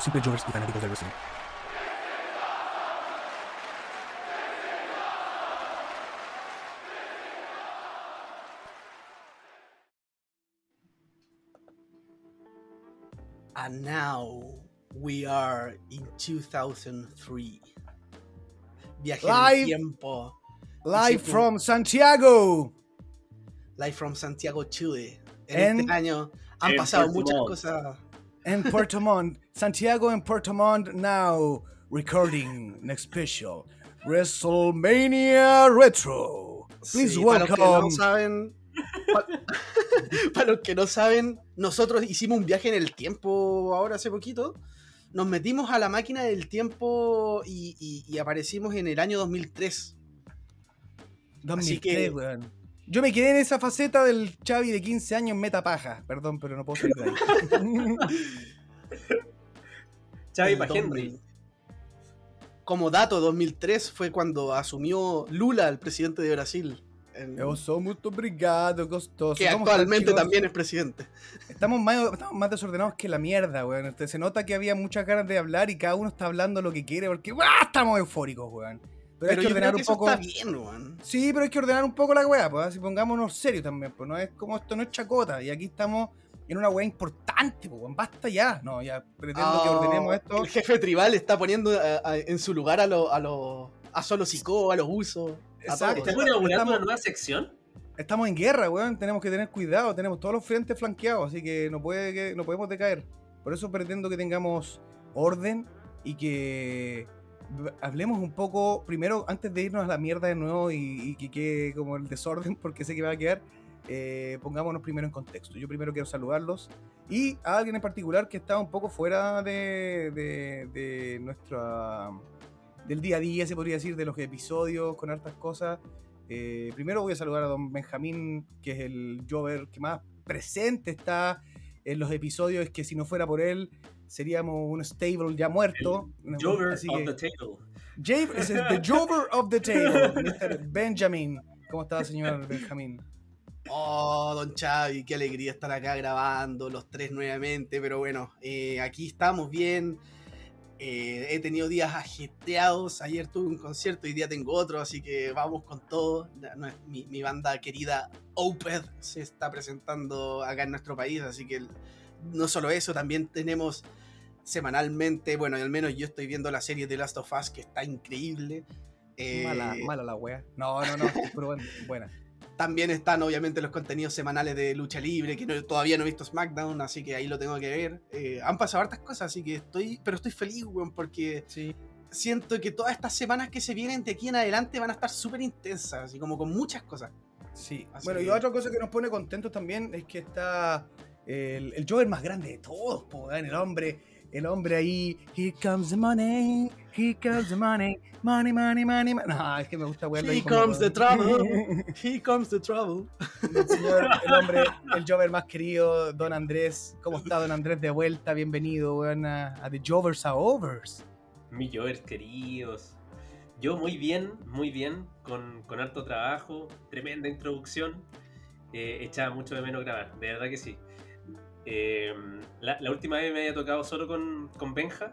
Representa la opinión de los simples Jovers y fanáticos del wrestling. And now we are in 2003. Viaje en Live. el tiempo. Live Hiciste- from Santiago. Live from Santiago, Chile. En, En- este año han pasado muchas Montt. cosas. En Puerto Montt. Santiago en Puerto Montt now. Recording next special. WrestleMania Retro. Please Sí, para los que welcome. no saben, pa- para los que no saben, nosotros hicimos un viaje en el tiempo ahora hace poquito. Nos metimos a la máquina del tiempo y, y- y aparecimos en el año 2003. 2003, que- weón. Yo me quedé en esa faceta del Chavi de 15 años meta paja. Perdón, pero no puedo salir de ahí. Xavi El pa' 2000. Henry. Como dato, 2003 fue cuando asumió Lula, el presidente de Brasil. en- Eu sou muito obrigado, gostoso. que ¿Cómo están, actualmente también es presidente. Estamos más, estamos más desordenados que la mierda, weón. Este, Se nota que había muchas ganas de hablar y cada uno está hablando lo que quiere porque ¡guau! estamos eufóricos, weón. Pero, Pero, hay que yo ordenar creo que un eso poco. está bien, weón. Sí, pero hay que ordenar un poco la weá, pues así pongámonos serios también, pues no es como esto no es chacota. Y aquí estamos en una weá importante, pues weón. Basta ya. No, ya pretendo que Ah, ordenemos esto. El jefe tribal está poniendo a- a- en su lugar a los a los a solo psicó, a los usos. Exacto. ¿Estamos inaugurando una nueva sección? Estamos en guerra, weón. Tenemos que tener cuidado. Tenemos todos los frentes flanqueados, así que no, puede que, no podemos decaer. Por eso pretendo que tengamos orden y que hablemos un poco, primero, antes de irnos a la mierda de nuevo y, que quede como el desorden, porque sé que va a quedar, eh, pongámonos primero en contexto. Yo primero quiero saludarlos y a alguien en particular que está un poco fuera de, de, nuestra del día a día, se podría decir, de los episodios, con hartas cosas. Eh, primero voy a saludar a don Benjamín, que es el Jover que más presente está en los episodios, que si no fuera por él, seríamos un stable ya muerto. Jover Así of que- the table. Jave es el the Jover of the table, Mr. Benjamin. ¿Cómo está, señor Benjamín? Oh, don Chavi, qué alegría estar acá grabando los tres nuevamente, pero bueno, eh, aquí estamos bien. Eh, he tenido días ajetreados, ayer tuve un concierto, hoy día tengo otro, así que vamos con todo. Mi, mi banda querida Opeth se está presentando acá en nuestro país, así que no solo eso, también tenemos semanalmente, bueno, al menos yo estoy viendo la serie de Last of Us que está increíble. Eh, Mala, mala la wea. No, no, no, pero bueno, buena. también están obviamente los contenidos semanales de lucha libre, que no- todavía no he visto SmackDown, así que ahí lo tengo que ver. Eh, han pasado hartas cosas, así que estoy, pero estoy feliz, weón, porque Sí. siento que todas estas semanas que se vienen de aquí en adelante van a estar súper intensas, así como con muchas cosas. Sí, Así bueno, y que- otra cosa que nos pone contentos también es que está el, el Jover más grande de todos, po, el hombre, el hombre ahí, here comes the money, here comes the money, money, money, money, money. No, es que me gusta weón. Here comes the trouble, here comes the trouble. El señor, el hombre, el Jover más querido, Don Andrés. ¿Cómo está Don Andrés de vuelta? Bienvenido, weón, a, a The Jovers a Overs. Mis Jovers queridos. Yo muy bien, muy bien, con, con harto trabajo, tremenda introducción. Eh, echaba mucho de menos grabar, de verdad que sí. Eh, la, la última vez me había tocado solo con, con Benja.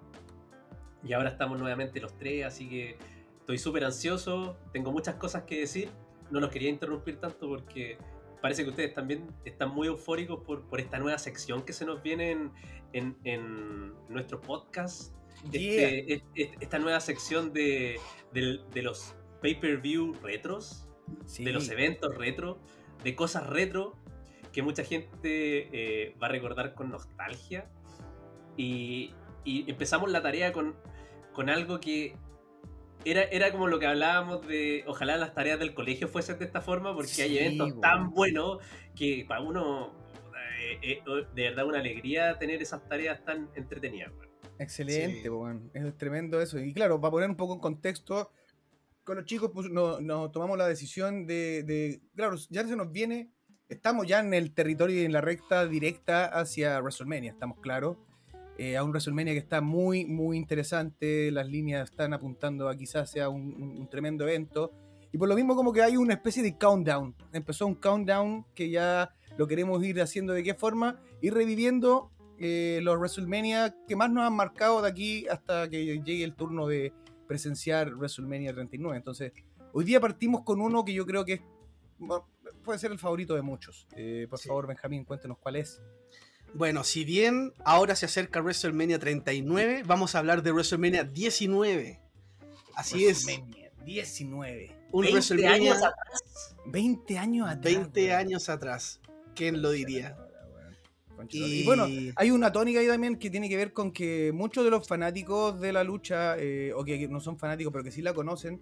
Y ahora estamos nuevamente los tres, así que estoy súper ansioso, tengo muchas cosas que decir, no los quería interrumpir tanto porque parece que ustedes también están muy eufóricos por, por esta nueva sección que se nos viene en, en- en nuestro podcast. Yeah. este- es- es- esta nueva sección de, de los pay-per-view retros, Sí. de los eventos retro, de cosas retro que mucha gente eh, va a recordar con nostalgia. Y, y empezamos la tarea con, con algo que era, era como lo que hablábamos de. Ojalá las tareas del colegio fuesen de esta forma, porque hay eventos tan buenos que para uno. eh, eh, de verdad, una alegría tener esas tareas tan entretenidas. Excelente, Sí. es tremendo eso. Y claro, para poner un poco en contexto, con los chicos pues, no- nos tomamos la decisión de, de- Claro, ya se nos viene. Estamos ya en el territorio y en la recta directa hacia WrestleMania, estamos claros. Eh, a un WrestleMania que está muy, muy interesante. Las líneas están apuntando a quizás sea un, un- un tremendo evento. Y por lo mismo, como que hay una especie de countdown. Empezó un countdown que ya lo queremos ir haciendo de qué forma. Ir reviviendo eh, los WrestleMania que más nos han marcado de aquí hasta que llegue el turno de presenciar WrestleMania 39. Entonces, hoy día partimos con uno que yo creo que es- bueno, puede ser el favorito de muchos. Eh, por Sí. favor, Benjamín, cuéntenos cuál es. Bueno, si bien ahora se acerca WrestleMania 39, vamos a hablar de WrestleMania 19. Así es, WrestleMania 19. un 20 WrestleMania años atrás. 20 años atrás. 20 weón. años atrás. ¿Quién lo diría? Y, Y, bueno, hay una tónica ahí también que tiene que ver con que muchos de los fanáticos de la lucha, eh, o que no son fanáticos pero que sí la conocen,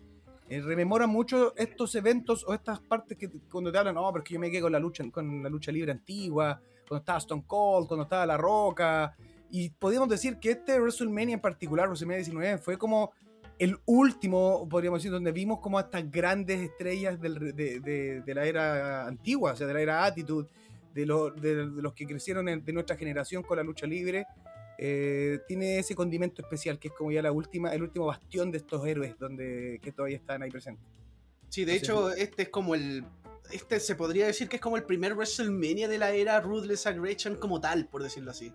eh, rememoran mucho estos eventos o estas partes que cuando te hablan, no, pero es que yo me quedé con la lucha, con la lucha libre antigua, cuando estaba Stone Cold, cuando estaba La Roca, y podríamos decir que este WrestleMania en particular, WrestleMania 19, fue como el último, podríamos decir, donde vimos como estas grandes estrellas del- de, de- de la era antigua, o sea, de la era Attitude, de, lo- de- de los que crecieron en- de nuestra generación con la lucha libre, eh, tiene ese condimento especial que es como ya la última, el último bastión de estos héroes donde que todavía están ahí presentes. Sí, de Así hecho, este es como el. Este se podría decir que es como el primer WrestleMania de la era Ruthless Aggression como tal, por decirlo así.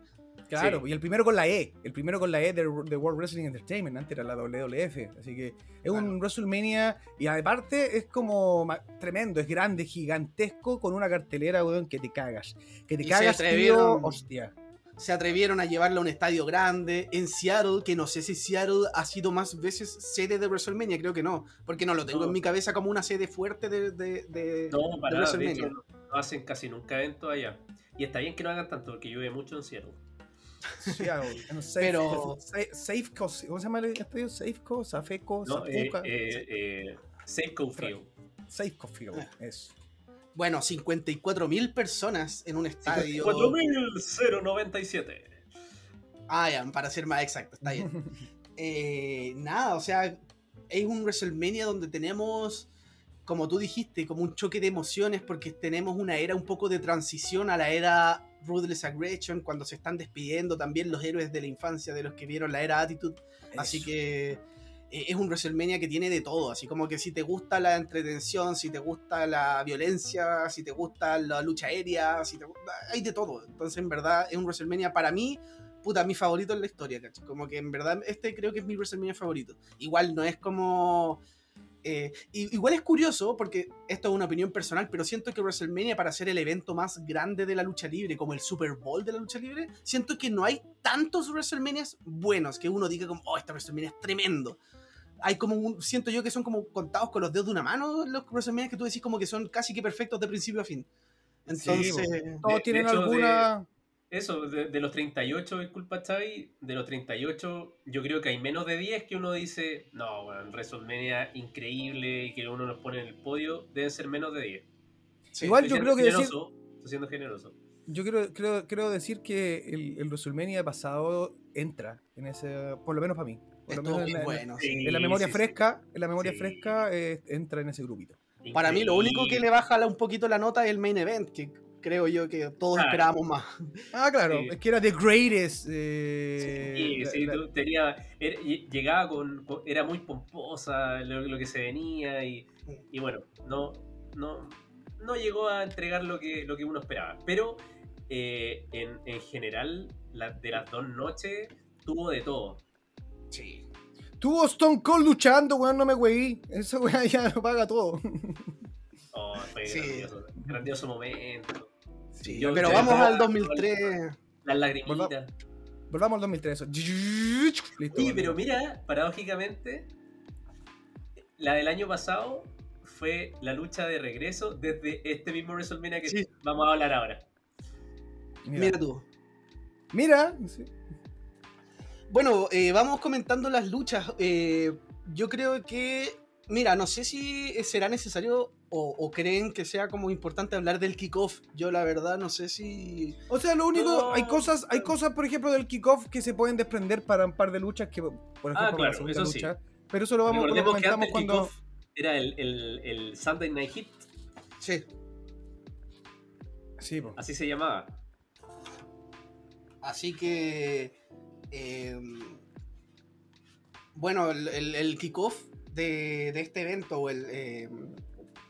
Claro, Sí. y el primero con la E, el primero con la E de, de World Wrestling Entertainment, antes era la WWF, así que es un. WrestleMania y aparte es como tremendo, es grande, gigantesco, con una cartelera, weón, que te cagas, que te Y cagas, tío, hostia. Se atrevieron a llevarlo a un estadio grande en Seattle, que no sé si Seattle ha sido más veces sede de WrestleMania, creo que no, porque no lo tengo No. en mi cabeza como una sede fuerte de. de- de- No, para de nada. De WrestleMania. hecho, no, no hacen casi nunca eventos allá. Y está bien que no hagan tanto, porque llueve mucho en Seattle. Seattle, en Safe- Pero- Safeco, ¿cómo se llama el estadio? Safeco, Safeco, No, eh, eh, eh, Safeco Field. Safeco Field, Ah. eso. Bueno, 54 mil personas en un estadio. 4097. Ah, ya, para ser más exacto, está bien. Eh, nada, o sea, es un WrestleMania donde tenemos, como tú dijiste, como un choque de emociones porque tenemos una era un poco de transición a la era Ruthless Aggression, cuando se están despidiendo también los héroes de la infancia de los que vieron la era Attitude. Así que es un WrestleMania que tiene de todo, así como que si te gusta la entretención, si te gusta la violencia, si te gusta la lucha aérea, si te gusta, hay de todo. Entonces, en verdad, es un WrestleMania para mí, puta, mi favorito en la historia, ¿cachai? Como que en verdad este creo que es mi WrestleMania favorito. Igual no es como... eh, igual es curioso, porque esto es una opinión personal, pero siento que WrestleMania para ser el evento más grande de la lucha libre, como el Super Bowl de la lucha libre, siento que no hay tantos WrestleManias buenos que uno diga como, oh, esta WrestleMania es tremendo. Hay como un, siento yo que son como contados con los dedos de una mano los WrestleMania que tú decís como que son casi que perfectos de principio a fin. Entonces, Todos de tienen hecho, alguna... Eso, de, de los 38, disculpa Xavi, de los 38 yo creo que hay menos de 10 que uno dice, no, bueno, WrestleMania increíble y que uno los pone en el podio, deben ser menos de 10. sí. Igual yo creo que decir- generoso, estoy siendo generoso. Yo quiero, creo, creo decir que el, el WrestleMania pasado entra en ese, por lo menos para mí. Por lo estuvo menos muy en, la- bueno. sí. Sí, en la memoria sí, fresca, en la memoria Sí. fresca eh, entra en ese grupito. Para mí lo único que le baja un poquito la nota es el main event, que creo yo que todos Ah. esperábamos más. Ah, claro, Sí. es que era The Greatest. eh, Sí, la- sí, la- tú tenía, era- llegaba con, con- era muy pomposa lo, lo que se venía y, y bueno, no, no, no llegó a entregar lo que, lo que uno esperaba. Pero eh, en, en general, la- de las dos noches, tuvo de todo. Sí. Tuvo Stone Cold luchando, weón, no me weí. Esa weá ya lo paga todo. Oh, fue Sí. grandioso, grandioso momento. Sí, Yo pero vamos al 2003. Las lagrimitas. Volvamos al 2003. eso. Listo. Oye, pero mira, paradójicamente, la del año pasado fue la lucha de regreso desde este mismo WrestleMania que Sí. vamos a hablar ahora. Mira, Mira tú. Mira, sí. Bueno, eh, vamos comentando las luchas. Eh, yo creo que, mira, no sé si será necesario o, o creen que sea como importante hablar del kickoff. Yo la verdad no sé si... O sea, lo único, No, hay cosas, hay cosas, por ejemplo, del kickoff que se pueden desprender para un par de luchas que, por ejemplo, Ah, claro, eso sí. lucha. Pero eso lo vamos que comentamos antes el cuando. kickoff era el, el, el Sunday Night Hit, Sí. Sí, po. así se llamaba. Así que... eh, bueno, el, el- el kickoff de, de este evento, o el, eh,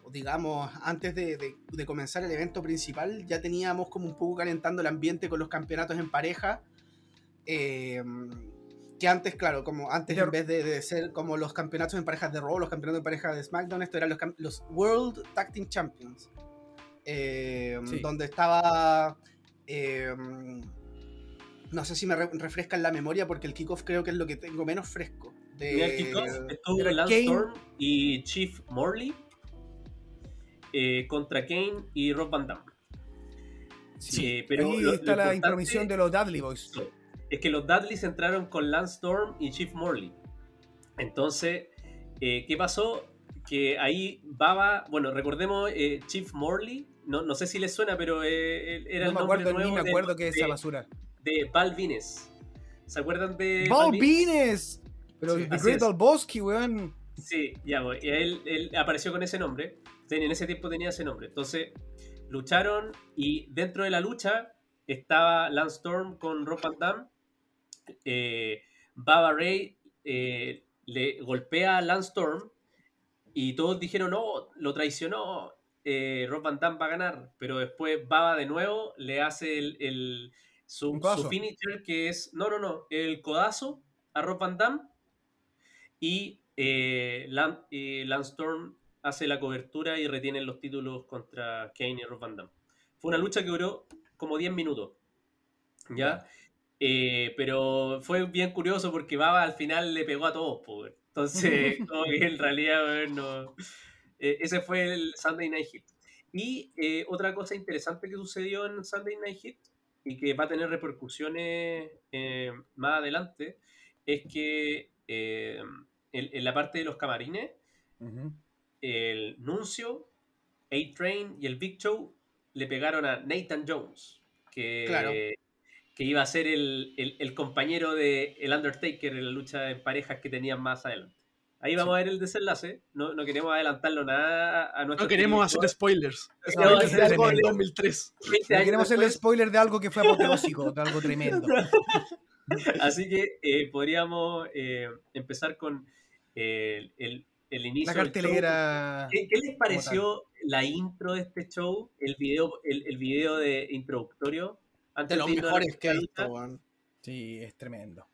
o digamos, antes de, de- de comenzar el evento principal, ya teníamos como un poco calentando el ambiente con los campeonatos en pareja. eh, que antes, claro, como antes en vez de, ser como los campeonatos en parejas de Raw, los campeonatos en pareja de SmackDown, esto eran los, World Tag Team Champions. eh, Sí. Donde estaba... no sé si me re- refrescan la memoria porque el kickoff creo que es lo que tengo menos fresco. De... En el kickoff estuvo era Lance Kane. Storm y Chief Morley eh, contra Kane y Rob Van Damme. Sí. Eh, pero Ahí lo- está lo la intromisión de los Dudley Boys. Es que los Dudleys entraron con Lance Storm y Chief Morley. Entonces, eh, ¿qué pasó? Que ahí Baba, bueno, recordemos Chief Morley, no, no sé si les suena, pero era No el me nombre acuerdo, nuevo ni me de- acuerdo qué es esa basura. de Val Vines. ¿Se acuerdan de ¡Val Vines? Vines! Pero Sí, The Great. Balboski, weón. Sí, ya, pues, y él, él apareció con ese nombre. En ese tiempo tenía ese nombre. Entonces, lucharon y dentro de la lucha estaba Lance Storm con Rob Van Damme. Eh, Baba Ray eh, le golpea a Lance Storm y todos dijeron, no, lo traicionó. Eh, Rob Van Damme va a ganar. Pero después Baba de nuevo le hace el, el- su, su finisher que es, no, no, no, el codazo a Rob Van Damme y eh, Lan- eh, Lance Storm hace la cobertura y retienen los títulos contra Kane y Rob Van Damme. Fue una lucha que duró como 10 minutos. ¿Ya? Eh, pero fue bien curioso porque Baba al final le pegó a todos. po, weón. Entonces, como que en realidad, weón, no. Eh, ese fue el Sunday Night Hit. Y eh, otra cosa interesante que sucedió en Sunday Night Hit y que va a tener repercusiones eh, más adelante es que eh, en, en la parte de los camarines, el Nuncio, A-Train y el Big Show le pegaron a Nathan Jones, que, Claro. que iba a ser el, el- el compañero de el Undertaker en la lucha en parejas que tenían más adelante. Ahí vamos a ver el desenlace. No, no queremos adelantarlo nada a nuestro No queremos hacer spoilers. De algo del tremendo. 2003. No queremos hacerle spoiler de algo que fue apoteósico, de algo tremendo. Así que eh, podríamos eh, empezar con eh, el, el inicio. La del show. cartelera. ¿Qué, qué les pareció la intro de este show? El video, el, el video de introductorio. Antes De los mejores que he visto. Sí, es tremendo.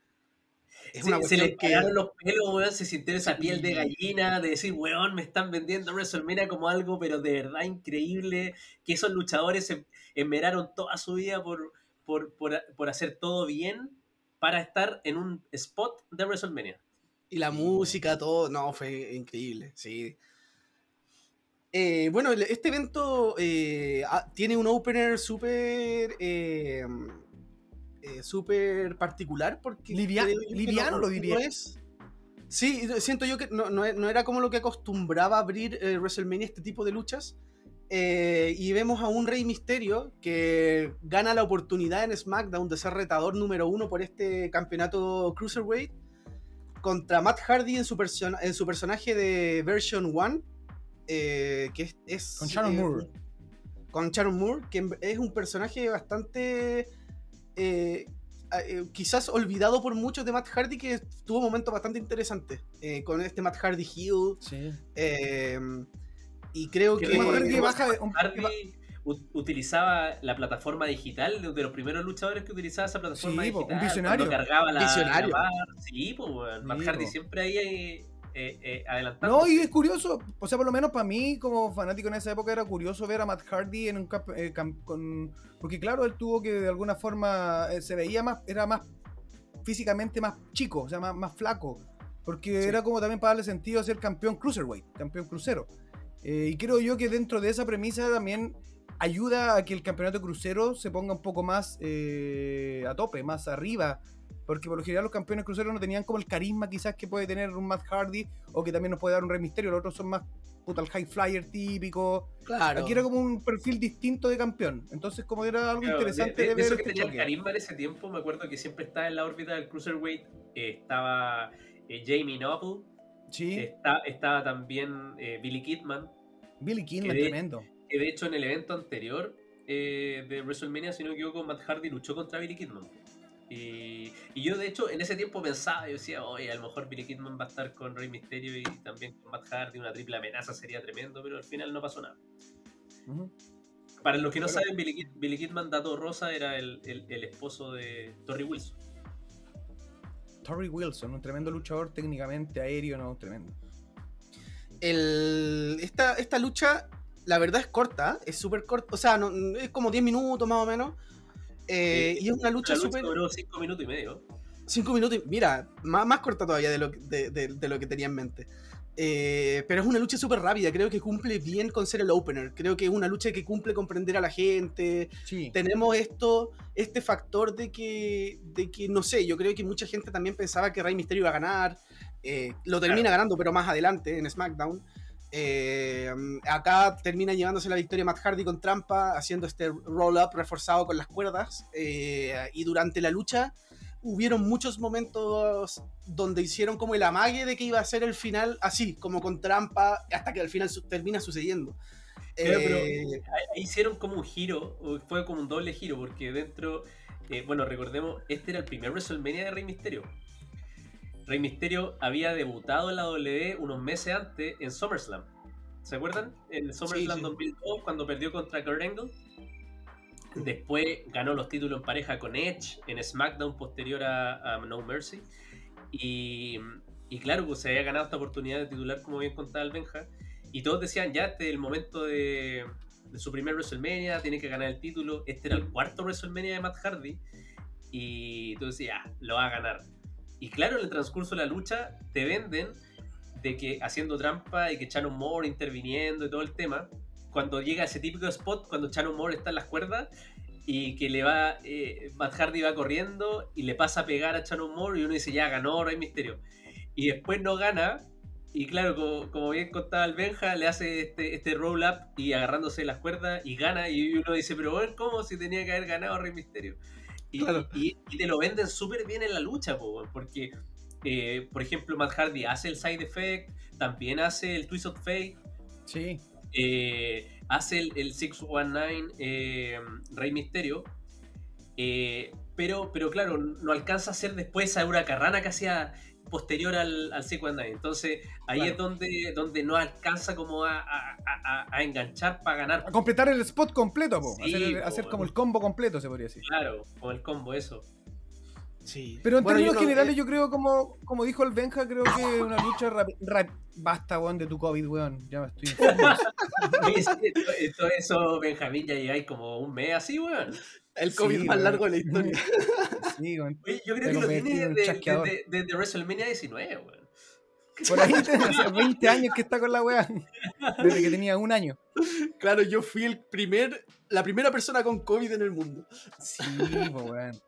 Es Se- una se, le que... los pelos, weón, se sintió esa piel de gallina, de decir, weón, me están vendiendo WrestleMania como algo, pero de verdad increíble, que esos luchadores se enmeraron toda su vida por, por, por, por hacer todo bien para estar en un spot de WrestleMania. Y la Sí, música, todo, no, fue increíble, sí. Eh, bueno, este evento eh, ah, tiene un opener súper eh, eh, súper particular porque liviano lo diría. es- Sí, siento yo que no, no no era como lo que acostumbraba abrir eh, WrestleMania este tipo de luchas. Eh, y vemos a un Rey Misterio que gana la oportunidad en SmackDown de ser retador número uno por este campeonato Cruiserweight contra Matt Hardy en su, en su personaje de Version 1, eh, que es, es, Con Sharon eh, Moore. Con Sharon Moore, que es un personaje bastante... eh, eh, quizás olvidado por muchos de Matt Hardy, que tuvo momentos bastante interesantes eh, con este Matt Hardy Hill. Sí. eh, y creo Que que... Matt Hardy baja un- utilizaba la plataforma digital de, de los primeros luchadores que utilizaba esa plataforma Sí, po, un digital. visionario. cargaba la, Visionario. la. Sí, pues, weón. Matt Sí, Hardy po. siempre ahí eh, eh, adelantando. No, y es curioso, o sea, por lo menos para mí, como fanático en esa época, era curioso ver a Matt Hardy en un camp- eh, con. Porque, claro, él tuvo que de alguna forma. se veía más. Era más. físicamente más chico, o sea, más, más flaco. Porque Sí. era como también para darle sentido a ser campeón cruiserweight, campeón crucero. Y creo yo que dentro de esa premisa también ayuda a que el campeonato crucero se ponga un poco más a tope, más arriba. Porque por lo general los campeones cruceros no tenían como el carisma quizás que puede tener un Matt Hardy o que también nos puede dar un Rey Misterio, los otros son más puta el high flyer típico. Claro. Aquí era como un perfil distinto de campeón. Entonces, como era algo Claro, interesante de, de, de- de ver eso que este tenía el carisma en ese tiempo, me acuerdo que siempre estaba en la órbita del Cruiserweight. eh, estaba eh, Jamie Noble, Sí, está- estaba también eh, Billy Kidman, Billy Kidman, que de- tremendo. que de hecho en el evento anterior eh, de WrestleMania, si no me equivoco, Matt Hardy luchó contra Billy Kidman. Y, y yo de hecho en ese tiempo pensaba, yo decía, oye, a lo mejor Billy Kidman va a estar con Rey Mysterio y también con Matt Hardy, una triple amenaza sería tremendo, pero al final no pasó nada. Para los que no Pero- saben, Billy, Kid- Billy Kidman, dato rosa, era el, el- el esposo de Torrey Wilson. Torrey Wilson, un tremendo luchador técnicamente aéreo, no, tremendo. El, esta, esta lucha, la verdad es corta, es súper corta, o sea, no- es como 10 minutos más o menos. Eh, Sí, y es una lucha súper. duró 5 minutos y medio. 5 minutos, y- mira, más, más corta todavía de lo, que- de, de- de lo que tenía en mente. Eh, pero es una lucha súper rápida, creo que cumple bien con ser el opener. Creo que es una lucha que cumple con prender a la gente. Sí, Tenemos esto, este factor de que, de que, no sé, yo creo que mucha gente también pensaba que Rey Mysterio iba a ganar. eh, lo termina ganando, pero más adelante en SmackDown. Eh, acá termina llevándose la victoria Matt Hardy con trampa, haciendo este roll-up reforzado con las cuerdas. eh, y durante la lucha hubieron muchos momentos donde hicieron como el amague de que iba a ser el final así, como con trampa, hasta que al final su- termina sucediendo. Pero- pero- Eh, hicieron como un giro, fue como un doble giro, porque dentro, eh, bueno, recordemos, este era el primer WrestleMania de Rey Mysterio. Rey Mysterio había debutado en la W unos meses antes en SummerSlam. ¿Se acuerdan? En SummerSlam sí. 2002, cuando perdió contra Kurt Angle. Después ganó los títulos en pareja con Edge en SmackDown posterior a, a No Mercy. Y, y claro, pues se había ganado esta oportunidad de titular, como bien contaba el Benja. Y todos decían, ya, este es el momento de, de su primer WrestleMania, tiene que ganar el título. Este era el cuarto WrestleMania de Matt Hardy. Y tú decías, lo va a ganar. Y claro, en el transcurso de la lucha te venden de que haciendo trampa y que Shannon Moore interviniendo y todo el tema, cuando llega ese típico spot, cuando Shannon Moore está en las cuerdas y que le va, eh, Matt Hardy va corriendo y le pasa a pegar a Shannon Moore y uno dice, ya ganó Rey Misterio. Y después no gana. Y claro, como, como bien contaba el Benja, le hace este, este roll up y agarrándose las cuerdas y gana. Y uno dice, pero bueno, ¿cómo si tenía que haber ganado Rey Misterio? Y, Claro. y- y te lo venden súper bien en la lucha, po, porque, eh, por ejemplo, Matt Hardy hace el side effect, también hace el twist of fate, sí. eh, hace el, el 619 eh, Rey Misterio, eh, pero, pero claro, no alcanza a hacer después esa huracarrana que hacía posterior al, al 619. Entonces ahí Claro. es donde, donde no alcanza como a, a- a- a enganchar para ganar. A completar el spot completo, po. Sí, hacer, po, hacer como el combo completo, se podría decir. Claro, con el combo eso. Sí. Pero en Bueno, términos yo no- generales, eh, yo creo, como, como dijo el Benja, creo que una lucha rap- rap- Basta, weón, de tu COVID, weón. Ya me estoy esto- eso, Benjamín, ya llegáis como un mes así, weón. el COVID Sí, más weón. largo de la historia. Sí, weón. Oye, yo Te creo que lo tiene desde, desde- WrestleMania 19, weón. Por ahí hace 20 años que está con la weá. Desde que tenía un año. Claro, yo fui el primer, la primera persona con COVID en el mundo. Sí, weón.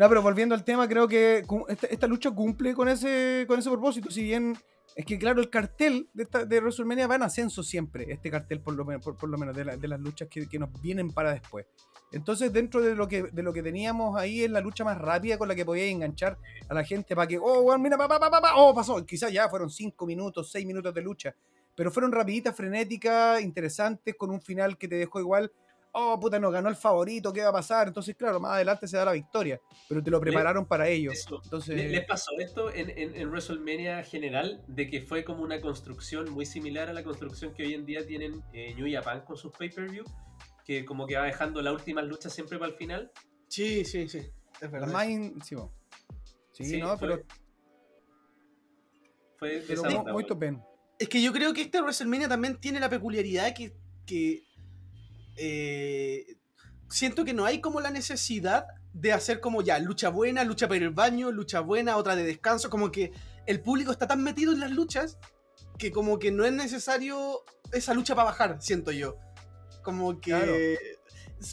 No, pero volviendo al tema, creo que esta, esta lucha cumple con ese, con ese propósito. Si bien es que, claro, el cartel de, esta, de WrestleMania va en ascenso siempre. Este cartel, por lo por, por lo menos de, la- de las luchas que, que nos vienen para después. Entonces, dentro de lo, que, de lo que teníamos ahí, es la lucha más rápida con la que podías enganchar a la gente para que, oh, weón, mira, pa, pa, pa, pa, oh, pasó. Quizás ya fueron 5 minutos, 6 minutos de lucha. Pero fueron rapiditas, frenéticas, interesantes, con un final que te dejó igual oh, puta, no ganó el favorito, ¿qué va a pasar? Entonces, claro, más adelante se da la victoria, pero te lo prepararon para ello. Eso. Entonces, ¿Le- ¿Les pasó esto en, en, en WrestleMania general? De que fue como una construcción muy similar a la construcción que hoy en día tienen eh, New Japan con sus pay-per-view, que como que va dejando las últimas luchas siempre para el final. Sí, sí, sí. Es verdad. más in- sí, bo. Sí, Sí, no, fue- pero, Fue pero muy, muy. Es que yo creo que este WrestleMania también tiene la peculiaridad que, que eh, siento que no hay como la necesidad de hacer como ya lucha buena, lucha para el baño, lucha buena, otra de descanso, como que el público está tan metido en las luchas que como que no es necesario esa lucha para bajar, siento yo. Como que... Claro.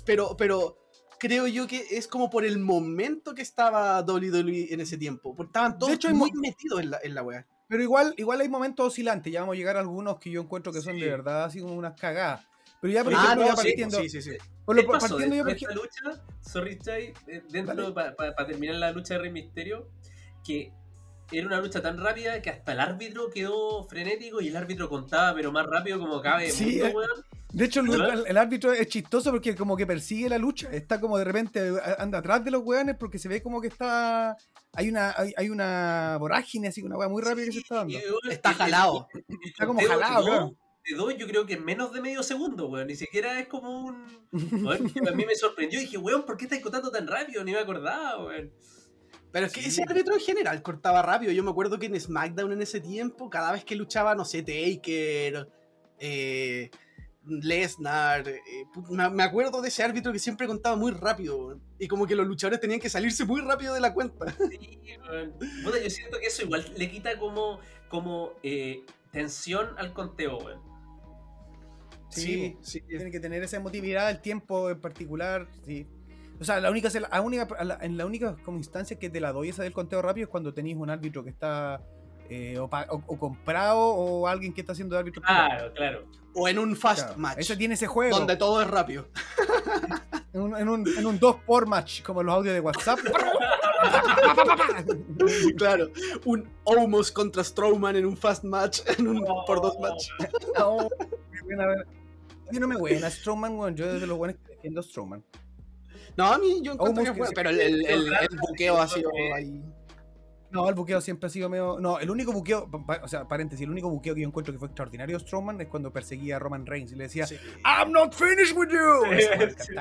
Pero, pero creo yo que es como por el momento que estaba WWE en ese tiempo. Porque estaban todos hecho, muy metidos en la, en la wea. Pero igual, igual hay momentos oscilantes. Ya vamos a llegar a algunos que yo encuentro que son de verdad así como unas cagadas. Pero ya, por Ah, ejemplo, no, ya sí, partiendo, sí, sí, sí. por lo- ¿Qué pasó partiendo yo, por después de ejemplo, esta lucha? Sorry, Chai, eh, dentro, para terminar la lucha de Rey Misterio, que era una lucha tan rápida que hasta el árbitro quedó frenético y el árbitro contaba, pero más rápido como cabe. Sí, mundo, eh. De hecho, el, el- el árbitro es chistoso porque como que persigue la lucha. Está como de repente anda atrás de los weones porque se ve como que está. Hay una, hay, hay una vorágine, así, una weá muy rápida que se está dando. Está jalado. Está como jalado, claro. De dos, yo creo que en menos de medio segundo, weón. Ni siquiera es como un. Weón, que a mí me sorprendió. Dije, weón, ¿por qué estáis contando tan rápido? Ni me acordaba, weón. Pero es que Sí. ese árbitro en general cortaba rápido. Yo me acuerdo que en SmackDown en ese tiempo, cada vez que luchaba, no sé, Taker, eh, Lesnar, eh, me, acuerdo de ese árbitro que siempre contaba muy rápido. weón. Y como que los luchadores tenían que salirse muy rápido de la cuenta. Sí, weón. Puta, yo siento que eso igual le quita como, como eh, tensión al conteo, weón. Sí, sí. Tiene que tener esa emotividad, el tiempo en particular, sí. O sea, la única, la única, la- en la única como instancia que te la doy esa del conteo rápido es cuando tenéis un árbitro que está eh, o, pa- o- o comprado o alguien que está haciendo de árbitro. Claro, claro. O en un fast Claro. match. Ese tiene ese juego. Donde todo es rápido. En un, en, un, en un 2 por match, como los audios de WhatsApp. claro. Un Omos contra Strowman en un fast match. En un por dos match. no, qué buena A mí no me buena Strowman, weón. Yo desde los buenos que defiendo a Strowman. No, a mí yo encuentro que. Pero el, el, el- el buqueo ha sido ahí. No, el buqueo siempre ha sido medio. No, el único buqueo, o sea, paréntesis, el único buqueo que yo encuentro que fue extraordinario de Strowman es cuando perseguía a Roman Reigns y le decía, Sí. I'm not finished with you. Sí.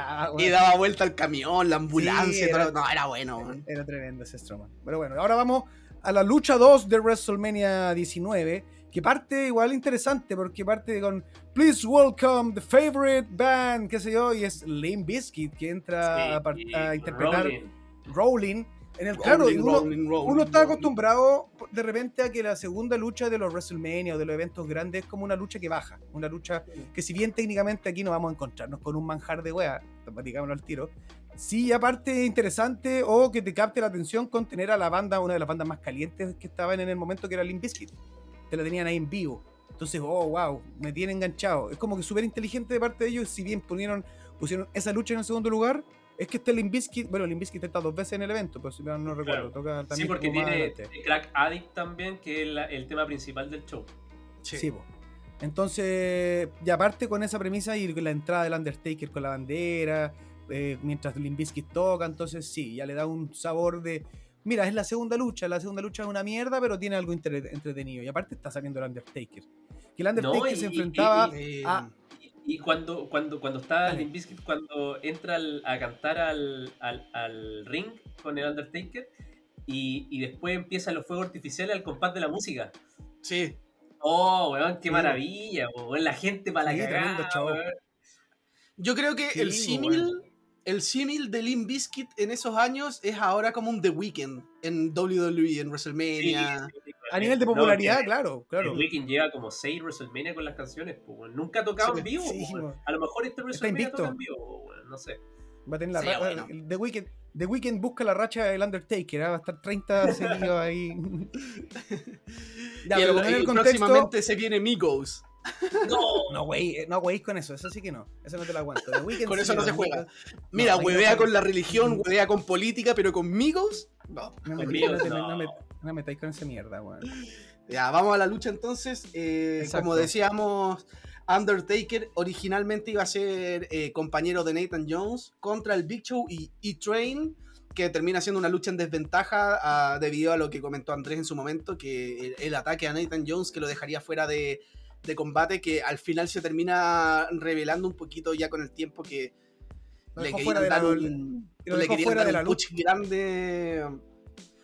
Y daba vuelta al camión, la ambulancia. Sí, todo- era- No, era bueno. weón. Era tremendo ese Strowman. Pero bueno, ahora vamos a la lucha 2 de WrestleMania 19, que parte igual interesante, porque parte con Please welcome the favorite band, qué sé yo, y es Limp Bizkit, que entra a, Sí, a interpretar Rolling. Rolling. En el, claro, Rolling, uno, rolling, uno está acostumbrado de repente a que la segunda lucha de los WrestleMania o de los eventos grandes es como una lucha que baja. Una lucha que si bien técnicamente aquí no vamos a encontrarnos con un manjar de wea, digámoslo al tiro, sí aparte es interesante o que te capte la atención con tener a la banda, una de las bandas más calientes que estaban en el momento que era Limp Bizkit. Te la tenían ahí en vivo. Entonces, oh, wow, me tiene enganchado. Es como que súper inteligente de parte de ellos, si bien pusieron, pusieron esa lucha en el segundo lugar, es que este Limp Bizkit, bueno, Limp Bizkit está dos veces en el evento, pero si no, no recuerdo, Claro. toca también Sí, porque tiene. Crack Addict también, que es la- el tema principal del show. Sí. Sí. Entonces, y aparte con esa premisa y la entrada del Undertaker con la bandera, eh, mientras Limp Bizkit toca, entonces sí, ya le da un sabor de. Mira, es la segunda lucha, la segunda lucha es una mierda, pero tiene algo entre- entretenido. Y aparte está saliendo el Undertaker. Que el Undertaker No, y- se y- enfrentaba Eh, a. Y, y cuando, cuando, cuando está. Limp Bizkit, cuando entra al- a cantar al, al, al ring con el Undertaker y, y después empiezan los fuegos artificiales al compás de la música. Sí. Oh, weón, qué Sí. maravilla, weón. La gente para Sí, la cagada. Yo creo que Sí, el símil. El símil de Limp Bizkit en esos años es ahora como un The Weeknd en WWE, en WrestleMania. Sí, sí, A nivel de no, popularidad, que- claro, claro. El Weeknd lleva como 6 WrestleMania con las canciones, pues. Nunca ha tocado Sí, en vivo. sí, pues. A lo mejor este WrestleMania toca en vivo, no sé. Va a tener la Sí, ra- bueno. The Weeknd, The Weeknd busca la racha del Undertaker, ¿ah? va a estar 30 seguidos ahí. Ya, y el y contexto- próximamente se viene Migos. No, No, güey, no, güey, con eso, eso sí que no. Eso no te lo aguanto. Con sí, eso no se juega. Mira, no huevea con la religión, huevea con política, pero con Migos, no. No me, Conmigo, no, no. no me- me metáis con esa mierda, weón. Ya, vamos a la lucha entonces. Eh, como decíamos, Undertaker originalmente iba a ser eh, compañero de Nathan Jones contra el Big Show y E-Train, que termina siendo una lucha en desventaja ah, debido a lo que comentó Andrés en su momento, que el, el ataque a Nathan Jones que lo dejaría fuera de, de combate, que al final se termina revelando un poquito ya con el tiempo que Lo le querían dar un, le querían dar un push grande.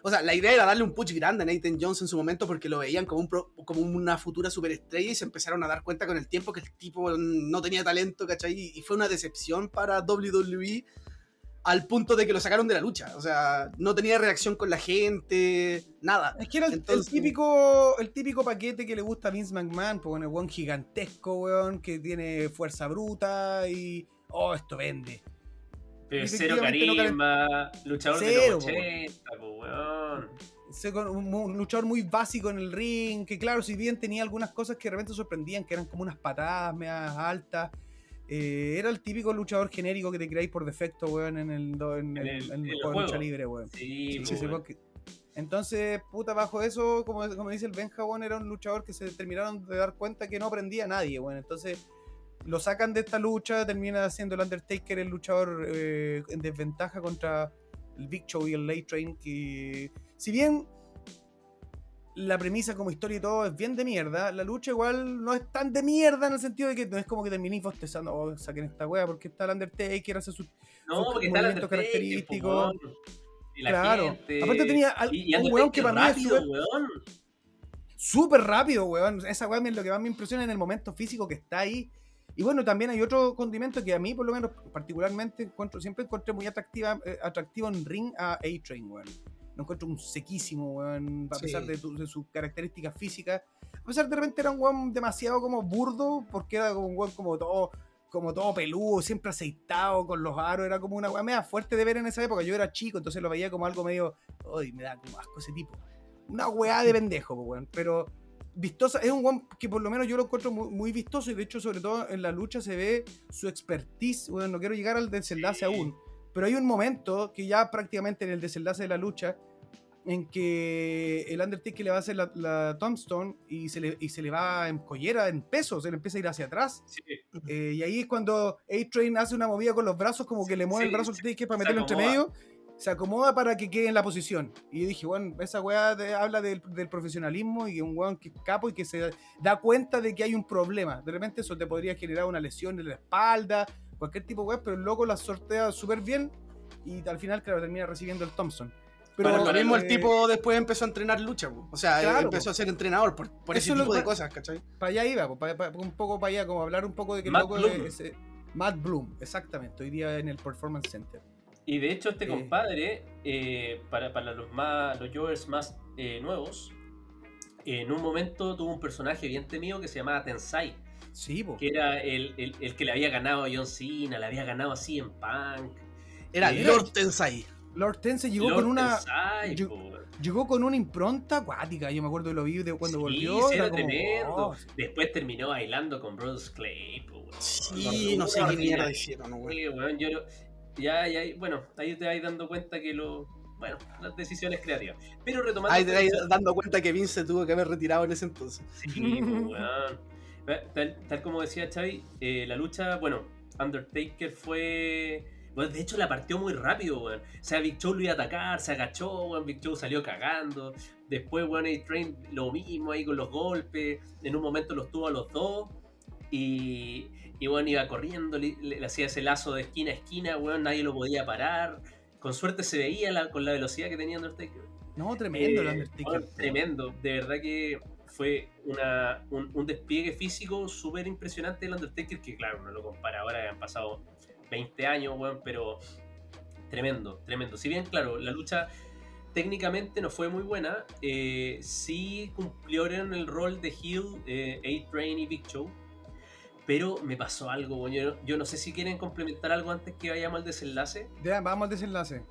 O sea, la idea era darle un push grande a Nathan Jones en su momento porque lo veían como, un pro- como una futura superestrella y se empezaron a dar cuenta con el tiempo que el tipo no tenía talento, ¿cachai? Y fue una decepción para WWE al punto de que lo sacaron de la lucha. O sea, no tenía reacción con la gente, nada. Es que era el, típico, el típico paquete que le gusta a Vince McMahon, pues bueno, el weón gigantesco, weón, que tiene fuerza bruta y. Oh, esto vende. Pero cero efectivamente no carisma, luchador Cero, de los 80, po, weón. un luchador muy básico en el ring, que claro, si bien tenía algunas cosas que de repente sorprendían, que eran como unas patadas medias altas, eh, era el típico luchador genérico que te creáis por defecto, weón, en el, en En el, en juego de lucha libre, weón. Sí, Sí, weón. porque- Entonces, puta, bajo eso, como, como dice el Benja, weón, era un luchador que se terminaron de dar cuenta que no aprendía a nadie, weón. Entonces, lo sacan de esta lucha, termina siendo el Undertaker el luchador eh, en desventaja contra el Big Show y el Late Train, que si bien la premisa como historia y todo es bien de mierda, la lucha igual no es tan de mierda en el sentido de que no es como que terminéis bostezando, oh, saquen esta wea, porque está el Undertaker, hace. No, sus el movimientos característicos. weón. Y la Claro. gente. Aparte tenía al- y, y un weón que para mí es rápido, súper- rápido, weón. Esa weón es lo que más me impresiona en el momento físico que está ahí. Y bueno, también hay otro condimento que a mí, por lo menos, particularmente, encuentro, siempre encontré muy atractiva, eh, atractivo en ring a A-Train, weón. Lo encuentro un sequísimo, weón, a Sí. pesar de, tu- de sus características físicas. A pesar de repente era un weón demasiado como burdo, porque era como un weón como todo, como todo peludo, siempre aceitado con los aros. Era como una weón media fuerte de ver en esa época. Yo era chico, entonces lo veía como algo medio. Uy, me da como asco ese tipo. Una weá de pendejo, weón. Pero vistosa, es un weón que por lo menos yo lo encuentro muy, muy vistoso y de hecho, sobre todo en la lucha se ve su expertise. Bueno, no quiero llegar al desenlace Sí. aún, pero hay un momento que ya prácticamente en el desenlace de la lucha en que el Undertaker le va a hacer la, la tombstone y se, le, y se le va en collera, en peso, se le empieza a ir hacia atrás. Sí. Eh, y ahí es cuando A-Train hace una movida con los brazos, como que le mueve el brazo al se- Taker para meterlo entre medio, se acomoda para que quede en la posición. Y yo dije, bueno, esa weá te- habla del, del profesionalismo y un weón que es capo y que se da cuenta de que hay un problema. De repente eso te podría generar una lesión en la espalda, cualquier tipo de weá, pero el loco la sortea súper bien y al final, claro, termina recibiendo el Thompson. Pero Pero lo mismo eh, el tipo después empezó a entrenar lucha, po. o sea, Claro, empezó a ser entrenador por, por ese Eso es lo tipo de que- cosas, ¿cachai? Para allá iba, po, pa- pa- un poco para allá, como hablar un poco de que Matt loco Bloom. es, es- Matt Bloom, exactamente, hoy día en el Performance Center. Y de hecho, este Eh. compadre, eh, para, para los más los Joers más eh, nuevos, en un momento tuvo un personaje bien temido que se llamaba Tensai, Sí, po. que era el, el- el que le había ganado a John Cena, le había ganado así en Punk. Era Eh, Lord Tensai. Lord Tensei llegó Lord con una Tensai, llegó con una impronta acuática. Yo me acuerdo que lo vi de cuando Sí, volvió. sí, era como, tremendo. oh, Después terminó bailando con Bruce Clay. po. Sí, no sé qué mierda hicieron, weón. Yo ya, ya, bueno, ahí te vas dando cuenta que lo. Bueno, las decisiones creativas. Pero retomando. Ahí te vas dando cuenta que Vince tuvo que haber retirado en ese entonces. Sí, pues, weón. Tal, tal como decía Xavi, eh, la lucha, bueno, Undertaker fue. Bueno, de hecho la partió muy rápido, weón. O sea, Big Show lo iba a atacar, se agachó, weón. Big Show salió cagando. Después, weón, A-Train lo mismo ahí con los golpes. En un momento los tuvo a los dos. Y, y bueno, iba corriendo, le, hacía ese lazo de esquina a esquina, weón. Nadie lo podía parar. Con suerte se veía la- con la velocidad que tenía Undertaker. No, tremendo el Eh, Undertaker. bueno, tremendo, de verdad que fue una, un, un despliegue físico súper impresionante del Undertaker, que claro, uno lo compara ahora, han pasado 20 años, weón, pero tremendo, tremendo. Si bien, claro, la lucha técnicamente no fue muy buena, eh, sí cumplieron el rol de heel eh, A-Train y Big Show, pero me pasó algo, weón. yo, yo no sé si quieren complementar algo antes que vayamos al desenlace. Ya, vamos al desenlace.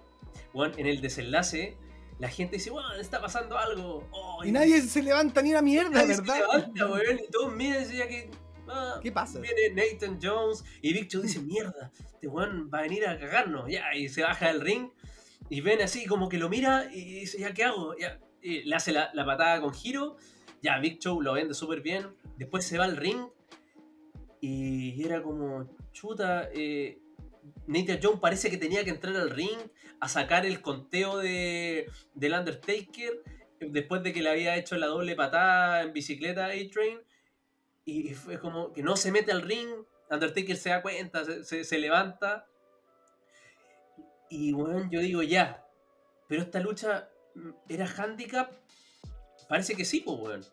Bueno, en el desenlace, la gente dice, bueno, está pasando algo. Oh, Y nadie se levanta ni una mierda, nadie se ¿verdad? levanta, weón, y todos miran y que. Ah, ¿Qué pasa? Viene Nathan Jones y Big Show dice, mierda, este weón va a venir a cagarnos. Ya, y se baja del ring y ven así como que lo mira y dice, ya, ¿qué hago? Ya, y le hace la, la patada con giro. Ya, Big Show lo vende súper bien. Después se va al ring y era como, chuta, eh, Nathan Jones parece que tenía que entrar al ring a sacar el conteo de, del Undertaker después de que le había hecho la doble patada en bicicleta a A-Train. Y fue como que no se mete al ring. Undertaker se da cuenta, se, se- levanta. Y bueno, yo digo ya. Pero esta lucha mm, era handicap. Parece que sí, pues, weón.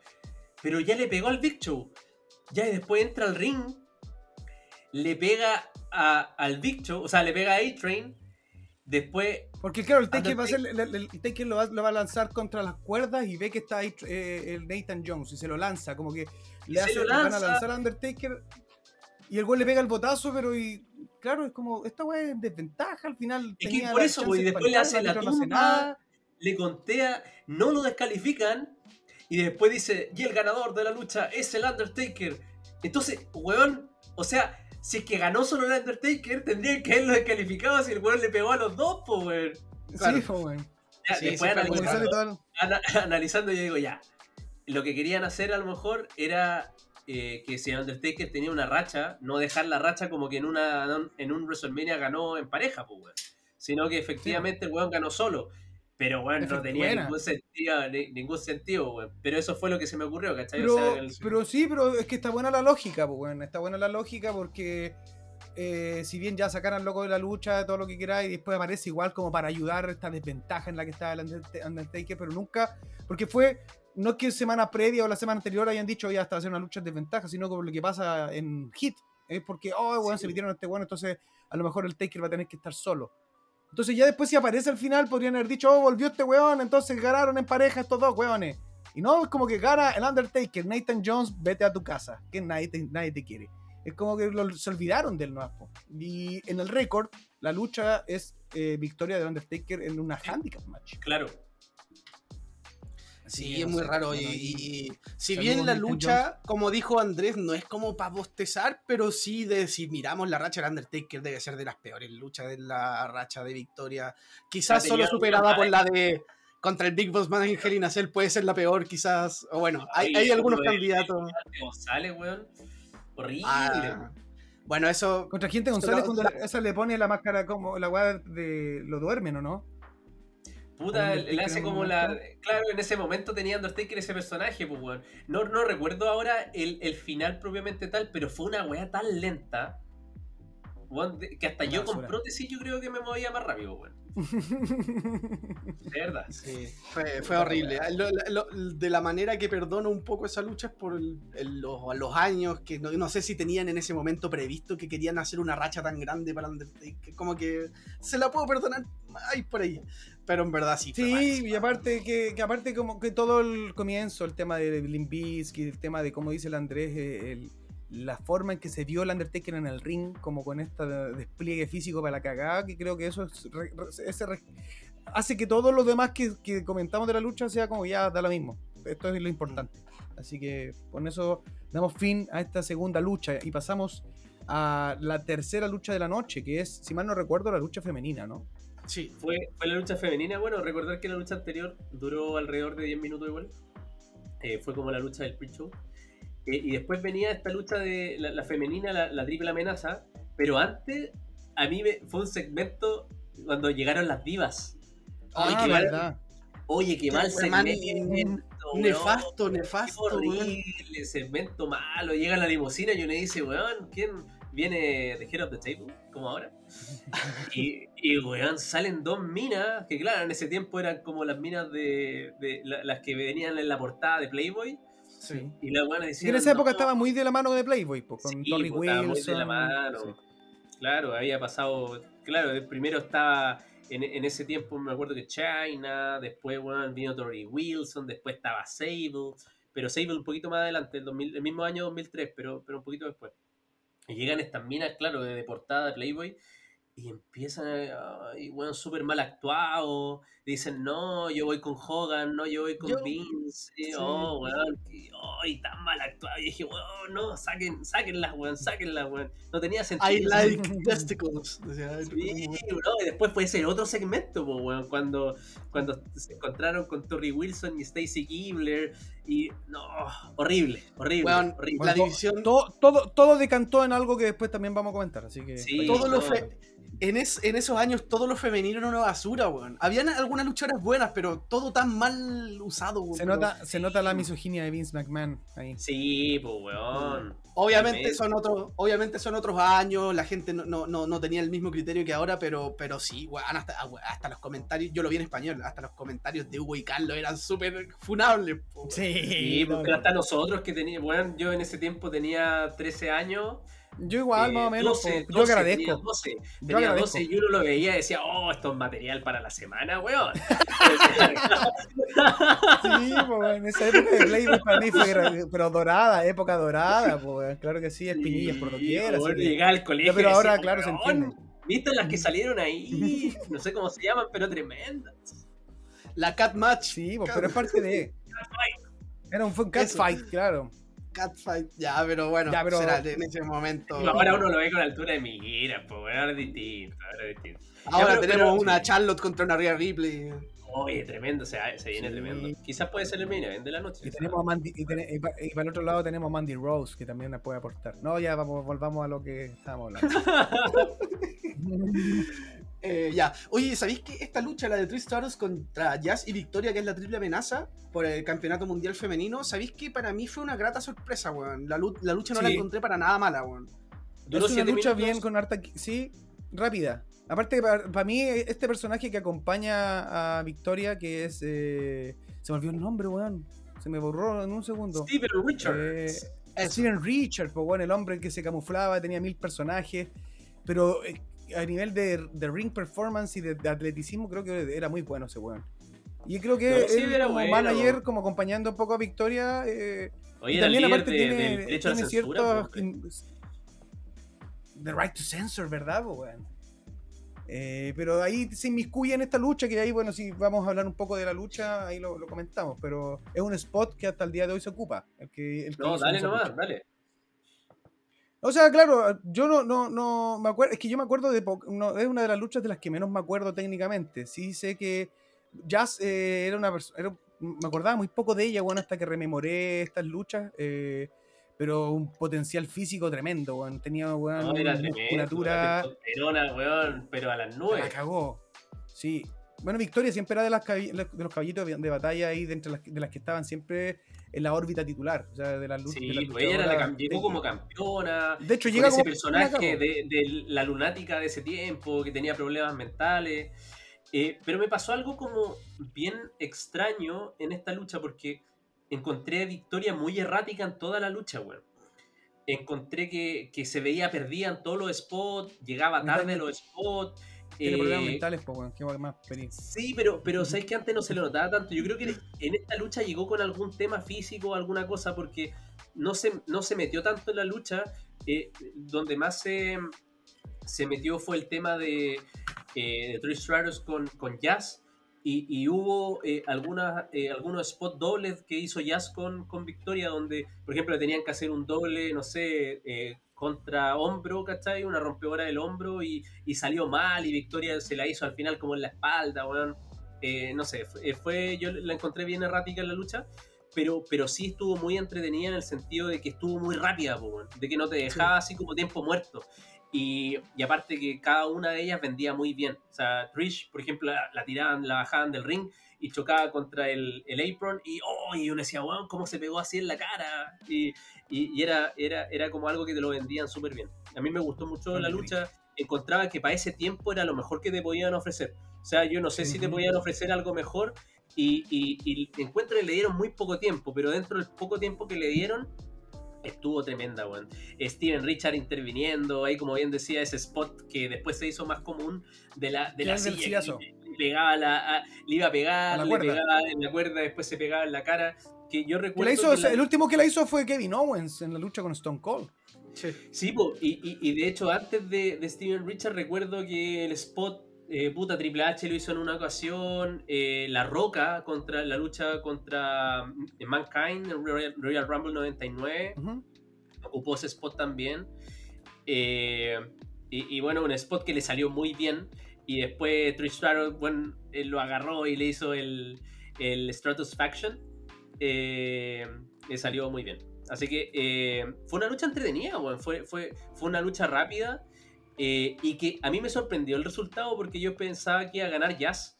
Pero ya le pegó al Big Show. Ya y después entra al ring. Le pega a- al Big Show. O sea, le pega a A-Train. Después Porque claro, el Taker, va a Undertaker- el, el- el Taker lo, va, lo va a lanzar contra las cuerdas y ve que está ahí eh, el Nathan Jones y se lo lanza, como que le hace, lo le van a lanza. lanzar a Undertaker y el güey le pega el botazo, pero y claro, es como, esta weá es desventaja al final. Es que por eso, güey, de después le hace la no hace tumba, nada. le contea, no lo descalifican y después dice, y el ganador de la lucha es el Undertaker. Entonces, weón, o sea, si es que ganó solo el Undertaker, tendría que haberlo descalificado si el weón le pegó a los dos, pues, weón. Claro. Sí, weón. Ya, Sí, después analizando, ana- analizando, yo digo, ya, lo que querían hacer a lo mejor era eh, que si el Undertaker tenía una racha, no dejar la racha como que en una en un WrestleMania ganó en pareja, pues, weón. Sino que efectivamente el weón ganó solo. Pero, weón, no tenía ningún sentido, ni- ningún sentido, weón. Pero eso fue lo que se me ocurrió, ¿cachai? Pero, O sea, el- pero sí, pero es que está buena la lógica, pues, weón. Está buena la lógica porque eh, si bien ya sacaran loco de la lucha, todo lo que queráis, y después aparece igual como para ayudar esta desventaja en la que estaba el Undert- Undertaker, pero nunca, porque fue, no es que semana previa o la semana anterior hayan dicho ya hasta hacer una lucha en desventaja, sino como lo que pasa en Hit, es porque, oh, Sí. se metieron a este weón, entonces a lo mejor el Taker va a tener que estar solo. Entonces ya después si aparece al final podrían haber dicho, oh, volvió este weón, entonces ganaron en pareja estos dos weones. Y no, es como que gana el Undertaker, Nathan Jones, vete a tu casa, que nadie te, nadie te quiere. Es como que lo- se olvidaron del nuevo. Y en el récord, la lucha es eh, victoria del Undertaker en una handicap match. Claro. Sí, es muy raro. bueno, Y, y- y- y si bien la lucha, como dijo Andrés, no es como para bostezar, pero sí de si miramos la racha del Undertaker debe ser de las peores luchas de la racha de victoria. Quizás solo superada por alguna la de contra el Big Boss Man en Hell in a Cell puede ser la peor, quizás. O bueno, hay, Ay, hay algunos candidatos. González, weón. Horrible. Ah, bueno, eso. Contra gente González, cuando la- esa le pone la máscara como la weá de lo duermen, ¿o no? Puta, él hace como la. Claro, en ese momento tenía Undertaker ese personaje, pues, weón. No, no recuerdo ahora el, el final propiamente tal, pero fue una weá tan lenta. weón, que hasta Una yo con prótesis yo creo que me movía más rápido, weón. De verdad. Sí, fue, fue horrible. Lo- lo- de la manera que perdono un poco esa lucha es por el- el- los, los años que no, no sé si tenían en ese momento previsto que querían hacer una racha tan grande para Undertaker. Como que se la puedo perdonar ahí por ahí. Pero en verdad sí. Sí, y aparte que, que aparte como que todo el comienzo, el tema de Limp Bizkit, el tema de como dice el Andrés, el- la forma en que se vio el Undertaker en el ring, como con este despliegue físico para la cagada, que creo que eso es ese hace que todo lo demás que, que comentamos de la lucha sea como ya da lo mismo. Esto es lo importante. Así que con eso damos fin a esta segunda lucha y pasamos a la tercera lucha de la noche, que es, si mal no recuerdo, la lucha femenina, ¿no? Sí. Fue, fue la lucha femenina. Bueno, recordar que la lucha anterior duró alrededor de 10 minutos igual. Eh, fue como la lucha del pre-show. Eh, y después venía esta lucha de la, la femenina, la, la triple amenaza. Pero antes, a mí me, fue un segmento cuando llegaron las divas. Ay, Ah, qué mal- verdad. Oye, qué Qué mal man- segmento. weón. Nefasto, nefasto. weón. horrible, segmento malo. Llega la limusina y uno dice, weón, ¿quién viene de Head of the Table? Como ahora. Y, y, weón, salen dos minas, que claro, en ese tiempo eran como las minas de, de la- las que venían en la portada de Playboy. Sí. Y las buenas Y decían. en esa época "No, estaba muy de la mano de Playboy, po, con Sí, Torrey muy Wilson. de la mano. sí. Claro, había pasado. Claro, el primero estaba. En, en ese tiempo me acuerdo que China, después bueno, vino Tori Wilson, después estaba Sable, pero Sable un poquito más adelante, el, 2000 el mismo año 2003, pero, pero un poquito después. Y llegan estas minas, claro, de, de portada de Playboy, y empiezan, a- y bueno, súper mal actuado, dicen, no, yo voy con Hogan, no, yo voy con Yo- Vince, y, sí. oh, weón, y, oh, y tan mal actuado, y dije, weón, no, saquen, sáquenlas, weón, sáquenlas, weón, no tenía sentido. I like testicles. Sí, bro, y después fue ese otro segmento, po, weón, cuando, cuando se encontraron con Tori Wilson y Stacy Kibler y no, horrible, horrible, Weón, horrible. la Bueno, división. Todo, todo, todo decantó en algo que después también vamos a comentar, así que... Sí, todo lo no. fe- en, es- en esos años todo lo femenino era una basura, weón. Habían algunas luchadoras buenas, pero todo tan mal usado, weón. Se nota, se nota la misoginia de Vince McMahon ahí. Sí, pues weón. Obviamente son otros, obviamente son otros años, la gente no, no, no, no tenía el mismo criterio que ahora, pero, pero sí, weón, hasta, weón, hasta los comentarios, yo lo vi en español, hasta los comentarios de Hugo y Carlos eran súper funables, po, weón. Sí, porque hasta nosotros que teníamos, bueno, yo en ese tiempo tenía 13 años, Yo igual, eh, más o menos. 12, po, yo 12, agradezco. Tenía 12, Yo tenía agradezco. 12 y uno lo veía y decía, oh, esto es material para la semana, weón. Sí, pues en esa época de Playboy para mí fue pero dorada, época dorada, pues claro que sí, espinillas por doquier. así Bueno, que- llegaba al colegio. Pero ahora, decía, claro, se "Weón, entiende. ¿Viste las que salieron ahí? No sé cómo se llaman, pero tremendas. La Cat Match. Sí, pues, pero es parte de. Era un, fue un Eso. catfight, claro. Catfight. Ya, pero bueno, Ya, pero- será en ese momento. Ahora uno lo ve con altura de mira, pues ahora es distinto, ahora es distinto. Ahora Ya, pero- tenemos pero- una Charlotte contra una Rhea Ripley. Oye, tremendo, se, se viene Sí. tremendo. Quizás puede ser el main event de la noche. Y tenemos a Mandy, y, pa- y para el otro lado tenemos a Mandy Rose, que también nos puede aportar. No, ya vamos, volvamos a lo que estábamos hablando. Eh, ya. Oye, ¿sabéis que esta lucha, la de Trish Stratus contra Jazz y Victoria, que es la triple amenaza por el campeonato mundial femenino, ¿sabéis que para mí fue una grata sorpresa, weón? La, lu- la lucha no la encontré para nada mala, weón. Duró es una siete lucha minutos. bien con harta. Sí, rápida. Aparte, para, mí, este personaje que acompaña a Victoria, que es. eh, se me olvidó el nombre, weón. Se me borró en un segundo. Steven Richards. Eh. Steven Richard, pues bueno, el hombre que se camuflaba, tenía mil personajes, pero eh, a nivel de, de ring performance y de, de atleticismo creo que era muy bueno ese weón. Y creo que sí, él como bueno. manager, como acompañando un poco a Victoria, eh, Oye, también aparte de- tiene, del derecho a la tiene censura. ciertos... pues. The right to censor, ¿verdad, weón? Eh, pero ahí se inmiscuye en esta lucha, que ahí, bueno, si vamos a hablar un poco de la lucha, ahí lo, lo comentamos, pero es un spot que hasta el día de hoy se ocupa. El que, el que No, dale nomás, lucha. dale. O sea, claro, yo no, no, no me acuerdo, es que yo me acuerdo de, no, es una de las luchas de las que menos me acuerdo técnicamente. Sí sé que Jazz eh, era una persona, me acordaba muy poco de ella, bueno, hasta que rememoré estas luchas, eh, pero un potencial físico tremendo, bueno, tenía weón, No, era tremendo. musculatura, Una testosterona, weón, pero a las la nubes. cagó. Sí. Bueno, Victoria siempre era de, las de los caballitos de, de batalla ahí, de, entre las, de las que estaban siempre en la órbita titular, o sea, de las luchas. Sí, pues ella era la, llegó como campeona. De hecho, llega ese como personaje de, de la lunática de ese tiempo, que tenía problemas mentales. Eh, pero me pasó algo como bien extraño en esta lucha, porque encontré a Victoria muy errática en toda la lucha, weón. Encontré que, que se veía perdida en todos los spots, llegaba tarde a los spots. Tiene eh, problemas mentales, pues, weón, qué más feliz. Sí, pero, pero sabes que antes no se le notaba tanto. Yo creo que en esta lucha llegó con algún tema físico, alguna cosa, porque no se, no se metió tanto en la lucha. eh, donde más se, se metió fue el tema de, eh, de Trish Stratus con, con Jazz. Y, y hubo eh, algunas, eh, algunos spot dobles que hizo Jazz con, con Victoria, donde, por ejemplo, le tenían que hacer un doble, no sé, eh, contra hombro, ¿cachai? Una rompedora del hombro y, y salió mal y Victoria se la hizo al final como en la espalda, weón. Eh, no sé, fue, fue- yo la encontré bien errática en la lucha, pero, pero sí estuvo muy entretenida en el sentido de que estuvo muy rápida, weón, de que no te dejaba así como tiempo muerto. Y, y aparte que cada una de ellas vendía muy bien. O sea, Trish, por ejemplo, la, la tiraban, la bajaban del ring y chocaba contra el, el apron y, oh, y uno decía, weón, ¿cómo se pegó así en la cara? Y, y- y era, era, era como algo que te lo vendían súper bien. A mí me gustó mucho la lucha, encontraba que para ese tiempo era lo mejor que te podían ofrecer. O sea, yo no sé si te podían ofrecer algo mejor y, y, y encuentro que le dieron muy poco tiempo, pero dentro del poco tiempo que le dieron, estuvo tremenda, weón. Steven Richard interviniendo, ahí como bien decía, ese spot que después se hizo más común de la, de la silla. que le, pegaba la, a- le iba a pegar, A le pegaba en la cuerda, después se pegaba en la cara. Que yo Que recuerdo. la hizo, que la- El último que la hizo fue Kevin Owens en la lucha con Stone Cold. Sí. Sí, po, y, y- y de hecho antes de, de Steven Richard recuerdo que el spot eh, puta Triple H lo hizo en una ocasión, eh, La Roca contra la lucha contra mm, Mankind en Royal, Royal Rumble 99, Ujú. ocupó ese spot también. Eh, y, y bueno, un spot que le salió muy bien. Y después Trish Stratus, bueno, él lo agarró y le hizo el, el Stratus Faction. Eh, le salió muy bien. Así que eh, fue una lucha entretenida, weón. Fue, fue, fue una lucha rápida. Eh, y que a mí me sorprendió el resultado porque yo pensaba que iba a ganar Jazz.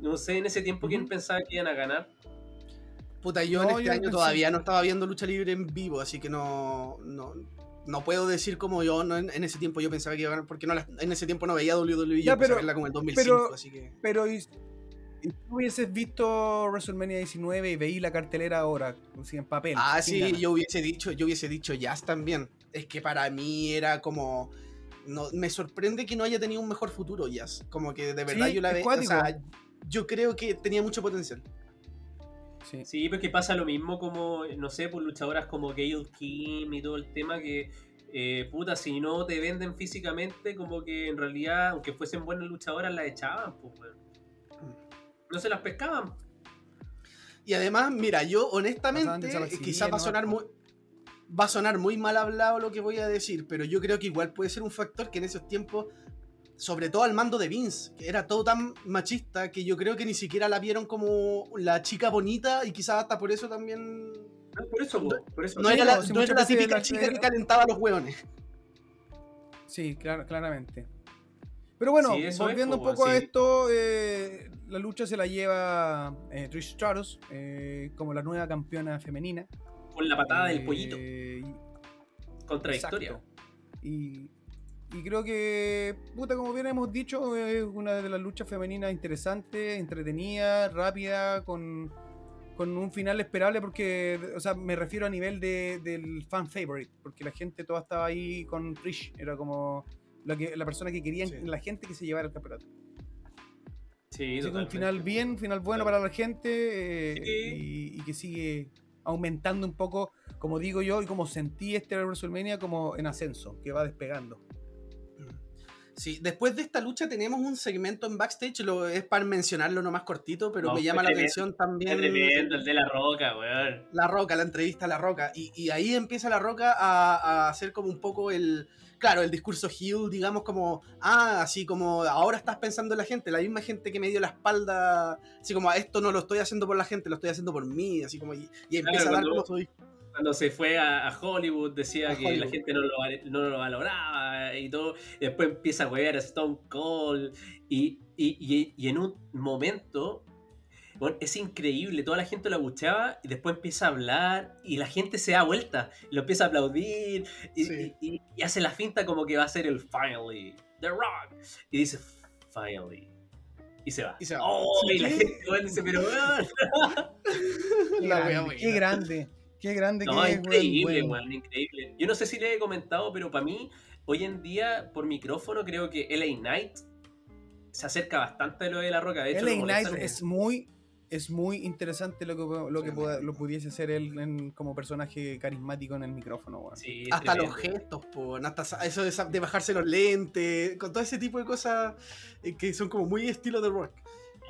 No sé en ese tiempo quién Ujú. pensaba que iban a ganar. Puta, yo No, en este yo año pensé- todavía no estaba viendo lucha libre en vivo, así que no, no, no puedo decir como yo no, en, en ese tiempo yo pensaba que iba a ganar, porque no en ese tiempo no veía WWE, Ya, yo pero- verla como en 2005, pero- así que... Pero y, y tú hubieses visto WrestleMania 19 y veí la cartelera ahora, así en papel. Ah, ¿quién sí, gana? yo hubiese dicho, yo hubiese dicho Jazz también. es que para mí era como. No, me sorprende que no haya tenido un mejor futuro, Jazz. Como que de verdad Sí, yo la veo. O sea, yo creo que tenía mucho potencial. Sí. Sí, porque pasa lo mismo como, no sé, por luchadoras como Gail Kim y todo el tema que, eh, puta, si no te venden físicamente, como que en realidad, aunque fuesen buenas luchadoras, las echaban, pues, weón. No se las pescaban. Y además, mira, yo honestamente, desapercibidas, quizás va a sonar muy. Va a sonar muy mal hablado lo que voy a decir, pero yo creo que igual puede ser un factor que en esos tiempos, sobre todo al mando de Vince, que era todo tan machista que yo creo que ni siquiera la vieron como la chica bonita y quizás hasta por eso también. No, por eso, por eso. No Sí, era la, no, era típica la- chica que calentaba a los hueones. Sí, clar- claramente. Pero bueno, Sí, eso es, volviendo un poco a esto, eh, la lucha se la lleva eh, Trish Stratus eh, como la nueva campeona femenina. Con la patada Eh, del pollito. y- Contra Victoria. Exacto. Y, y creo que, puta, como bien hemos dicho, es una de las luchas femeninas interesantes, entretenida, rápida, con, con un final esperable, porque, o sea, me refiero a nivel de, del fan favorite, porque la gente toda estaba ahí con Trish, era como la, que, la persona que querían, Sí. la gente que se llevara el campeonato. Sí, Así que un final bien, un final bueno para la gente eh, Sí. y, y que sigue aumentando un poco, como digo yo, y como sentí este WrestleMania como en ascenso, que va despegando. Sí, después de esta lucha tenemos un segmento en backstage, lo, es para mencionarlo nomás cortito, pero No, me llama la tremendo, atención también tremendo, el de la roca, weón. La Roca, la entrevista a La Roca. Y, y ahí empieza La Roca a, a hacer como un poco el, claro, el discurso heel, digamos como, ah, así como, ahora estás pensando en la gente, la misma gente que me dio la espalda, así como, esto no lo estoy haciendo por la gente, lo estoy haciendo por mí, así como, y, y empieza a dar cuando- como soy. Cuando se fue a, a Hollywood decía A que la gente no lo, no lo valoraba y todo. Y después empieza a huevear a Stone Cold. Y, y- y en un momento, bueno, es increíble. Toda la gente lo abucheaba y después empieza a hablar y la gente se da vuelta. Y lo empieza a aplaudir y, Sí. y- y- y hace la finta como que va a ser el finally. The Rock. Y dice finally. Y se va. Y se va. Oh, y la gente weón, dice, pero La wea qué grande, qué grande No, que es, increíble, weón, weón, increíble. Yo no sé si le he comentado, pero para mí, hoy en día, por micrófono, creo que LA Knight se acerca bastante a lo de la roca. De hecho, LA Knight es muy es muy interesante lo que, lo que pueda- lo pudiese ser él en- como personaje carismático en el micrófono. Sí, Hasta tremendo. los gestos, po, hasta eso de, bajarse los lentes, con todo ese tipo de cosas eh, que son como muy estilo de rock.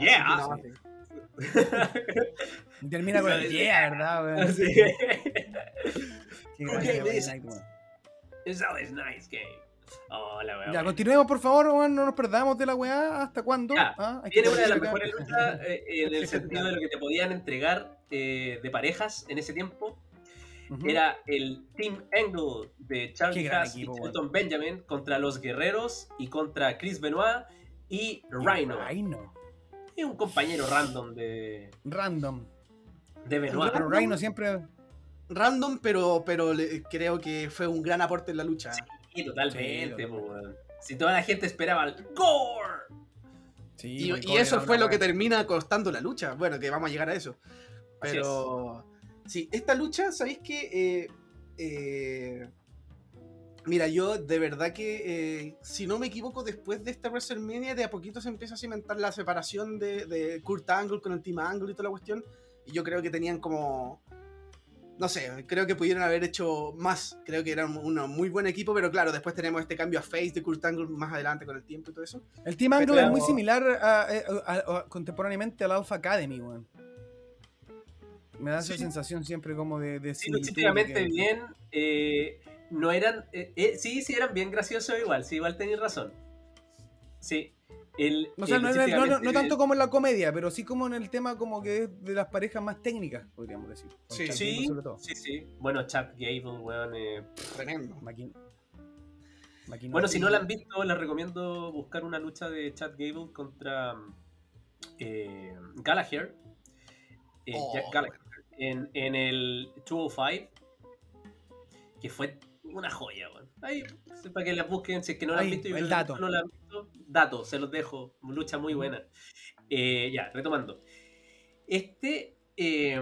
Yeah. sí. termina con el yeah, ¿verdad, weón? Sí. Qué grande Ok, LA listen. Knight, weón. It's always nice game. Oh, la. Ya, continuemos por favor, weón, no nos perdamos de la weá. ¿Hasta cuándo? Ya, Ah, hay que Tiene una de las mejores luchas eh, en el sentido de lo que te podían entregar eh, de parejas en ese tiempo. Era el Team Angle de Charlie Haas equipo, y. Shelton Benjamin contra los Guerreros y contra Chris Benoit y Rhino. Rhino. Es un compañero random de, Random. de Benoit. Pero Rhino siempre. Random, pero, pero creo que fue un gran aporte en la lucha. Sí, totalmente, Sí. Si toda la gente esperaba el Gore. Sí, Y, eso fue lo que termina costando la lucha. Bueno, que vamos a llegar a eso. Pero sí, esta lucha, ¿sabéis qué? Eh, eh, mira, yo de verdad que, eh, si no me equivoco, después de esta WrestleMania, de a poquito se empieza a cimentar la separación de, de Kurt Angle con el Team Angle y toda la cuestión. Y yo creo que tenían como... No sé, creo que pudieron haber hecho más. Creo que eran un un muy buen equipo, pero claro, después tenemos este cambio a face de Kurt Angle más adelante con el tiempo y todo eso. El Team Angle Pero- es muy similar a- a- a- a- contemporáneamente al Alpha Academy, weón. Me da esa sensación siempre como de, de Sí, que- bien. eh, no eran. eh, eh, sí, sí, eran bien graciosos igual. Sí, igual tenéis razón. Sí. El, O sea, el no, no- no- no- luchísticamente no tanto como en la comedia, pero sí como en el tema como que es de las parejas más técnicas, podríamos decir. Sí. Chad Sí, Gable sobre todo. sí, sí. Bueno, Chad Gable, weón. eh, Tremendo. Maquin-. Bueno, si no la han visto, les recomiendo buscar una lucha de Chad Gable contra eh, Gallagher. eh, Oh, Jack Gallagher, en, en el 205. Que fue una joya, weón. Ahí, para que la busquen, si es que no la han visto. yo el dato. No la han visto, dato, se los dejo. Lucha muy buena. Eh, ya, retomando. Este, eh,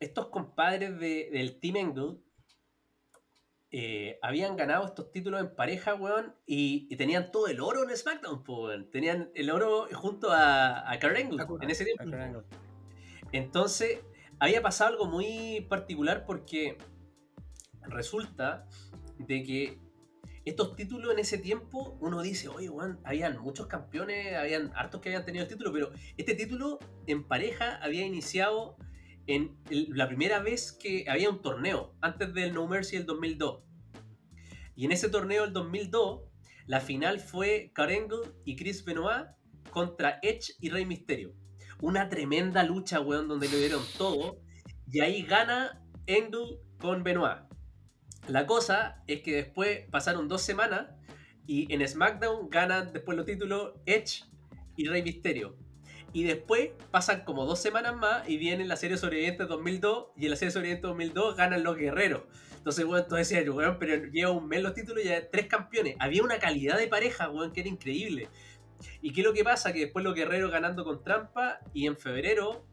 estos compadres de- del Team Angle eh, habían ganado estos títulos en pareja, weón, y, y tenían todo el oro en SmackDown, weón. Tenían el oro junto a, a Kurt Angle en ese tiempo. Entonces, había pasado algo muy particular porque resulta de que estos títulos en ese tiempo, uno dice, oye, weón, habían muchos campeones, habían hartos que habían tenido el título, pero este título en pareja había iniciado en la primera vez que había un torneo, antes del No Mercy del 2002. Y en ese torneo del 2002, la final fue Angle y Chris Benoit contra Edge y Rey Mysterio. Una tremenda lucha, weón, donde le dieron todo. Y ahí gana Angle con Benoit. La cosa es que después pasaron dos semanas y en SmackDown ganan después los títulos Edge y Rey Mysterio. Y después pasan como dos semanas más y viene la serie sobreviviente 2002 y en la serie sobreviviente 2002 ganan los guerreros. Entonces, weón, tú decías, weón, pero lleva un mes los títulos y ya tres campeones. Había una calidad de pareja, weón, que era increíble. ¿Y qué es lo que pasa? Que después los guerreros ganando con trampa y en febrero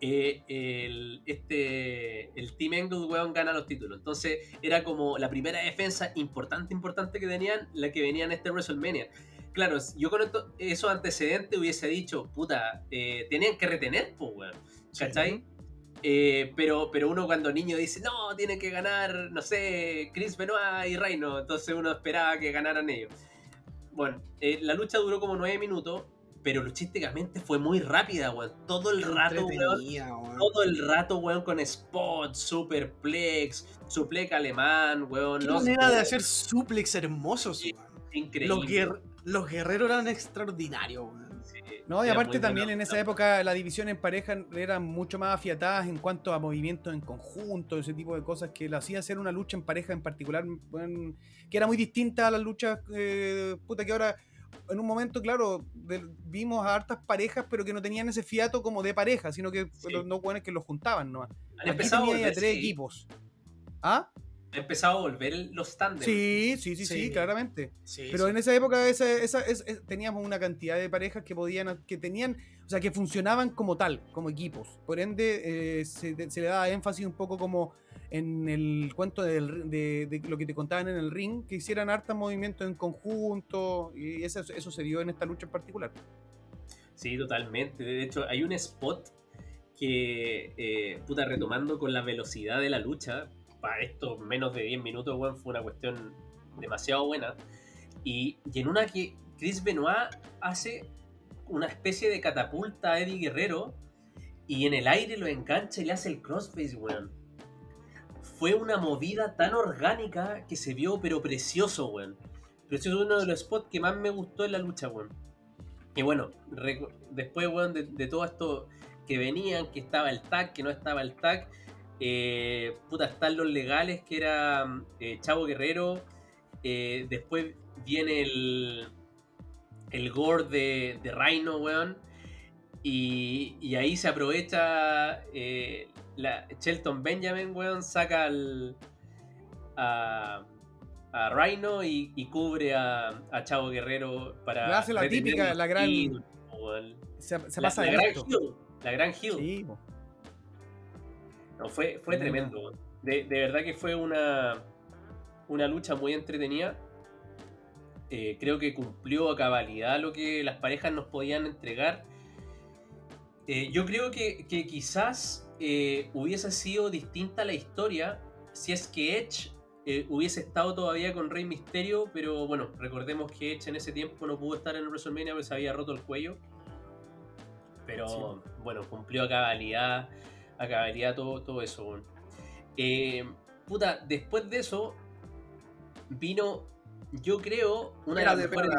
eh, el, este, el Team Angle, weón, gana los títulos. Entonces era como la primera defensa importante, importante que tenían, la que venía en este WrestleMania. Claro, yo con esto- esos antecedentes hubiese dicho, puta, eh, tenían que retener, pues, weón. ¿Cachai? Eh, pero, pero uno cuando niño dice, no, tienen que ganar, no sé, Chris Benoit y Reino. Entonces uno esperaba que ganaran ellos. Bueno, eh, la lucha duró como nueve minutos, pero luchísticamente fue muy rápida, weón. Todo el rato, weón. Entretenida, weón. Todo el rato, weón, con spots, superplex, suplex alemán, weón. Qué los manera de hacer suplex hermosos, Sí. Increíble. Los, guer- los guerreros eran extraordinarios, weón. Sí, No, y aparte también en esa época la división en pareja eran mucho más afiatadas en cuanto a movimientos en conjunto, ese tipo de cosas que le hacía hacer una lucha en pareja en particular, bueno, que era muy distinta a las luchas, eh, puta, que ahora en un momento, claro, de- vimos a hartas parejas, pero que no tenían ese fiato como de pareja, sino que Sí. los no buenos que los juntaban, ¿no? Han Aquí empezado a volver, tres sí. equipos. ¿Ah? Ha empezado a volver los tandems. Sí, sí, sí, sí, Sí. claramente. Sí, Pero en esa época esa, esa- es- es- teníamos una cantidad de parejas que podían, que tenían, o sea, que funcionaban como tal, como equipos. Por ende, eh, se, se le daba énfasis un poco como en el cuento de, lo que te contaban en el ring, que hicieran hartos movimientos en conjunto, y eso, se dio en esta lucha en particular. Sí, totalmente. De hecho, hay un spot que, eh, puta, retomando con la velocidad de la lucha, para estos menos de 10 minutos, weón, fue una cuestión demasiado buena. Y, y en una que Chris Benoit hace una especie de catapulta a Eddie Guerrero y en el aire lo engancha y le hace el crossface, weón. Fue una movida tan orgánica que se vio, pero precioso, weón. Precioso, uno de los spots que más me gustó en la lucha, weón. Y bueno, después, weón, de, de todo esto que venían, que estaba el tag, que no estaba el tag, eh, puta, están los legales, que era eh, Chavo Guerrero, eh, después viene el, el gore de, de Rhino, weón, y, y ahí se aprovecha eh, la, Shelton Benjamin, weón, saca al, a, a Rhino y, y cubre a, a Chavo Guerrero para... Le hace la típica, la gran- weón. Se, se La- pasa la, de gran heel, la gran. Sí, po. No, fue, fue Tremendo. tremendo. De, de verdad que fue una, una lucha muy entretenida. Eh, creo que cumplió a cabalidad lo que las parejas nos podían entregar. Eh, yo creo que, que quizás eh, hubiese sido distinta la historia si es que Edge eh, hubiese estado todavía con Rey Misterio, pero bueno, recordemos que Edge en ese tiempo no pudo estar en WrestleMania porque se había roto el cuello. Pero bueno, cumplió a cabalidad, a cabalidad todo, todo eso. Eh, puta, después de eso vino, yo creo, una de las mejores...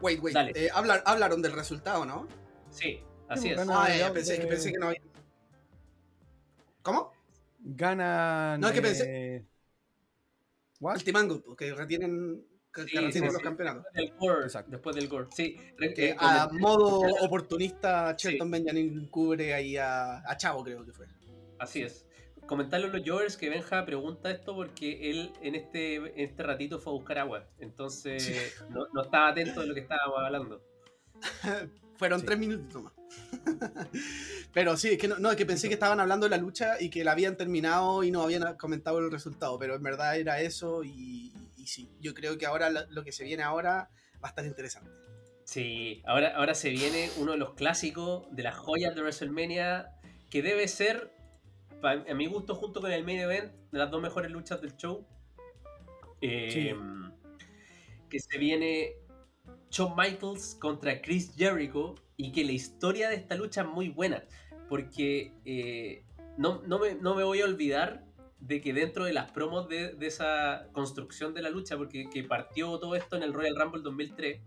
Wait, wait. Eh, hablar- hablaron del resultado, ¿no? Sí, así es. Ah, pensé, pensé que no había. ¿Cómo? Ganan. No, es que eh, ¿what? El pues, que retienen, que, que Sí, retienen sí, los sí. campeonatos. Después del gore, Exacto. después del gore. Sí, Que eh, a modo oportunista, Shelton Benjamin cubre ahí a, a Chavo, creo que fue. Así es. Comentarle a los Jovers que Benja pregunta esto porque él en este, en este ratito fue a buscar agua. Entonces no, no estaba atento de lo que estábamos hablando. Fueron Sí. tres minutos nomás. pero sí, es que no, no, es que pensé que estaban hablando de la lucha y que la habían terminado y no habían comentado el resultado, pero en verdad era eso y, y sí, yo creo que ahora lo, que se viene ahora va a estar interesante. Sí, ahora, ahora se viene uno de los clásicos de las joyas de WrestleMania que debe ser, a mi gusto, junto con el main event, de las dos mejores luchas del show. Eh, Que se viene Shawn Michaels contra Chris Jericho y que la historia de esta lucha es muy buena porque eh, no, no me, no me voy a olvidar de que dentro de las promos de, de esa construcción de la lucha, porque que partió todo esto en el Royal Rumble 2003,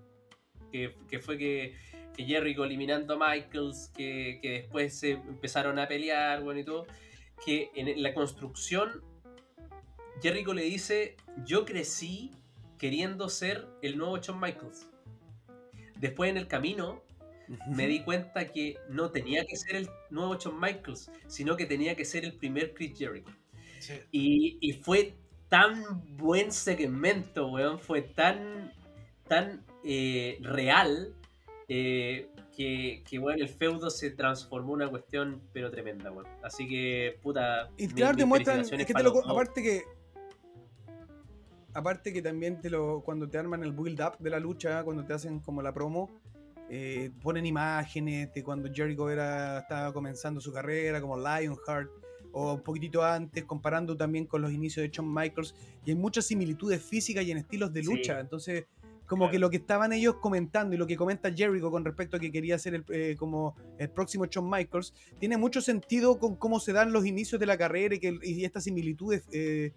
que, que fue que, que Jericho eliminando a Michaels, que, que después se empezaron a pelear, bueno y todo, que en la construcción Jericho le dice, yo crecí queriendo ser el nuevo Shawn Michaels. Después en el camino me di cuenta que no tenía que ser el nuevo Shawn Michaels, sino que tenía que ser el primer Chris Jericho. Y, y fue tan buen segmento, weón. Fue tan, tan eh, real eh, que, que, el feudo se transformó en una cuestión, pero tremenda, weón. Así que, puta. Y claro, mis te muestran, felicitaciones es que te lo, aparte que aparte que también te lo cuando te arman el build up de la lucha, cuando te hacen como la promo, eh, ponen imágenes de cuando Jericho era estaba comenzando su carrera como Lionheart o un poquitito antes, comparando también con los inicios de Shawn Michaels y hay muchas similitudes físicas y en estilos de Sí. lucha, entonces como Claro. que lo que estaban ellos comentando y lo que comenta Jericho con respecto a que quería ser el, eh, como el próximo Shawn Michaels, tiene mucho sentido con cómo se dan los inicios de la carrera y, que, y estas similitudes eh,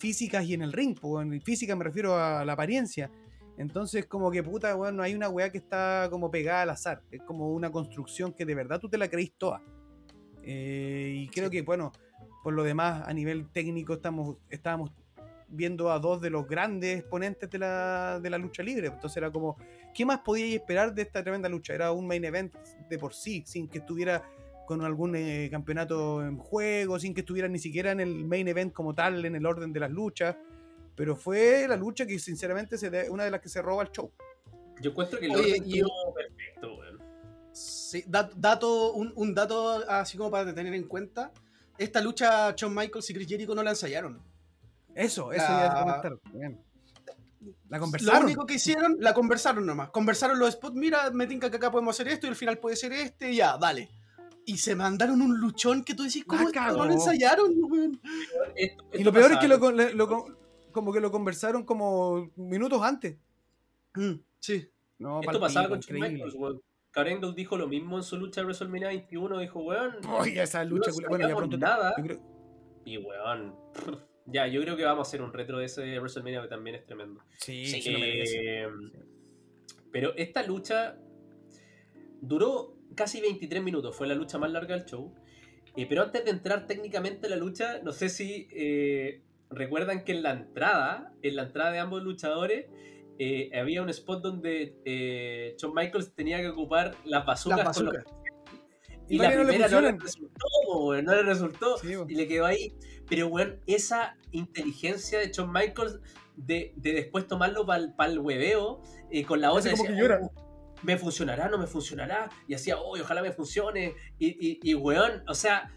físicas y en el ring. po, en física me refiero a la apariencia. Entonces, como que puta, bueno, no hay una weá que está como pegada al azar. Es como una construcción que de verdad tú te la creís toda. Eh, y creo que, bueno, por lo demás, a nivel técnico, estamos, estábamos viendo a dos de los grandes exponentes de la, de la lucha libre. Entonces era como, ¿qué más podíais esperar de esta tremenda lucha? Era un main event de por sí, sin que estuviera con algún eh, campeonato en juego, sin que estuviera ni siquiera en el main event como tal, en el orden de las luchas. Pero fue la lucha que sinceramente se de- una de las que se roba el show. Yo encuentro que el Oye, orden y- estuvo perfecto, weón. Sí, dat- dato, un, un dato así como para tener en cuenta. Esta lucha Shawn Michaels y Chris Jericho no la ensayaron. Eso, eso La- iba a comentar. Bien. La Lo conversaron. único que hicieron, la conversaron nomás. Conversaron los spots, mira, me tinca que acá podemos hacer esto y el final puede ser este, ya, dale. Y se mandaron un luchón que tú decís, ¿cómo esto no lo ensayaron? Esto- Y lo peor es que lo, pasaba- con- le- lo con- como que lo conversaron como minutos antes. Mm, sí. No, Esto pasaba con Shawn. Michaels, weón. Dijo lo mismo en su lucha de WrestleMania 21. Dijo, weón. Oye, esa no lucha. culi- bueno, ya pronto. nada. yo creo- Y weón. Ya, yo creo que vamos a hacer un retro de ese WrestleMania que también es tremendo. sí, Sí, lo. Eh, pero esta lucha duró casi 23 minutos, fue la lucha más larga del show. Eh, pero antes de entrar técnicamente a la lucha, no sé si eh, recuerdan que en la entrada, en la entrada de ambos luchadores, eh, había un spot donde eh, Shawn Michaels tenía que ocupar las bazucas. Las con los- y Y la no le no le resultó, no le resultó. Sí. Y le quedó ahí. Pero, weón, esa inteligencia de Shawn Michaels de, de después tomarlo para el hueveo con la otra. Hace como decía, que llora. "Oh, ¿Me funcionará? ¿No me funcionará? Y hacía, oh, ojalá me funcione. Y, y, y, weón, o sea,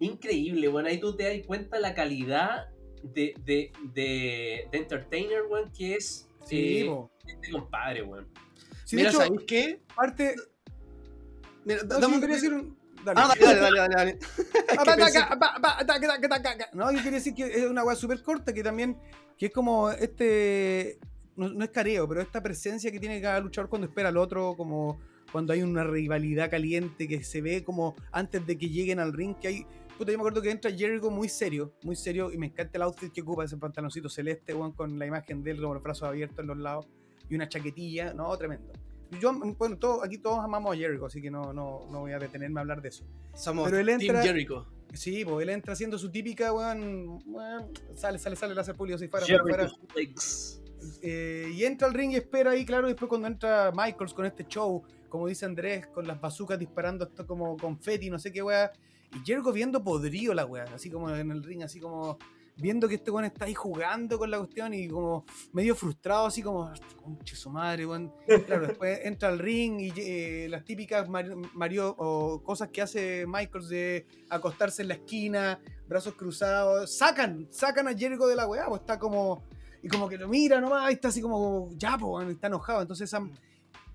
increíble, weón. Ahí tú te das cuenta la calidad de, de, de, de entertainer, weón, que es Sí, eh, este compadre, weón. Sí, Mira, de hecho, ¿sabéis qué? parte. Mira, No, dame sí, quería decir un. Dale. Ah, dale, dale, dale, dale. No, yo quería decir que es una weá súper corta que también, que es como este, no, no es careo, pero esta presencia que tiene cada luchador cuando espera al otro, como cuando hay una rivalidad caliente que se ve como antes de que lleguen al ring, que hay, puta, yo me acuerdo que entra Jericho muy serio, muy serio, y me encanta el outfit que ocupa, ese pantaloncito celeste, weón, con la imagen de él como los brazos abiertos en los lados, y una chaquetilla, no, tremendo. Yo, bueno, todo, aquí todos amamos a Jericho, así que no, no, no voy a detenerme a hablar de eso. Somos Pero él Team entra- Jericho. Sí, pues él entra haciendo su típica, weón, sale, sale, sale, le hace público si fuera, Jericho fuera. Flex. Eh, y entra al ring y espera ahí, claro, y después cuando entra Michaels con este show, como dice Andrés, con las bazucas disparando esto como confeti, no sé qué weá, y Jericho viendo podrido la weá, así como en el ring, así como viendo que este weón está ahí jugando con la cuestión y como medio frustrado, así como, conche su madre, weón. Claro, después entra al ring y eh, las típicas Mario o cosas que hace Michaels de acostarse en la esquina, brazos cruzados, sacan, sacan a Jericho de la weá, pues está como, y como que lo mira nomás, y está así como, ya, pues, está enojado. Entonces, esa,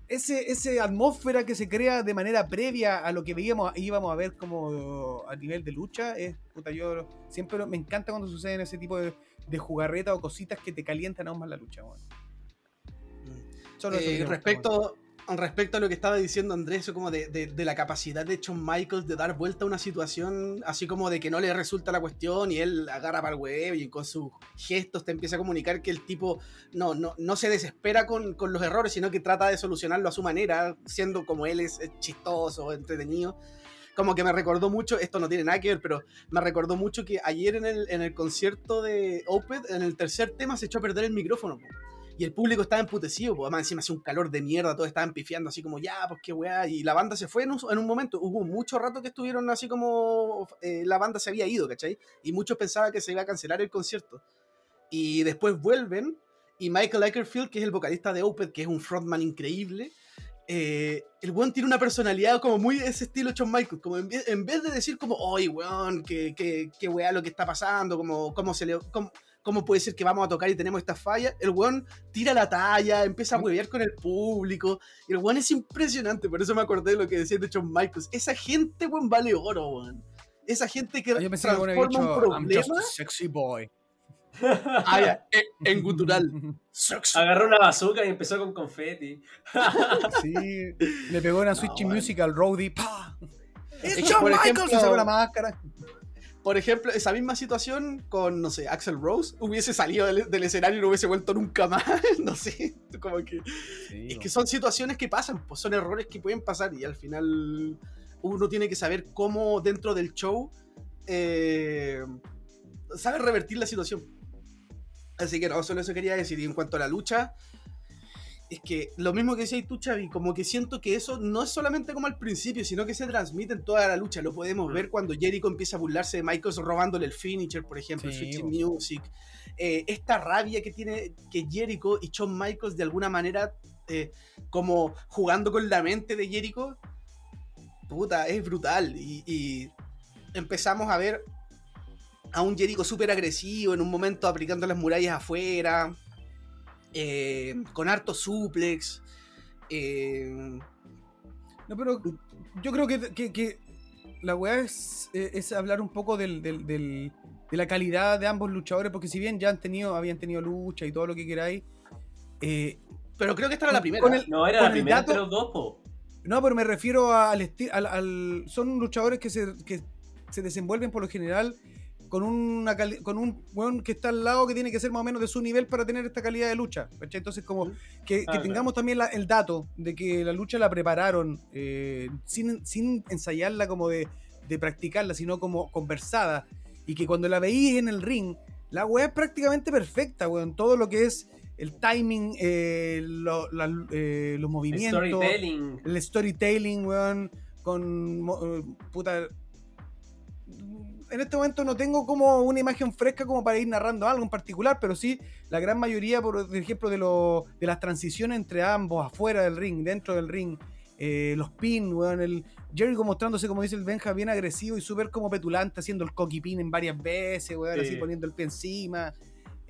ese, ese atmósfera que se crea de manera previa a lo que veíamos, íbamos a ver como a nivel de lucha, es, puta, yo siempre me encanta cuando suceden ese tipo de, de jugarretas o cositas que te calientan aún más la lucha, bueno. Solo eh, respecto, respecto a lo que estaba diciendo Andrés, como de, la capacidad de Shawn Michaels de dar vuelta a una situación, así como de que no le resulta la cuestión y él agarra para el web y con sus gestos te empieza a comunicar que el tipo no, no, no se desespera con, los errores, sino que trata de solucionarlo a su manera, siendo como él es, chistoso, entretenido. Como que me recordó mucho, esto no tiene nada que ver, pero me recordó mucho que ayer en el, en el concierto de Opeth, en el tercer tema, se echó a perder el micrófono y el público estaba emputecido, pues además encima hacía un calor de mierda, todos estaban pifiando así como, ya, pues qué weá, y la banda se fue en un, momento, hubo mucho rato que estuvieron así como eh, la banda se había ido, ¿cachai? Y muchos pensaban que se iba a cancelar el concierto. Y después vuelven, y Michael Eckerfield, que es el vocalista de Opeth, que es un frontman increíble, eh, el weón tiene una personalidad como muy ese estilo John Michael, como en vez, de decir como, oye, weón, qué, qué, qué weá lo que está pasando, como, cómo se le... ¿cómo puede ser que vamos a tocar y tenemos esta falla? El weón tira la talla, empieza a huevear con el público. Y el weón es impresionante, por eso me acordé de lo que decía de John Michaels. Esa gente, weón, vale oro, weón. Esa gente que transforma un problema. sexy boy. Ah, ya, en, gutural. Agarró una bazooka y empezó con confeti. sí, le pegó una Switch Music al Roadie. ¡Es John Michaels! se sacó la máscara por ejemplo, esa misma situación con, no sé, Axel Rose hubiese salido del, escenario y no hubiese vuelto nunca más. no sé, como que. es que son situaciones que pasan, pues son errores que pueden pasar y al final uno tiene que saber cómo dentro del show eh, sabe revertir la situación. Así que no, solo eso quería decir. Y en cuanto a la lucha, es que lo mismo que decías tú, Chavi, como que siento que eso no es solamente como al principio, sino que se transmite en toda la lucha. Lo podemos ver cuando Jericho empieza a burlarse de Michaels robándole el finisher, por ejemplo, Switching Music. Eh, esta rabia que tiene que Jericho y Shawn Michaels de alguna manera eh, como jugando con la mente de Jericho, puta, es brutal. Y, y empezamos a ver a un Jericho súper agresivo, en un momento aplicando las murallas afuera eh, con harto suplex. Eh, no, pero yo creo que, la weá es, hablar un poco del, de la calidad de ambos luchadores, porque si bien ya han tenido, habían tenido lucha y todo lo que queráis. Eh, pero creo que esta era la primera. no, era la primera de los dos, No, pero me refiero al, al, Son luchadores que se, que se desenvuelven por lo general con, una con un weón que está al lado que tiene que ser más o menos de su nivel para tener esta calidad de lucha. Entonces, como que, ah, tengamos también el dato de que la lucha la prepararon eh, sin, sin, ensayarla como de, de, practicarla, sino como conversada. Y que cuando la veís en el ring, la weá es prácticamente perfecta, weón. Todo lo que es el timing, eh, eh, los movimientos. El storytelling. El storytelling, weón. Con puta en este momento no tengo como una imagen fresca como para ir narrando algo en particular, pero sí la gran mayoría, por ejemplo, de, lo, de las transiciones entre ambos, afuera del ring, dentro del ring, eh, los pins, weón, el Jericho mostrándose, como dice el Benja, bien agresivo y súper como petulante, haciendo el cocky pin en varias veces, weón, así poniendo el pie encima.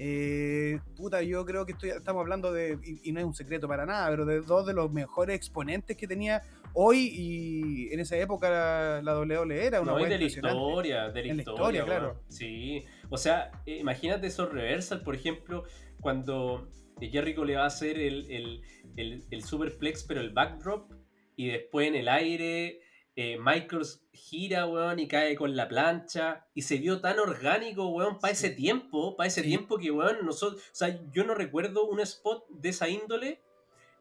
Eh, puta, yo creo que estoy, estamos hablando de, y, no es un secreto para nada, pero de dos de los mejores exponentes que tenía hoy y en esa época la, WWE era una no, de la historia, de la, historia, claro. Sí, o sea, eh, imagínate esos reversal, por ejemplo, cuando Jericho le va a hacer el, el, el, el superplex, pero el backdrop, y después en el aire eh, Michaels gira, weón, y cae con la plancha. Y se vio tan orgánico, weón, para ese tiempo, para ese tiempo que, weón, nosotros, o sea, yo no recuerdo un spot de esa índole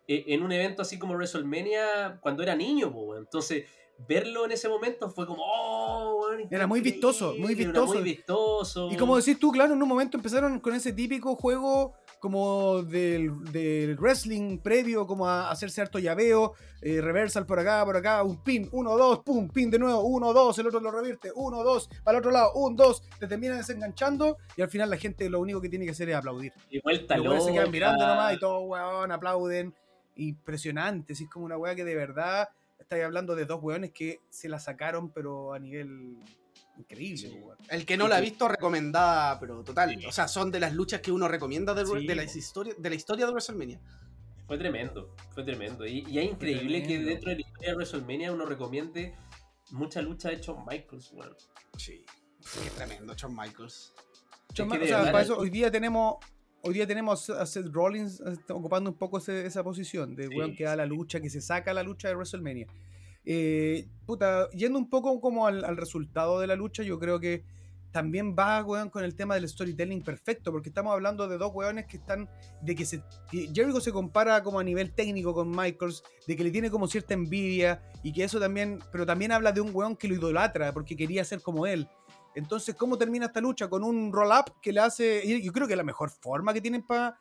en un evento así como WrestleMania cuando era niño. Entonces, verlo en ese momento fue como, oh, Era muy vistoso, muy vistoso. muy vistoso. Y como decís tú, claro, en un momento empezaron con ese típico juego como del, del wrestling previo, como a hacerse harto llaveo, eh, reversal por acá, por acá, un pin, uno, dos, pum, pin de nuevo, uno, dos, el otro lo revierte, uno, dos, para el otro lado, un, dos, te termina desenganchando y al final la gente lo único que tiene que hacer es aplaudir. Y vuelta Los se quedan mirando nomás y todos, weón, aplauden. Impresionante, sí, es como una weá que de verdad estáis hablando de dos weones que se la sacaron, pero a nivel increíble, Sí. El que no la ha visto, recomendada, pero total. Sí. O sea, son de las luchas que uno recomienda de, Sí, de, la historia, de la historia de WrestleMania. Fue tremendo, fue tremendo. Y, y es increíble que dentro de la historia de WrestleMania uno recomiende mucha lucha de Shawn Michaels, weón. Sí. Qué tremendo, Shawn Michaels. Shawn de o sea, para eso hoy día tenemos hoy día tenemos a Seth Rollins eh, ocupando un poco ese- esa posición de Sí, weón que da la lucha, que se saca la lucha de WrestleMania. Eh, puta, yendo un poco como al, al resultado de la lucha, yo creo que también va, weón, con el tema del storytelling perfecto, porque estamos hablando de dos weones que están, de que, se, que Jericho se compara como a nivel técnico con Michaels, de que le tiene como cierta envidia, y que eso también, pero también habla de un weón que lo idolatra, porque quería ser como él. Entonces, ¿cómo termina esta lucha? Con un roll-up que le hace. Yo creo que es la mejor forma que tienen para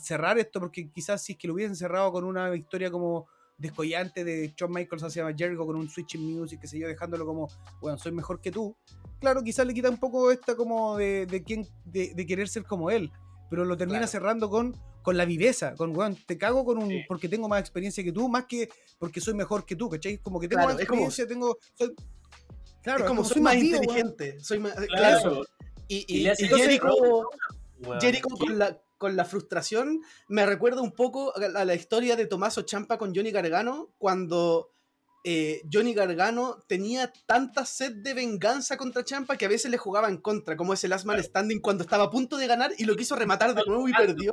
cerrar esto, porque quizás si es que lo hubiesen cerrado con una victoria como descollante de Shawn Michaels hacia Jericho con un switching music, que sé yo, dejándolo como, bueno, soy mejor que tú. Claro, quizás le quita un poco esta como de, de, quién, de, de querer ser como él, pero lo termina Claro. cerrando con, con la viveza, con, weón, te cago con un, Sí. porque tengo más experiencia que tú, más que porque soy mejor que tú, ¿cachai? Como que tengo Claro, más es como- experiencia, tengo... Soy, claro, es como soy soy más vivo, inteligente. Soy más, Claro, claro. Y, y y- le hace y Jericho, weón. Jericho con la, con la frustración me recuerda un poco a, a la historia de Tommaso Champa con Johnny Gargano cuando eh, Johnny Gargano tenía tanta sed de venganza contra Champa que a veces le jugaba en contra, como ese last man standing cuando estaba a punto de ganar y lo quiso rematar de nuevo y perdió.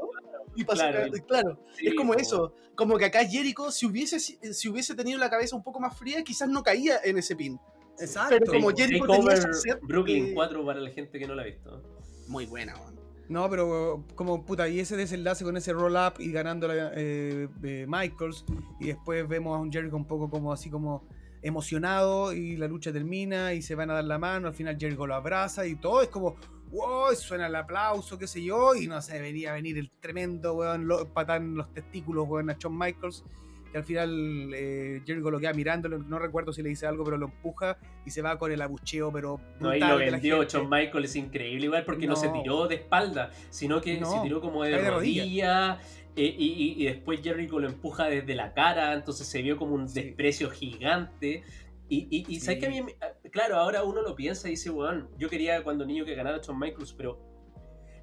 Y pasó, Claro. claro, Sí, es como po. eso, como que acá Jericho, si hubiese, si hubiese tenido la cabeza un poco más fría, quizás no caía en ese pin. Exacto. Pero como Jericho tenía sed Brooklyn de- 4 para la gente que no la ha visto. Muy buena, weón. No, pero como puta, y ese desenlace con ese roll-up y ganando la, eh, eh, Michaels, y después vemos a un Jericho un poco como así como emocionado, y la lucha termina, y se van a dar la mano, al final Jericho lo abraza, y todo es como, wow, suena el aplauso, qué sé yo, y no sé, venía a venir el tremendo, weón, lo, patán los testículos, weón, a Shawn Michaels, que al final eh, Jericho lo queda mirando, no recuerdo si le dice algo, pero lo empuja, y se va con el abucheo, pero No, ahí brutal lo vendió gente. Shawn Michaels, es increíble igual porque no. se tiró de espalda, sino que No, se tiró como de, de rodilla. eh, y, y- y después Jericho lo empuja desde la cara, entonces se vio como un Sí. desprecio gigante. Y, y, y ¿sabes Sí. que a mí, me- claro, ahora uno lo piensa y dice, weón, yo quería cuando niño que ganara Shawn Michaels, pero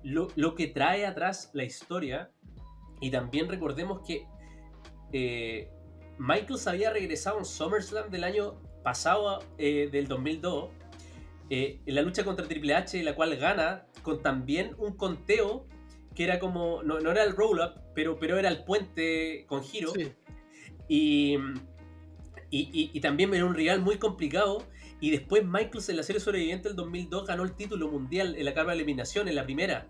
lo, lo que trae atrás la historia, y también recordemos que eh, Michaels había regresado en SummerSlam del año pasado, eh, del 2002, eh, en la lucha contra Triple H, la cual gana con también un conteo que era como, no, no era el roll-up, pero, pero era el puente con giro. Sí. Y, y, y- y también era un rival muy complicado. Y después Michaels en la serie sobreviviente del 2002 ganó el título mundial en la carga de eliminación, en la primera.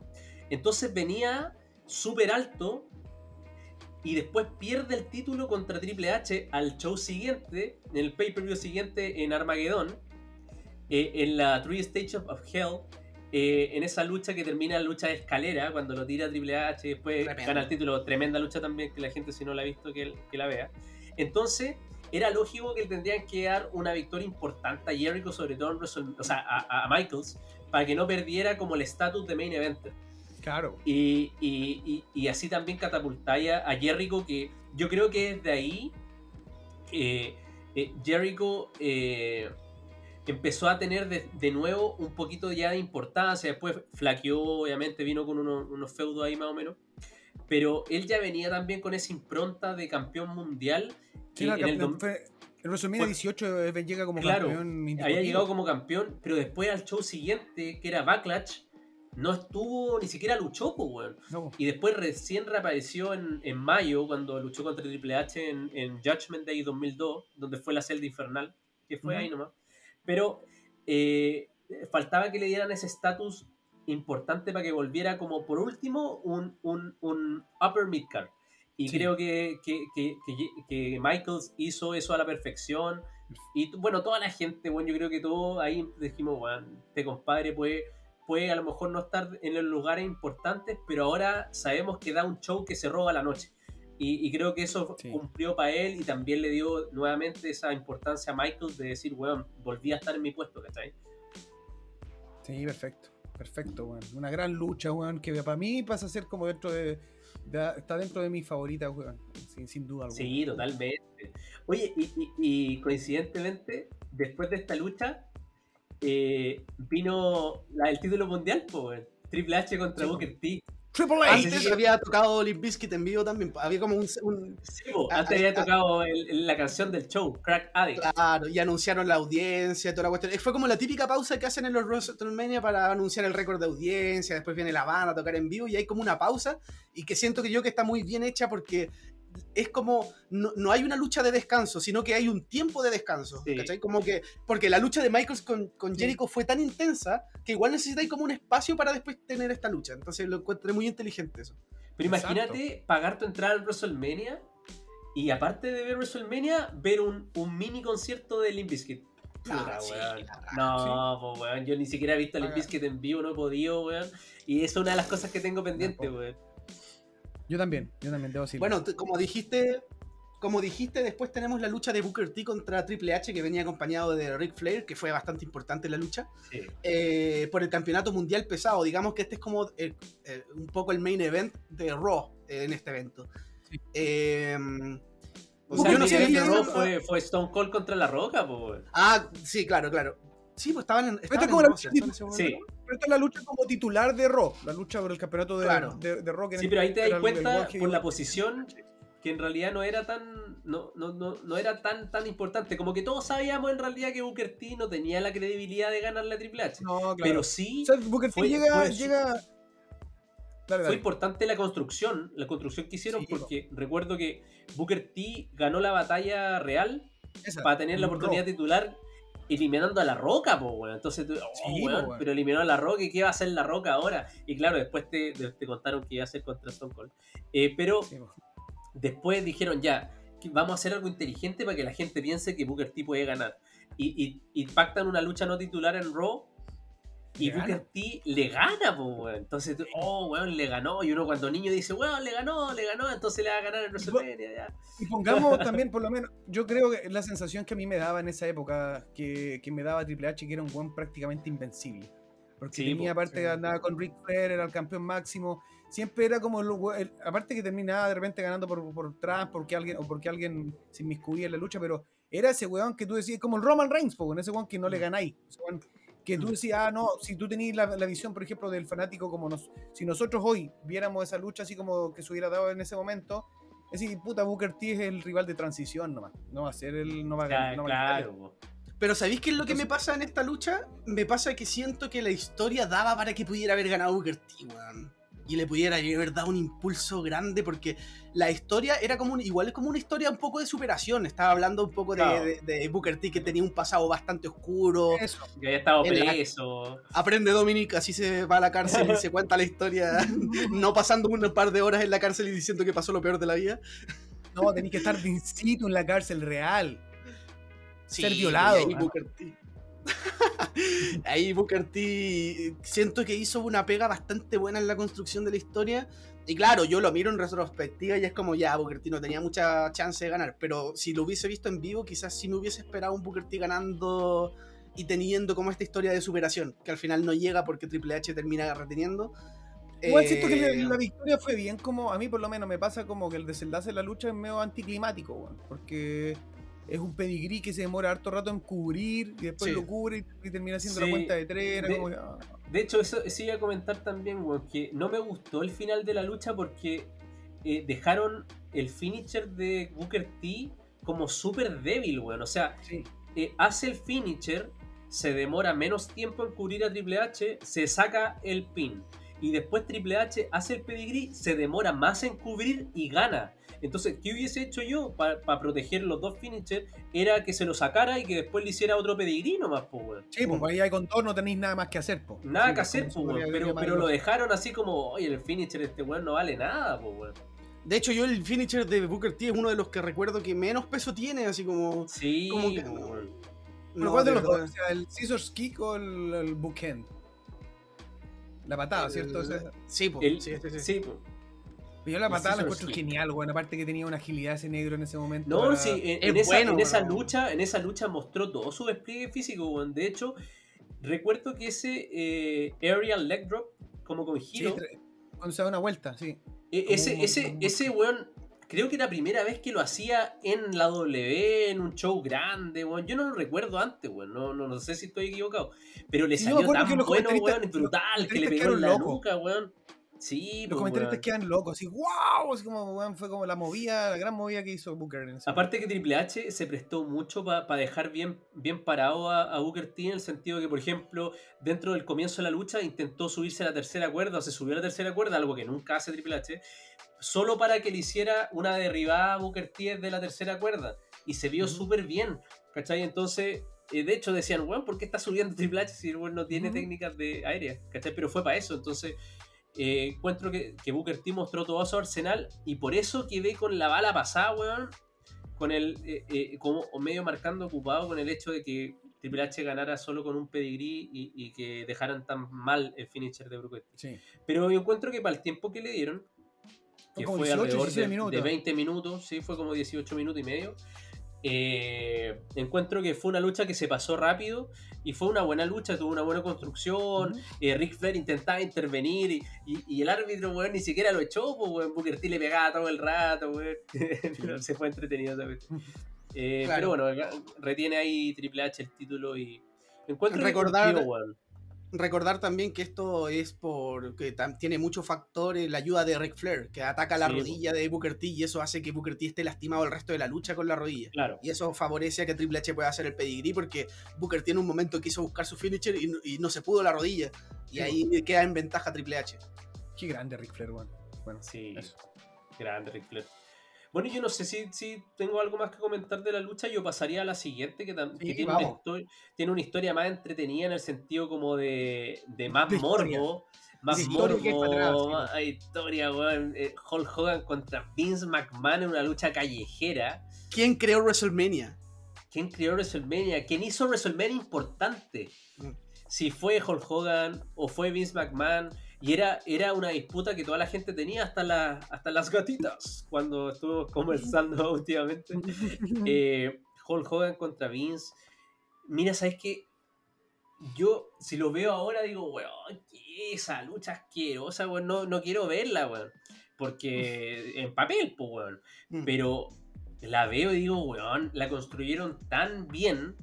Entonces venía súper alto y después pierde el título contra Triple H al show siguiente, en el pay-per-view siguiente en Armageddon, eh, en la Three Stage of, Hell, eh, en esa lucha que termina la lucha de escalera, cuando lo tira Triple H, después Tremendo. gana el título, tremenda lucha también, que la gente si no la ha visto, que, que la vea. Entonces, era lógico que tendrían que dar una victoria importante a Jericho, sobre todo en o sea, a, a Michaels, para que no perdiera como el estatus de main eventer. Claro. Y, y- y- y así también catapultáis a a Jericho, que yo creo que desde ahí eh, eh, Jericho eh, empezó a tener de, de nuevo un poquito ya de importancia. Después flaqueó, obviamente, vino con unos, unos feudos ahí más o menos. Pero él ya venía también con esa impronta de campeón mundial. Sí, que no, en el campeón, dom- fue- en WrestleMania fue- 18 eh, llega como Claro, campeón había llegado como campeón, pero después al show siguiente, que era Backlash, no estuvo, ni siquiera luchó, pues, weón. No, Y después recién reapareció en, en mayo cuando luchó contra Triple H en, en Judgment Day 2002, donde fue la celda infernal, que fue Ujú. ahí nomás. Pero eh, faltaba que le dieran ese estatus importante para que volviera como por último un, un, un upper midcard. Y Sí. creo que, que, que, que- Michaels hizo eso a la perfección. Y bueno, toda la gente, bueno, yo creo que todos ahí dijimos, bueno, este compadre puede, puede a lo mejor no estar en los lugares importantes, pero ahora sabemos que da un show que se roba la noche. Y, y creo que eso Sí. cumplió para él y también le dio nuevamente esa importancia a Michael de decir, weón, volví a estar en mi puesto, ¿cachai? Sí, perfecto. Perfecto, weón. Una gran lucha, weón, que para mí pasa a ser como dentro de. de- está dentro de mis favoritas, weón. Sin, sin duda alguna. Sí, totalmente. Oye, y, y- y coincidentemente, después de esta lucha, eh, vino la- el título mundial, po, weón. Triple H contra Sí. Booker T. Triple H. Antes había tocado Limp Bizkit en vivo también. Había como un, un- Sí, po, Ah, antes ah, había ah. tocado el- el- la canción del show, Crack Addict. Claro, y anunciaron la audiencia, toda la cuestión. Eh, Fue como la típica pausa que hacen en los WrestleMania para anunciar el récord de audiencia, después viene la banda a tocar en vivo y hay como una pausa y que siento que yo que está muy bien hecha porque es como, no, no hay una lucha de descanso, sino que hay un tiempo de descanso, Sí. ¿cachai? Como que, porque la lucha de Michaels con, con Jericho fue tan intensa que igual necesitáis como un espacio para después tener esta lucha, entonces lo encontré muy inteligente eso. Pero Exacto. imagínate pagar tu entrada al WrestleMania y aparte de ver WrestleMania, ver un, un mini concierto de Limp Bizkit. Ah, sí, weón. No, pues weón, yo ni siquiera he visto a Limp. Bizkit en vivo, no he podido, weón. Y es una de las cosas que tengo pendiente, weón. Yo también, yo también debo decir. Bueno, como dijiste, como dijiste, después tenemos la lucha de Booker T contra Triple H, que venía acompañado de Ric Flair, que fue bastante importante la lucha, Sí. eh, por el campeonato mundial pesado. Digamos que este es como el- el- un poco el main event de Raw eh, en este evento. Sí. Eh, O Yo sea, no el sé de Raw fue, fue Stone Cold contra La Roca, pues weón. ah, sí, claro, claro. Sí, pues estaban en, estaban es en como la. Sí. Pero esta es la lucha como titular de Raw, la lucha por el campeonato de, Claro. de, de Raw. que Sí, pero ahí te das el- el cuenta por la posición que en realidad no era tan no, no, no, no era tan tan importante. Como que todos sabíamos en realidad que Booker T no tenía la credibilidad de ganarle a Triple H. No, claro. Pero sí O sea, Booker T fue- llega, fue su- llega... Dale, fue dale. importante la construcción, la construcción que hicieron, Sí, porque recuerdo que Booker T ganó la batalla real Esa, para tener la en oportunidad Raw. titular eliminando a la roca, po, weón. Entonces, tú, oh, Sí, weón, pero eliminó a la roca y qué va a hacer la roca ahora. Y claro, después te, te- contaron que iba a ser contra Stone Cold. Eh, pero Sí, después dijeron ya, que vamos a hacer algo inteligente para que la gente piense que Booker T puede ganar. Y, y, y pactan una lucha no titular en Raw. Y Le Booker. T le gana, po, weón. Entonces, tú, oh, weón, le ganó. Y uno cuando niño dice, weón, le ganó, le ganó, entonces le va a ganar en WrestleMania, ya. Y pongamos también, por lo menos, yo creo que la sensación que a mí me daba en esa época, que, que me daba Triple H, que era un buen prácticamente invencible. Porque Sí, tenía, aparte, sí. andaba con Ric Flair, era el campeón máximo. Siempre era como, el, aparte que terminaba de repente ganando por, por trans, porque alguien, o porque alguien se inmiscuía en la lucha, pero era ese weón que tú decías, como el Roman Reigns, po, ese weón que no le Mm. ganáis. ese weón que tú decías, ah, no, si tú tenías la, la visión, por ejemplo, del fanático, como nos, si nosotros hoy viéramos esa lucha así como que se hubiera dado en ese momento, es decir, puta, Booker T es el rival de transición nomás. No va a ser el. No va a ganar. no va a ganar. claro. Pero ¿sabéis qué es lo que me pasa en esta lucha? Me pasa que siento que la historia daba para que pudiera haber ganado Booker T, weón. Y le pudiera haber dado un impulso grande porque la historia era como un, igual es como una historia un poco de superación. Estaba hablando un poco de, Claro. de- de Booker T que tenía un pasado bastante oscuro. Eso. Que había estado la- preso. Aprende Dominic, así se va a la cárcel y se cuenta la historia, no pasando un par de horas en la cárcel y diciendo que pasó lo peor de la vida. No, tenés que estar de in situ en la cárcel real. Ser violado, y Ahí. Booker T. ahí Booker T siento que hizo una pega bastante buena en la construcción de la historia. Y claro, yo lo miro en retrospectiva y es como ya, Booker T no tenía mucha chance de ganar. Pero si lo hubiese visto en vivo, quizás sí me hubiese esperado un Booker T ganando y teniendo como esta historia de superación, que al final no llega porque Triple H termina reteniendo. Igual Eh, siento que la, la victoria fue bien como, a mí por lo menos me pasa como que el desenlace de la lucha es medio anticlimático, weón, porque es un pedigrí que se demora harto rato en cubrir y después Sí. lo cubre y, y termina haciendo Sí. la cuenta de tres. era De- como que, ah, De hecho, eso sí iba a comentar también, weón, que no me gustó el final de la lucha porque eh, dejaron el finisher de Booker T como súper débil, weón. O sea, sí. eh, hace el finisher, se demora menos tiempo en cubrir a Triple H, se saca el pin. Y después Triple H hace el pedigree, se demora más en cubrir y gana. Entonces, ¿qué hubiese hecho yo para proteger los dos finishers? Era que se lo sacara y que después le hiciera otro pedigree nomás, pues, weón. Sí, pues ahí hay con dos no tenéis nada más que hacer, po. Nada Sí, que hacer, pues, weón, pero, pero lo dejaron así como, oye, el finisher este weón no vale nada, pues, weón. De hecho, yo el finisher de Booker T es uno de los que recuerdo que menos peso tiene, así como. Sí, Como que pues, no. weón. ¿Pero no, cuál de los dos? O sea, ¿El Scissors Kick o el, el Bookend? La patada, ¿cierto? El- Sí, po, El- sí, sí, sí. sí, po. Yo la El patada la encuentro genial, weón. Aparte que tenía una agilidad ese negro en ese momento. No, para- sí, en, Es en esa, bueno, en esa lucha, en esa lucha mostró todo su despliegue físico, weón. De hecho, recuerdo que ese eh, aerial leg drop, como con giro, cuando se da una vuelta, sí. eh, como ese, un- ese, un- ese weón, creo que era la primera vez que lo hacía en la W, en un show grande, weón. Yo no lo recuerdo antes, weón. No, no, no sé si estoy equivocado. Pero le Sí, salió tan bueno, weón, brutal, los que le pegó en la locos. nuca, weón. Sí, Los pues, comentaristas weón. quedan locos, así, wow, así como, weón, fue como la movida, la gran movida que hizo Booker en ese Aparte que Triple H se prestó mucho para dejar bien, bien parado a, a Booker T en el sentido que, por ejemplo, dentro del comienzo de la lucha intentó subirse a la tercera cuerda o se subió a la tercera cuerda, algo que nunca hace Triple H, solo para que le hiciera una derribada a Booker T de la tercera cuerda. Y se vio Ujú. súper bien, ¿cachai? Entonces, eh, de hecho decían, weón, ¿por qué está subiendo Triple H si el no tiene técnicas de aérea? ¿cachai? Pero fue para eso, entonces... eh, encuentro que, que Booker T mostró todo su arsenal y por eso quedé con la bala pasada, weón, con el eh, eh, como medio marcando ocupado con el hecho de que Triple H ganara solo con un pedigrí y, y que dejaran tan mal el finisher de Booker T. Sí. Pero yo encuentro que para el tiempo que le dieron, que como fue 18, alrededor 17 de, de 20 minutos, sí, fue como 18 minutos y medio. Eh, encuentro que fue una lucha que se pasó rápido y fue una buena lucha, tuvo una buena construcción. Ujú. eh, Rick Flair intentaba intervenir y, y- y el árbitro, weón, ni siquiera lo echó, pues, weón. Booker T le pegaba todo el rato, weón. Pero se fue entretenido también. Eh, Claro. Pero bueno, retiene ahí Triple H el título y encuentro que Recordar- cumplió, weón. Recordar también que esto es porque tiene muchos factores, la ayuda de Ric Flair, que ataca la Sí, rodilla de Booker T y eso hace que Booker T esté lastimado el resto de la lucha con la rodilla. Claro. Y eso favorece a que Triple H pueda hacer el pedigrí porque Booker tiene un momento quiso buscar su finisher y, no- y no se pudo la rodilla. Y Sí, ahí queda en ventaja Triple H. Qué grande Ric Flair, weón. Bueno, Sí, eso. grande Ric Flair. Bueno, yo no sé si, si tengo algo más que comentar de la lucha. Yo pasaría a la siguiente, que, tam- que Sí, tiene, una tiene historia más entretenida en el sentido como de, de más De historia. morbo. Más De historia morbo, sí. más historia, weón. Eh, Hulk Hogan contra Vince McMahon en una lucha callejera. ¿Quién creó WrestleMania? ¿Quién creó WrestleMania? ¿Quién hizo WrestleMania importante? Mm. Si fue Hulk Hogan o fue Vince McMahon. Y era, era una disputa que toda la gente tenía, hasta, la, hasta las gatitas, cuando estuvimos conversando últimamente. Eh, Hulk Hogan contra Vince. Mira, ¿sabes qué? Yo, si lo veo ahora, digo, weón, ¿qué es esa lucha asquerosa, weón? No, no quiero verla, weón. Porque en papel, pues, weón. Mm. Pero la veo y digo, weón, la construyeron tan bien.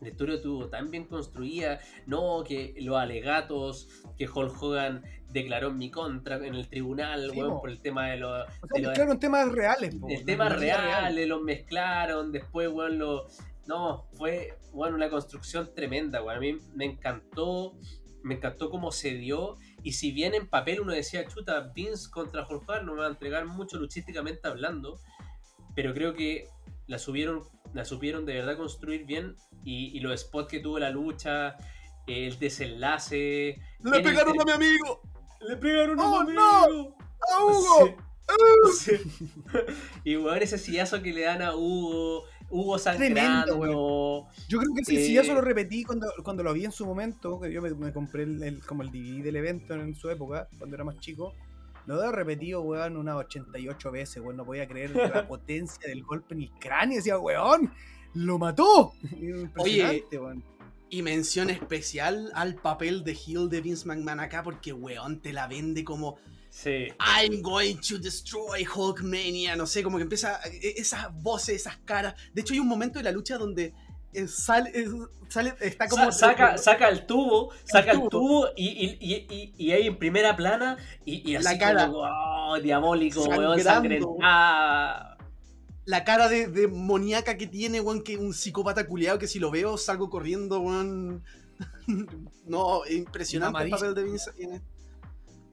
La historia estuvo tan bien construida. No, que los alegatos que Hulk Hogan declaró en mi contra en el tribunal, Sí, weón, por el tema de los. O de sea, los- mezclaron temas reales, po, el de tema la vida real, los mezclaron, después, weón, lo... No, fue, bueno, una construcción tremenda, weón. A mí me encantó, me encantó cómo se dio. Y si bien en papel uno decía, chuta, Vince contra Hulk Hogan no me va a entregar mucho luchísticamente hablando, pero creo que la subieron, la supieron de verdad construir bien. Y, y los spots que tuvo la lucha, el desenlace... ¡Le pegaron a mi amigo! ¡Le pegaron ¡Oh, a mi no! amigo! ¡A Hugo! Sí. Sí. y weón, ese sillazo que le dan a Hugo, Hugo Tremendo, sangrando. Yo creo que sí, sí, Eh, eso lo repetí cuando, cuando lo vi en su momento, que yo me, me compré el, el- como el DVD del evento en su época, cuando era más chico. Lo he repetido, weón, unas 88 veces, weón. No podía creer la potencia del golpe en el cráneo. Decía, weón, lo mató. Impresionante, weón. Y mención especial al papel de heel de Vince McMahon acá porque, weón, te la vende como Sí. I'm going to destroy Hulkmania. No sé, como que empieza eh, esas voces, esas caras. De hecho, hay un momento de la lucha donde sale, eh, sale, está como. Sa- saca, saca el tubo, saca el tubo. y, y, y, y, y ahí en primera plana y, y así La cara. como, oh, diabólico, weón. La cara de, de moníaca que tiene, weón, que un psicópata culiado que si lo veo salgo corriendo, weón. no, impresionante el papel de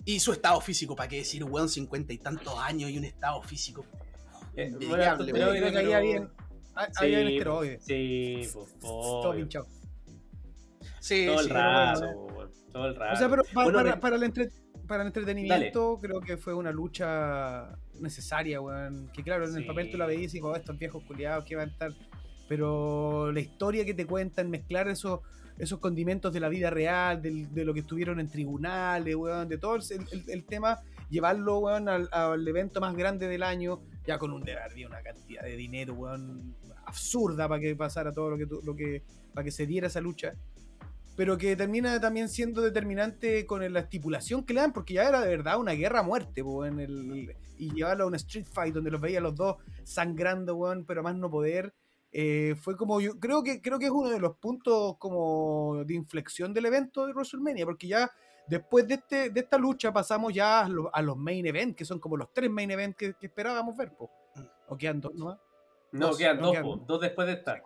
Y su estado físico, ¿para qué decir, weón? Cincuenta y tantos años y un estado físico. Eh, bueno, que había pero- bien. Ah, Había bien esteroides. Sí, pues, Todo pinchado. Sí, todo el sí, rato, bueno. todo el rato. O sea, pero pa- Bueno, para, para el entre- para el entretenimiento, creo que fue una lucha necesaria, weón. Que claro, en el Sí. papel tú la veías y dices, oh, estos viejos culiados que van a estar. Pero la historia que te cuentan, mezclar esos, esos condimentos de la vida real, del- de lo que estuvieron en tribunales, weón, de todo el, el- el tema, llevarlo, weón, al, al evento más grande del año, ya con un había una cantidad de dinero, weón, absurda para que pasara todo lo que, lo que, para que se diera esa lucha. Pero que termina también siendo determinante con la estipulación que le dan, porque ya era de verdad una guerra a muerte, en el, y llevarlo a un street fight donde los veía los dos sangrando, weón, pero más no poder. eh, fue como yo creo que creo que es uno de los puntos como de inflexión del evento de WrestleMania, porque ya después de este de esta lucha pasamos ya a, lo- a los main events, que son como los tres main events que, que esperábamos ver, po. o quedan dos. No, Dos, quedan no dos, quedan- po, dos después de esta.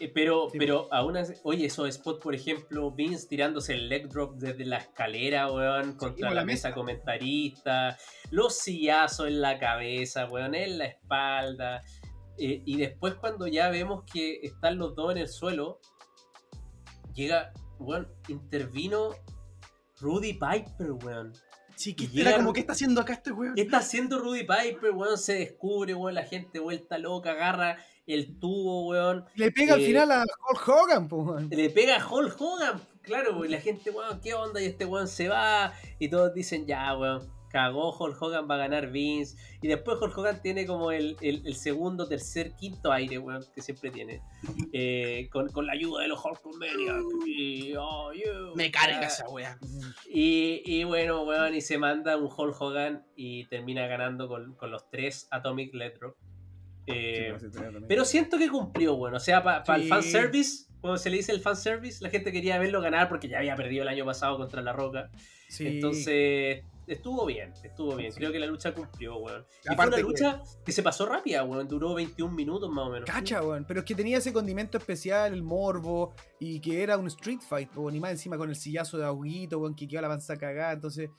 Eh, pero, Sí, pero aún así, oye, esos spots, por ejemplo, Vince tirándose el leg drop desde la escalera, weón, contra con la, la mesa mesa. comentarista, los sillazos en la cabeza, weón, en la espalda. Eh, y después cuando ya vemos que están los dos en el suelo, llega, weón, intervino Rudy Piper, weón. Sí, que era como, ¿qué está haciendo acá este weón? ¿Qué está haciendo Rudy Piper, weón? Se descubre, weón, la gente vuelta loca, agarra el tubo, weón. Le pega al Eh, final a Hulk Hogan, po, weón. Le pega a Hulk Hogan, claro, y la gente, weón, ¿qué onda? Y este weón se va, y todos dicen, ya, weón, cagó Hulk Hogan, va a ganar Vince. Y después Hulk Hogan tiene como el, el- el segundo, tercer, quinto aire, weón, que siempre tiene. Eh, con, con la ayuda de los Hulkamaniacs. Y, oh, you, Me carga ah. esa wea. Y, y bueno, weón, y se manda un Hulk Hogan y termina ganando con, con los tres Atomic Drop. Eh, pero siento que cumplió, bueno. O sea, para el Sí. fanservice, cuando se le dice el fanservice, la gente quería verlo ganar porque ya había perdido el año pasado contra La Roca. Sí. Entonces, estuvo bien, estuvo bien. Sí. Creo que la lucha cumplió, weón. Y fue Aparte una que- lucha que se pasó rápida, weón. Duró 21 minutos más o menos. Cacha, weón. Pero es que tenía ese condimento especial, el morbo, y que era un street fight, weón. Y más encima con el sillazo de Aguito, weón, que quedó la panza cagada. Entonces,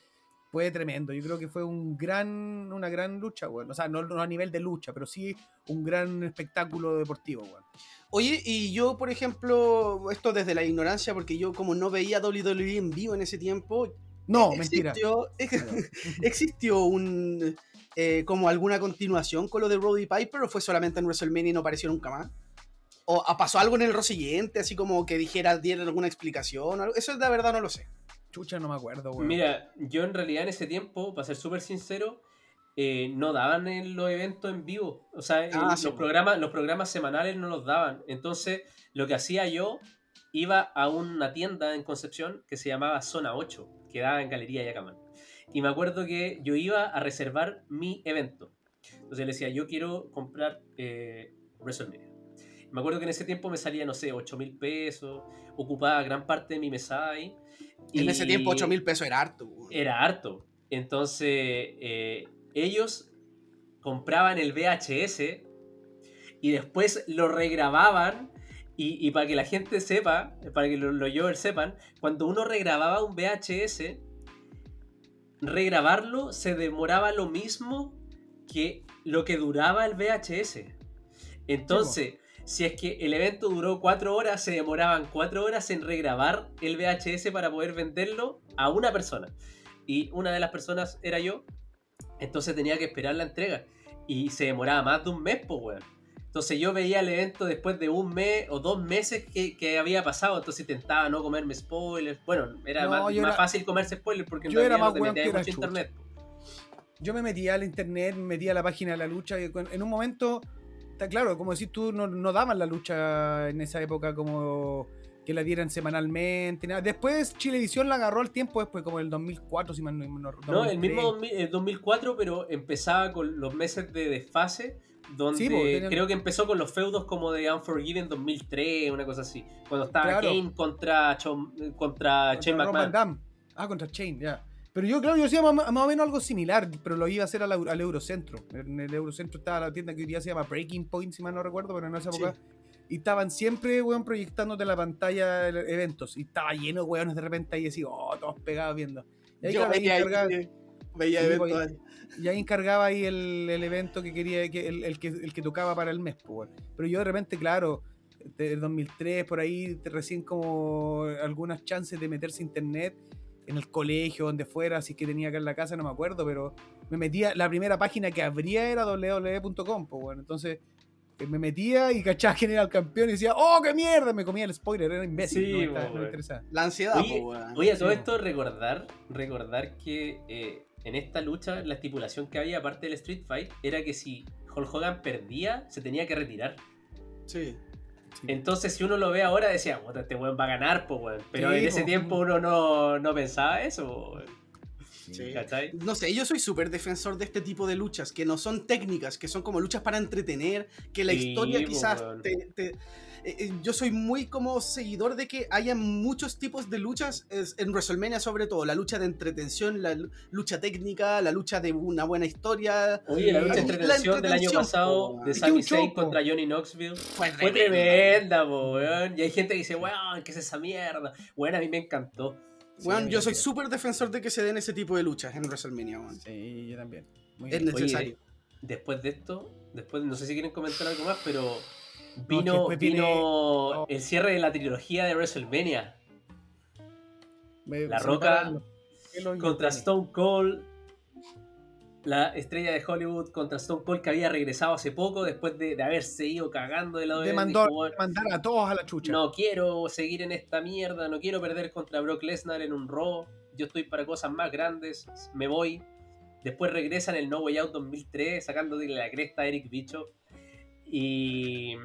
fue tremendo. Yo creo que fue un gran, una gran lucha, weón. O sea, no, no a nivel de lucha, pero sí un gran espectáculo deportivo, weón. Oye, y yo, por ejemplo, esto desde la ignorancia, porque yo como no veía WWE en vivo en ese tiempo, No, mentira. existió, existió un eh, como alguna continuación con lo de Roddy Piper o fue solamente en WrestleMania y no apareció nunca más? ¿O ah, pasó algo en el siguiente, así como que dijera, diera alguna explicación? o algo? Eso la verdad no lo sé. Chucha, no me acuerdo, weón. Mira, yo en realidad en ese tiempo, para ser súper sincero, eh, no daban en los eventos en vivo. O sea, Ah, los, sí, programas, los programas semanales no los daban. Entonces, lo que hacía yo, iba a una tienda en Concepción que se llamaba Zona 8, que daba en Galería Yacamán. Y me acuerdo que yo iba a reservar mi evento. Entonces le decía, yo quiero comprar eh, WrestleMania. Me acuerdo que en ese tiempo me salía, no sé, 8 mil pesos, ocupaba gran parte de mi mesada ahí. En ese y- tiempo 8 mil pesos era harto. era harto. Entonces, eh, ellos compraban el VHS y después lo regrababan. Y, y para que la gente sepa, para que los lo sepan, cuando uno regrababa un VHS, regrabarlo se demoraba lo mismo que lo que duraba el VHS. Entonces, si es que el evento duró cuatro horas, se demoraban cuatro horas en regrabar el VHS para poder venderlo a una persona. Y una de las personas era yo. Entonces tenía que esperar la entrega. Y se demoraba más de un mes, pues, weón. Entonces yo veía el evento después de un mes o dos meses que, que había pasado. Entonces intentaba no comerme spoilers. Bueno, era No, más, más era- fácil comerse spoilers porque en yo era realidad no más te metías en mucho chucha. internet. Yo me metía al internet, me metía a la página de la lucha. Y en un momento, está claro, como decís tú, no, no daban la lucha en esa época como que la dieran semanalmente. nada. Después Chilevisión la agarró al tiempo, después como el 2004, si mal no, no el 2003. mismo 2000 el 2004, pero empezaba con los meses de desfase, donde Sí, tenían- creo que empezó con los feudos como de Unforgiven 2003, una cosa así. Cuando estaba Claro. Kane contra, Chon- contra, Contra Shane McMahon. Ah, contra Chain, ya. Pero yo, claro, yo hacía más, más o menos algo similar, pero lo iba a hacer al, al Eurocentro. En el Eurocentro estaba la tienda que hoy día se llama Breaking Point, si mal no recuerdo, pero en esa Sí. época. Y estaban siempre, weón, proyectándote la pantalla el- eventos. Y estaba lleno de weones de repente ahí así, oh, todos pegados viendo. Y ahí, Yo claro, veía, ahí- veía Sí, eventos pues, ahí. Y ahí encargaba ahí el, el evento que quería, que, el, el que, el que tocaba para el mes. pues. Pero yo de repente, claro, del 2003, por ahí, recién como algunas chances de meterse a internet en el colegio, donde fuera, así que tenía acá en la casa, no me acuerdo, pero me metía, la primera página que abría era www.com, pues bueno, entonces eh, me metía y cachaba quién era el campeón y decía, ¡oh, qué mierda! Me comía el spoiler, era imbécil. Sí, no, me estaba- no me interesaba. La ansiedad, Oye, po. Oye, a todo esto recordar, recordar que eh, en esta lucha la estipulación que había aparte del Street Fight era que si Hulk Hogan perdía, se tenía que retirar. Sí. Sí. Entonces, si uno lo ve ahora, decía, "Puta, este weón va a ganar, pues weón. Pero Sí, en ese po. tiempo uno no, no pensaba eso, po. Sí. ¿cachai? No sé, yo soy súper defensor de este tipo de luchas, que no son técnicas, que son como luchas para entretener, que la Sí, historia po, quizás te- eh, eh, yo soy muy como seguidor de que haya muchos tipos de luchas es- en WrestleMania sobre todo, la lucha de entretención, la lu- lucha técnica, la lucha de una buena historia. Oye, la lucha de entretención del año pasado po, de Sami Zayn contra Johnny Knoxville Fue, fue tremenda, po, weón. Y hay gente que dice, weón, ¿qué es esa mierda? Bueno, a mí me encantó. Weón, yo soy súper defensor de que se den ese tipo de luchas en WrestleMania, weón. Sí, yo también. Muy Es bien. necesario. Después de esto, después, no sé si quieren comentar algo más, pero vino, vino oh. el cierre de la trilogía de WrestleMania Me- La Roca contra. Stone Cold. La estrella de Hollywood contra Stone Cold que había regresado hace poco después de, de haberse ido cagando de la WWE. Demandó, Dijo, "Weón, mandar a todos a la chucha. No quiero seguir en esta mierda, no quiero perder contra Brock Lesnar en un Raw. Yo estoy para cosas más grandes, me voy. Después regresa en el No Way Out 2003, sacando de la cresta a Eric Bicho. Y,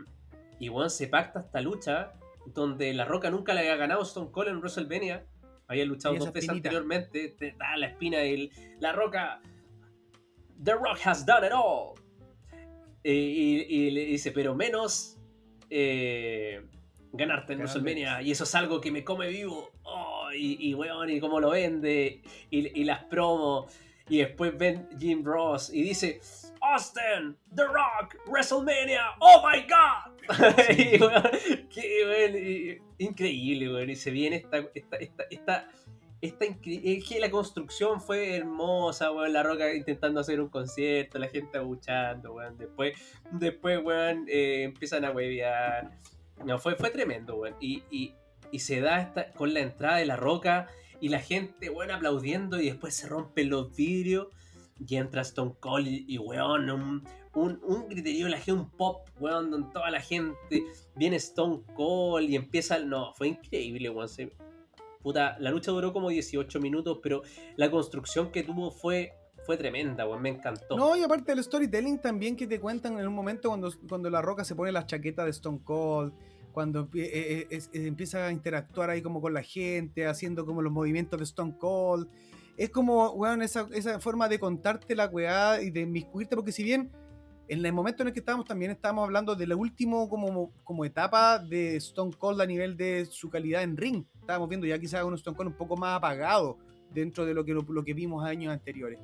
y bueno, se pacta esta lucha donde La Roca nunca le había ganado a Stone Cold en WrestleMania. Había luchado dos veces anteriormente. Te da la espina y La Roca. The Rock has done it all. Y, y le dice, pero menos eh, ganarte en WrestleMania. Y eso es algo que me come vivo. Oh, y, y weón, y cómo lo vende. Y, y las promos. Y después ven Jim Ross y dice, Austin, The Rock, WrestleMania, oh my god. y, qué, y- increíble, weón. Y se viene esta, esta, esta, esta, esta que la construcción fue hermosa, weón. La Roca intentando hacer un concierto, la gente abuchando, weón. Después, después weón, eh, empiezan a huevear. No, fue, fue tremendo, weón. Y, y, y se da esta, con la entrada de La Roca y la gente, weón, aplaudiendo y después se rompen los vidrios y entra Stone Cold y, weón, un, un, un griterío, la gente, un pop, weón, donde toda la gente viene Stone Cold y empieza, el- no, fue increíble, weón. se- puta, la lucha duró como 18 minutos, pero la construcción que tuvo fue, fue tremenda, weón, me encantó. No, y aparte del storytelling también que te cuentan en un momento cuando, cuando La Roca se pone la chaqueta de Stone Cold, cuando eh, eh, es- eh, empieza a interactuar ahí como con la gente, haciendo como los movimientos de Stone Cold. Es como, weón, esa, esa forma de contarte la weá y de inmiscuirte, porque si bien en el momento en el que estábamos también estábamos hablando de la última como, como etapa de Stone Cold a nivel de su calidad en ring. Estábamos viendo ya quizás un Stone Cold un poco más apagado dentro de lo que, lo que vimos años anteriores.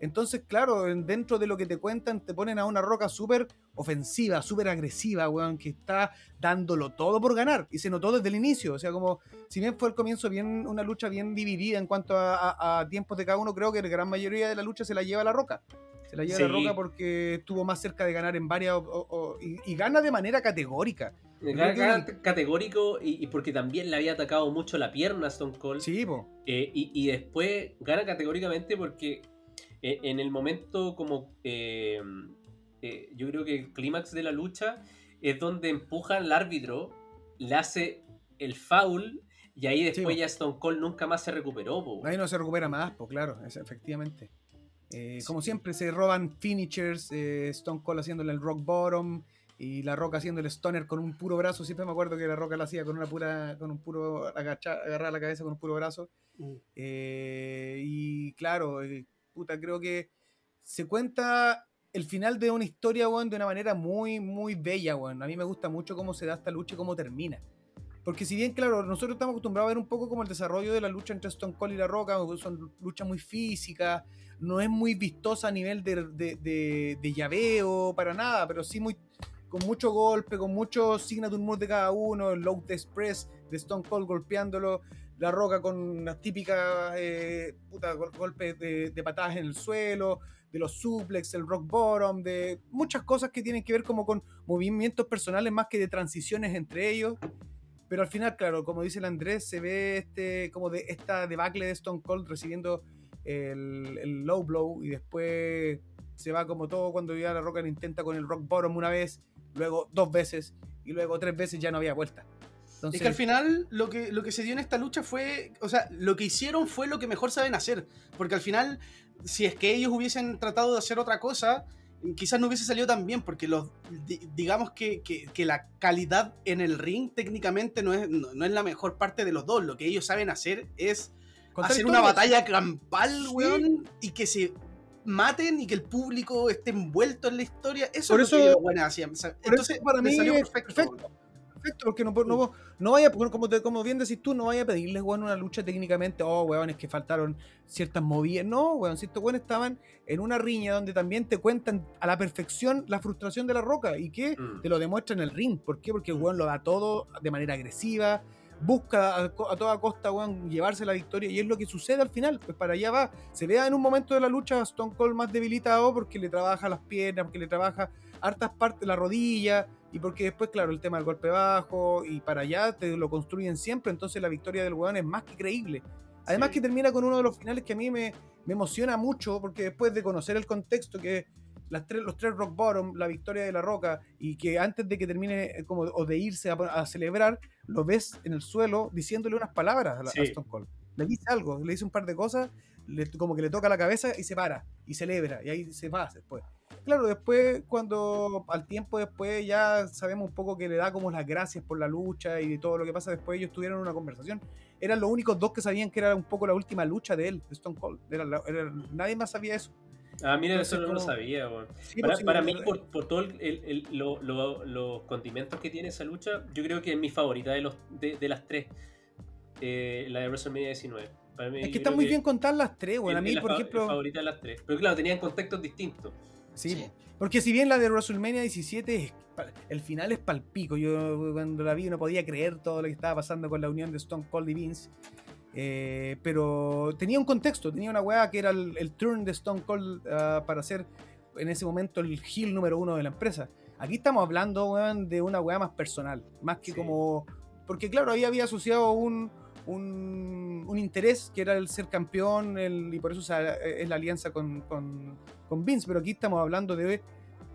Entonces, claro, en- dentro de lo que te cuentan, te ponen a una roca súper ofensiva, súper agresiva, weón, que está dándolo todo por ganar. Y se notó desde el inicio. O sea, como, si bien fue al comienzo bien una lucha bien dividida en cuanto a, a- a tiempos de cada uno, creo que la gran mayoría de la lucha se la lleva la roca. Se la lleva la roca porque estuvo más cerca de ganar en varias. o- o- o- y, y gana de manera categórica. Que- categórico y, y porque también le había atacado mucho la pierna a Stone Cold. Sí, po. Eh, y, y después gana categóricamente porque eh, en el momento como eh, eh, yo creo que el clímax de la lucha es donde empujan al árbitro, le hace el foul y ahí después ya Stone Cold nunca más se recuperó. po. Ahí no se recupera más, pues claro, es- efectivamente. Eh, como siempre, se roban finishers, eh, Stone Cold haciéndole el rock bottom y La Roca haciendo el stoner con un puro brazo. Siempre me acuerdo que La Roca lo hacía con una pura, con un puro agacha, agarrar la cabeza con un puro brazo. Mm. Eh, y claro, eh, creo que se cuenta el final de una historia, weón, de una manera muy, muy bella, weón. A mí me gusta mucho cómo se da esta lucha y cómo termina. Porque si bien, claro, nosotros estamos acostumbrados a ver un poco como el desarrollo de la lucha entre Stone Cold y La Roca, son luchas muy físicas, no es muy vistosa a nivel de, de, de- de llaveo, para nada, pero sí muy con mucho golpe, con mucho signature move de cada uno, el low express de Stone Cold golpeándolo, La Roca con las típicas eh, puta, gol- golpes de, de patadas en el suelo, de los suplex, el rock bottom, de muchas cosas que tienen que ver como con movimientos personales más que de transiciones entre ellos. Pero al final, claro, como dice el Andrés, se ve este, como de esta debacle de Stone Cold recibiendo el, el low blow y después se va como todo cuando ya la Roca lo intenta con el rock bottom una vez, luego dos veces y luego tres veces ya no había vuelta. Es que al final lo que, lo que se dio en esta lucha fue, o sea, lo que hicieron fue lo que mejor saben hacer, porque al final, si es que ellos hubiesen tratado de hacer otra cosa, quizás no hubiese salido tan bien, porque los, digamos que, que, la calidad en el ring técnicamente no es, no, es la mejor parte de los dos, lo que ellos saben hacer es hacer una batalla campal, weón, y que se maten y que el público esté envuelto en la historia. Eso es lo que bueno, hacían. Entonces, para mí salió perfecto. perfecto. Porque no, no, no vaya, como, como bien decís tú, no vaya a pedirles, weón, una lucha técnicamente, oh, weón, es que faltaron ciertas movidas. No, weón, si estos weón estaban en una riña donde también te cuentan a la perfección la frustración de la roca y que mm. te lo demuestra en el ring. ¿Por qué? Porque el weón lo da todo de manera agresiva, busca a, toda costa, llevarse la victoria y es lo que sucede al final, pues para allá va. Se vea en un momento de la lucha a Stone Cold más debilitado porque le trabaja las piernas, porque le trabaja hartas partes, la rodilla y porque después, claro, el tema del golpe bajo y para allá te lo construyen siempre, entonces la victoria del weón es más que creíble. Además que termina con uno de los finales que a mí me, me emociona mucho porque después de conocer el contexto que las tres, los tres rock bottom, la victoria de la roca, y que antes de que termine eh, como, o de irse a, celebrar, lo ves en el suelo diciéndole unas palabras a, Stone Cold. Le dice algo, le dice un par de cosas, como que le toca la cabeza y se para, y celebra, y ahí se va después. Claro, después, cuando al tiempo después ya sabemos un poco que le da como las gracias por la lucha y todo lo que pasa después, ellos tuvieron una conversación. Eran los únicos dos que sabían que era un poco la última lucha de él, de Stone Cold. nadie más sabía eso. Ah, mira, eso no lo sabía, para, pues, mí, por, por todos los condimentos que tiene esa lucha, yo creo que es mi favorita de, los, de, las tres. Eh, la de WrestleMania 19. es que está muy bien contar las tres, bueno. A mí, por ejemplo. favorita de las tres. Pero claro, tenían contextos distintos. Sí, porque si bien la de WrestleMania 17 el final es palpico. Yo cuando la vi no podía creer todo lo que estaba pasando con la unión de Stone Cold y Vince. Eh, pero tenía un contexto, tenía una weá que era el, turn de Stone Cold ah, para ser en ese momento el heel número uno de la empresa. Aquí estamos hablando de una weá más personal, más que como. Porque, claro, ahí había asociado un, un, interés que era el ser campeón y por eso es la alianza con, con, Vince. Pero aquí estamos hablando de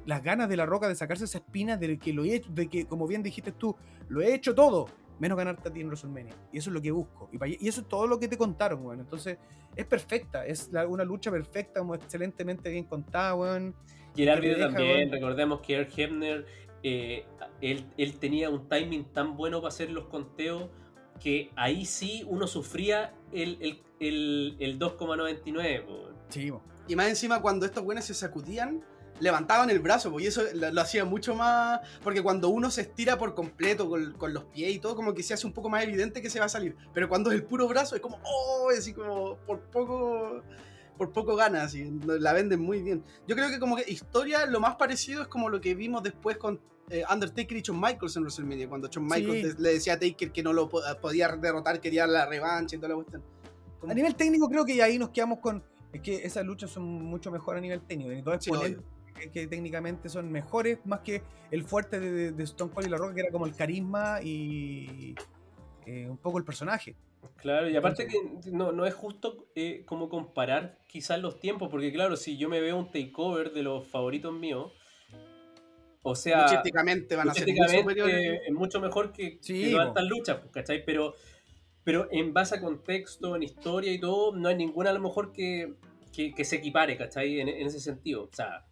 las ganas de la roca de sacarse esa espina de que lo he hecho, de que, como bien dijiste tú, lo he hecho todo menos ganarte a ti en WrestleMania. Y eso es lo que busco. Y, eso es todo lo que te contaron, weón. Entonces, es perfecta. Es una lucha perfecta, como excelentemente bien contada, weón. Y el árbitro también, recordemos que Earl Hebner, eh, él, él, tenía un timing tan bueno para hacer los conteos que ahí sí uno sufría el, el, el, el 2,99. Sí, y más encima cuando estos buenos se sacudían, levantaban el brazo, porque eso lo, hacía mucho más. Porque cuando uno se estira por completo con, los pies y todo, como que se hace un poco más evidente que se va a salir. Pero cuando es el puro brazo, es como, oh, así como por poco. Por poco ganas, y la venden muy bien. Yo creo que como que historia, lo más parecido es como lo que vimos después con eh, Undertaker y Shawn Michaels en WrestleMania, cuando Shawn Michaels le decía a Taker que no lo podía derrotar, quería la revancha y toda la cuestión. A nivel técnico creo que ahí nos quedamos con... Es que esas luchas son mucho mejor a nivel técnico. Y todo que, técnicamente son mejores, más que el fuerte de, Stone Cold y La Roca, que era como el carisma y eh, un poco el personaje. Claro, y aparte que no, no es justo eh, como comparar quizás los tiempos, porque claro, si yo me veo un takeover de los favoritos míos, o sea, van a ser mucho es mucho mejor que, sí, todas estas luchas, pues, ¿cachai? Pero, pero en base a contexto, en historia y todo, no hay ninguna a lo mejor que, que, se equipare, ¿cachai? En, en, ese sentido. O sea,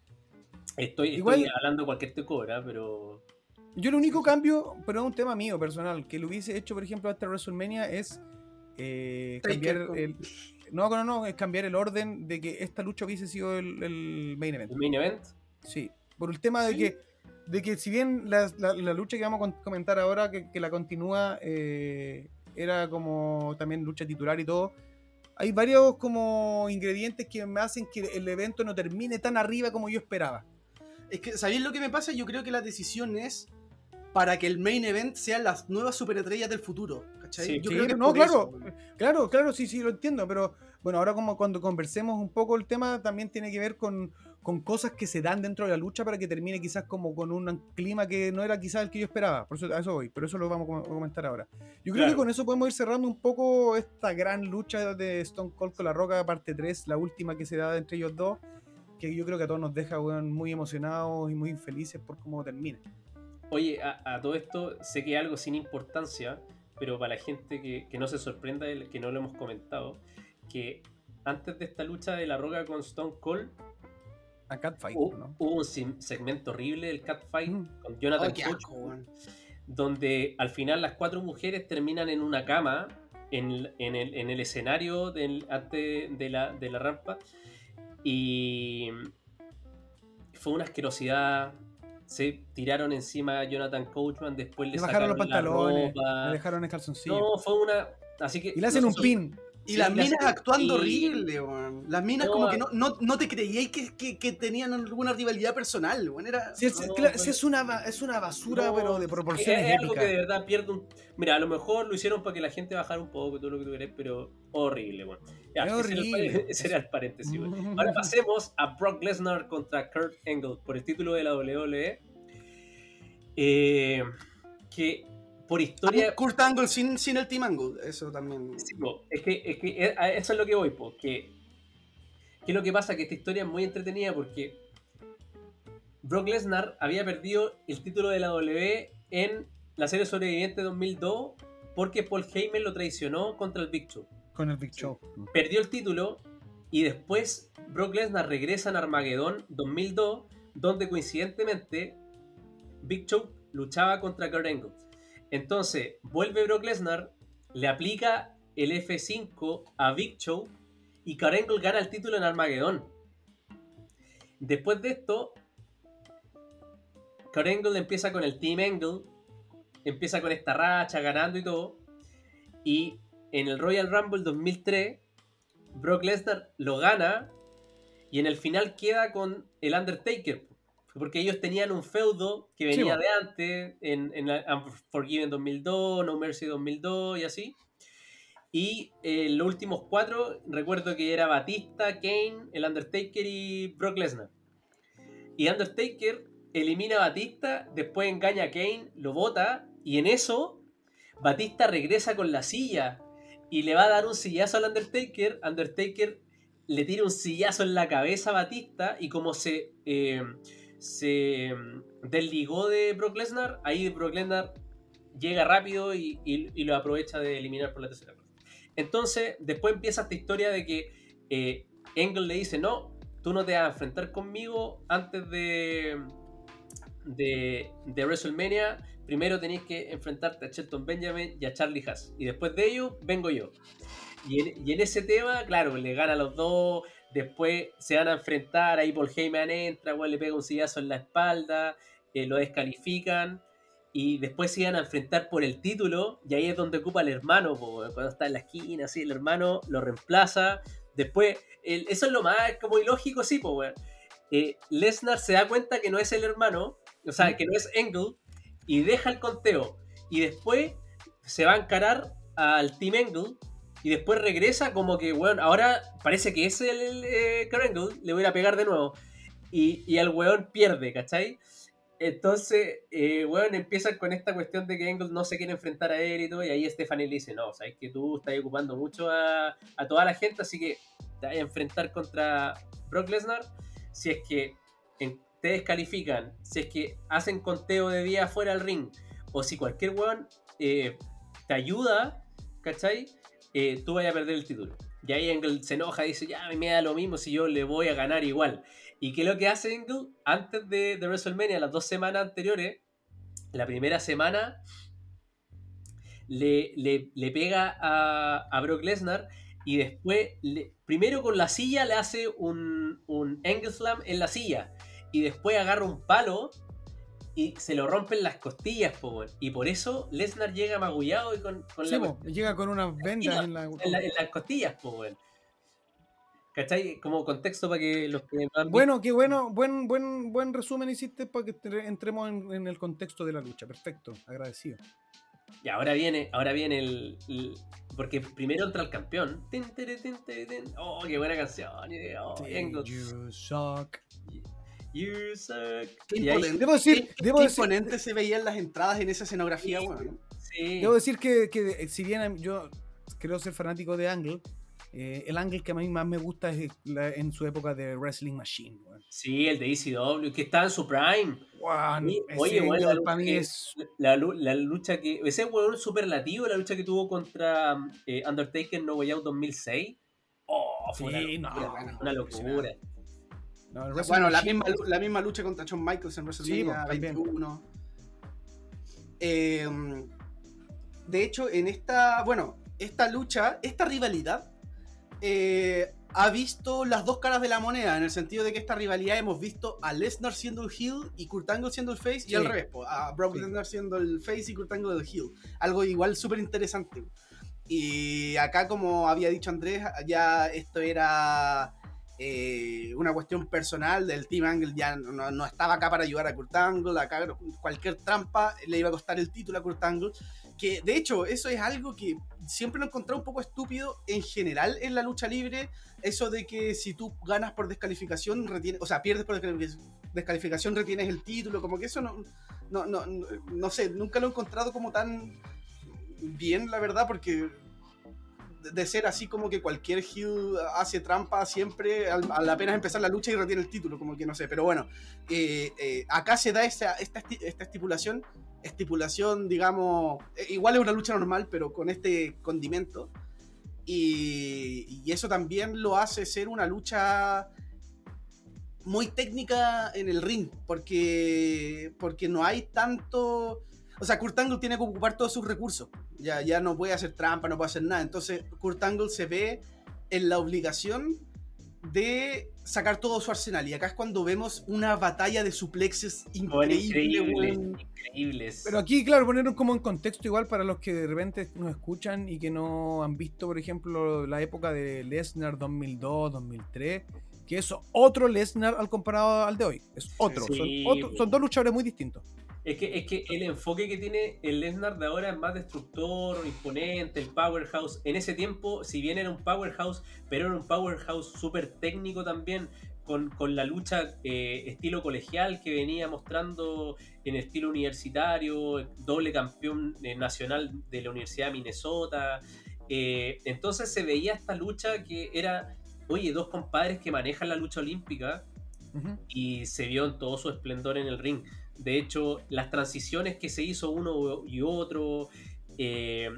Estoy, Igual, hablando cualquier te cobra, pero. Yo el único cambio, pero es un tema mío personal, que lo hubiese hecho, por ejemplo, hasta WrestleMania es eh, cambiar el. No, no, no, es cambiar el orden de que esta lucha hubiese sido el, main event. ¿El main event? Sí. Por el tema de que de que si bien la, lucha que vamos a comentar ahora, que, la continúa, eh, era como también lucha titular y todo, hay varios como ingredientes que me hacen que el evento no termine tan arriba como yo esperaba. Es que, ¿sabéis lo que me pasa? Yo creo que la decisión es para que el main event sean las nuevas superestrellas del futuro. ¿Cachai? Yo creo que no, claro, claro, claro, sí, sí, lo entiendo, pero bueno, ahora como cuando conversemos un poco el tema también tiene que ver con, cosas que se dan dentro de la lucha para que termine quizás como con un clima que no era quizás el que yo esperaba. Por eso a eso voy, pero eso lo vamos a comentar ahora. Yo creo que con eso podemos ir cerrando un poco esta gran lucha de Stone Cold con la Roca, parte 3, la última que se da entre ellos dos que yo creo que a todos nos deja muy emocionados y muy felices por cómo termina. Oye, a, a todo esto sé que algo sin importancia, pero para la gente que, que no se sorprenda, que no lo hemos comentado, que antes de esta lucha de La Roca con Stone Cold, A Catfight, hu- ¿no? hubo un segmento horrible del Catfight Mm. con Jonathan Oh, Coach, donde al final las cuatro mujeres terminan en una cama en, en el, en el escenario del, antes de la, de la rampa y fue una asquerosidad. Se tiraron encima a Jonathan Coachman, después le, Le bajaron los sacaron la pantalones, ropa. le dejaron el calzoncillo. No, fue una. Así que. y le hacen un nosotros- pin. Y Sí, las minas actuando y- horrible, weón. Las minas No, como que no, no, no te creíais que, que, que tenían alguna rivalidad personal, weón. Era... Es, No, claro, es una, es una basura, pero de es- proporciones es, algo que de verdad pierde un. Mira, a lo mejor lo hicieron para que la gente bajara un poco, todo lo que tú querés, pero horrible, bueno. Ya, Es ese era el horrible. Ese era el paréntesis, weón. Ahora pasemos a Brock Lesnar contra Kurt Angle por el título de la WWE. Eh, que por historia. Kurt Angle sin, sin el Team Angle, eso también. Sí, po, es que, es que eh, a eso es lo que voy, po, que, que lo que pasa que esta historia es muy entretenida porque Brock Lesnar había perdido el título de la W en la serie sobreviviente 2002 porque Paul Heyman lo traicionó contra el Big Show. Con el Big Show. Perdió el título y después Brock Lesnar regresa en Armageddon 2002 donde coincidentemente Big Show luchaba contra Kurt Angle. Entonces, vuelve Brock Lesnar, le aplica el F5 a Big Show y Kurt gana el título en Armageddon. Después de esto, Kurt empieza con el Team Angle, empieza con esta racha, ganando y todo. Y en el Royal Rumble 2003, Brock Lesnar lo gana y en el final queda con el Undertaker. Porque ellos tenían un feudo que Sí, venía de antes, en, en Unforgiven 2002, No Mercy 2002 y así. Y eh, los últimos cuatro, recuerdo que era Batista, Kane, el Undertaker y Brock Lesnar. Y Undertaker elimina a Batista, después engaña a Kane, lo bota, y en eso Batista regresa con la silla y le va a dar un sillazo al Undertaker. Undertaker le tira un sillazo en la cabeza a Batista y como se, eh, se mm, desligó de Brock Lesnar, ahí Brock Lesnar llega rápido y, y- y lo aprovecha de eliminar por la tercera cuerda. Entonces, después empieza esta historia de que eh, Angle le dice, no, tú no te vas a enfrentar conmigo antes de, de, de WrestleMania. Primero tenéis que enfrentarte a Shelton Benjamin y a Charlie Haas. Y después de ello, vengo yo. Y en, y en ese tema, claro, le gana a los dos. Después se van a enfrentar. Ahí Paul Heyman entra, igual le pega un sillazo en la espalda. eh, lo descalifican. Y después se iban a enfrentar por el título. Y ahí es donde ocupa el hermano. po, cuando está en la esquina, así, el hermano lo reemplaza. Después, eso es lo más como ilógico, sí, weón. Eh, Lesnar se da cuenta que no es el hermano, o sea, que no es Angle, y deja el conteo. Y después se va a encarar al Team Angle, y después regresa como que, weón, ahora parece que es el eh, Kurt Angle, le voy a pegar de nuevo. Y, y el weón pierde, ¿cachai? Entonces, eh, weón, empiezan con esta cuestión de que Angle no se quiere enfrentar a él y todo, y ahí Stephanie le dice, no, sabes que tú estás ocupando mucho a, a toda la gente, así que te vas a enfrentar contra Brock Lesnar si es que te descalifican, si es que hacen conteo de día fuera del ring, o si cualquier weón eh, te ayuda, ¿cachai? Eh, tú vayas a perder el título. Y ahí Angle se enoja y dice, ya, me da lo mismo si yo le voy a ganar igual. ¿Y qué es lo que hace Angle? Antes de, de WrestleMania, las dos semanas anteriores, la primera semana le, le- pega a, Brock Lesnar y después, primero con la silla le hace un, un Angle Slam en la silla y después agarra un palo y se lo rompen las costillas, po, y por eso Lesnar llega magullado y con, con Sí, la, po, llega con unas vendas en la. en, la- en las costillas, po. ¿Cachai? Como contexto para que los que no han visto- Bueno, qué bueno, buen, buen, buen resumen hiciste para que entre- entremos en, en el contexto de la lucha. Perfecto, agradecido. Y ahora viene, ahora viene el, el- Porque primero entra el campeón. Oh, qué buena canción. oh, You suck. You suck. Qué imponente, Debo decir, qué- debo qué decir, imponente se veían las entradas en esa escenografía, Sí. weón. sí. debo decir que, que si bien yo creo ser fanático de Angle, Eh, el ángel que a mí más me gusta es la- en su época de Wrestling Machine. weón. Sí, el de ECW, que está en su prime. Guau, Oye, weón, la lucha para mí que- es. La, la lucha que. Ese weón superlativo, la lucha que tuvo contra eh, Undertaker en No Way Out 2006. Oh, fue una locura. no, bueno, una locura. No, el Wrestling Bueno, la misma, la misma lucha contra Shawn Michaels en WrestleMania también. 21. Eh, de hecho, en esta, bueno, esta lucha, esta rivalidad, eh, ha visto las dos caras de la moneda, en el sentido de que esta rivalidad hemos visto a Lesnar siendo el heel y Kurt Angle siendo el face, y Sí. al revés, po, a Brock Sí. Lesnar siendo el face y Kurt Angle el heel. Algo igual súper interesante. Y acá, como había dicho Andrés, ya esto era eh, una cuestión personal del Team Angle, ya no, estaba acá para ayudar a Kurt Angle, acá cualquier trampa le iba a costar el título a Kurt Angle, que de hecho eso es algo que siempre lo he encontrado un poco estúpido en general en la lucha libre, eso de que si tú ganas por descalificación, o sea, pierdes por descalific- descalificación, retienes el título, como que eso no, no, no, no sé, nunca lo he encontrado como tan bien, la verdad, porque de- ser así como que cualquier heel hace trampa siempre al, al apenas empezar la lucha y retiene el título, como que no sé, pero bueno, eh, eh, acá se da esta, esta, esta estipulación, estipulación, digamos, eh, igual es una lucha normal, pero con este condimento, y, y eso también lo hace ser una lucha muy técnica en el ring, porque, porque no hay tanto... O sea, Kurt Angle tiene que ocupar todos sus recursos. Ya, ya no puede hacer trampa, no puede hacer nada. Entonces, Kurt Angle se ve en la obligación de sacar todo su arsenal. Y acá es cuando vemos una batalla de suplexes increíble, increíbles, increíbles. Pero aquí, claro, ponernos como en contexto igual para los que de repente nos escuchan y que no han visto, por ejemplo, la época de Lesnar 2002, 2003, que es otro Lesnar al comparado al de hoy. Es otro. Sí. Son, otro- son dos luchadores muy distintos. Es que, es que el enfoque que tiene el Lesnar de ahora es más destructor, imponente, el powerhouse. En ese tiempo, si bien era un powerhouse, pero era un powerhouse súper técnico también, con, con la lucha eh, estilo colegial que venía mostrando en estilo universitario, doble campeón eh, nacional de la Universidad de Minnesota. Eh, entonces se veía esta lucha que era, oye, dos compadres que manejan la lucha olímpica y se vio en todo su esplendor en el ring. De hecho, las transiciones que se hizo uno y otro, eh,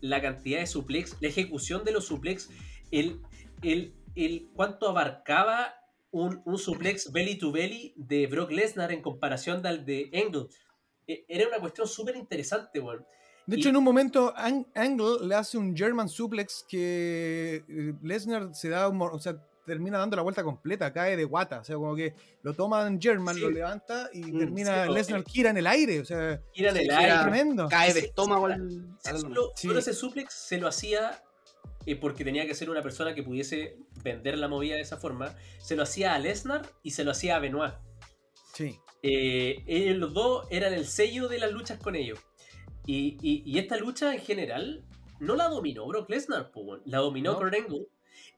la cantidad de suplex, la ejecución de los suplex, el, el, el cuánto abarcaba un, un suplex belly to belly de Brock Lesnar en comparación al de Angle. Eh, Era una cuestión súper interesante, weón. De Y- hecho, en un momento, Ang- Angle le hace un German suplex que eh, Lesnar se da un, o sea, termina dando la vuelta completa, cae de guata. O sea, como que lo toma en German, Sí. lo levanta y Mm, termina sí, o- Lesnar gira en el aire. O sea, Gira en el aire. tremendo. Cae de estómago al- Solo, ese suplex se lo hacía eh, porque tenía que ser una persona que pudiese vender la movida de esa forma. Se lo hacía a Lesnar y se lo hacía a Benoit. Sí. Eh, ellos los dos eran el sello de las luchas con ellos. Y, y- y esta lucha en general no la dominó Brock Lesnar, la dominó No. Kurt Angle.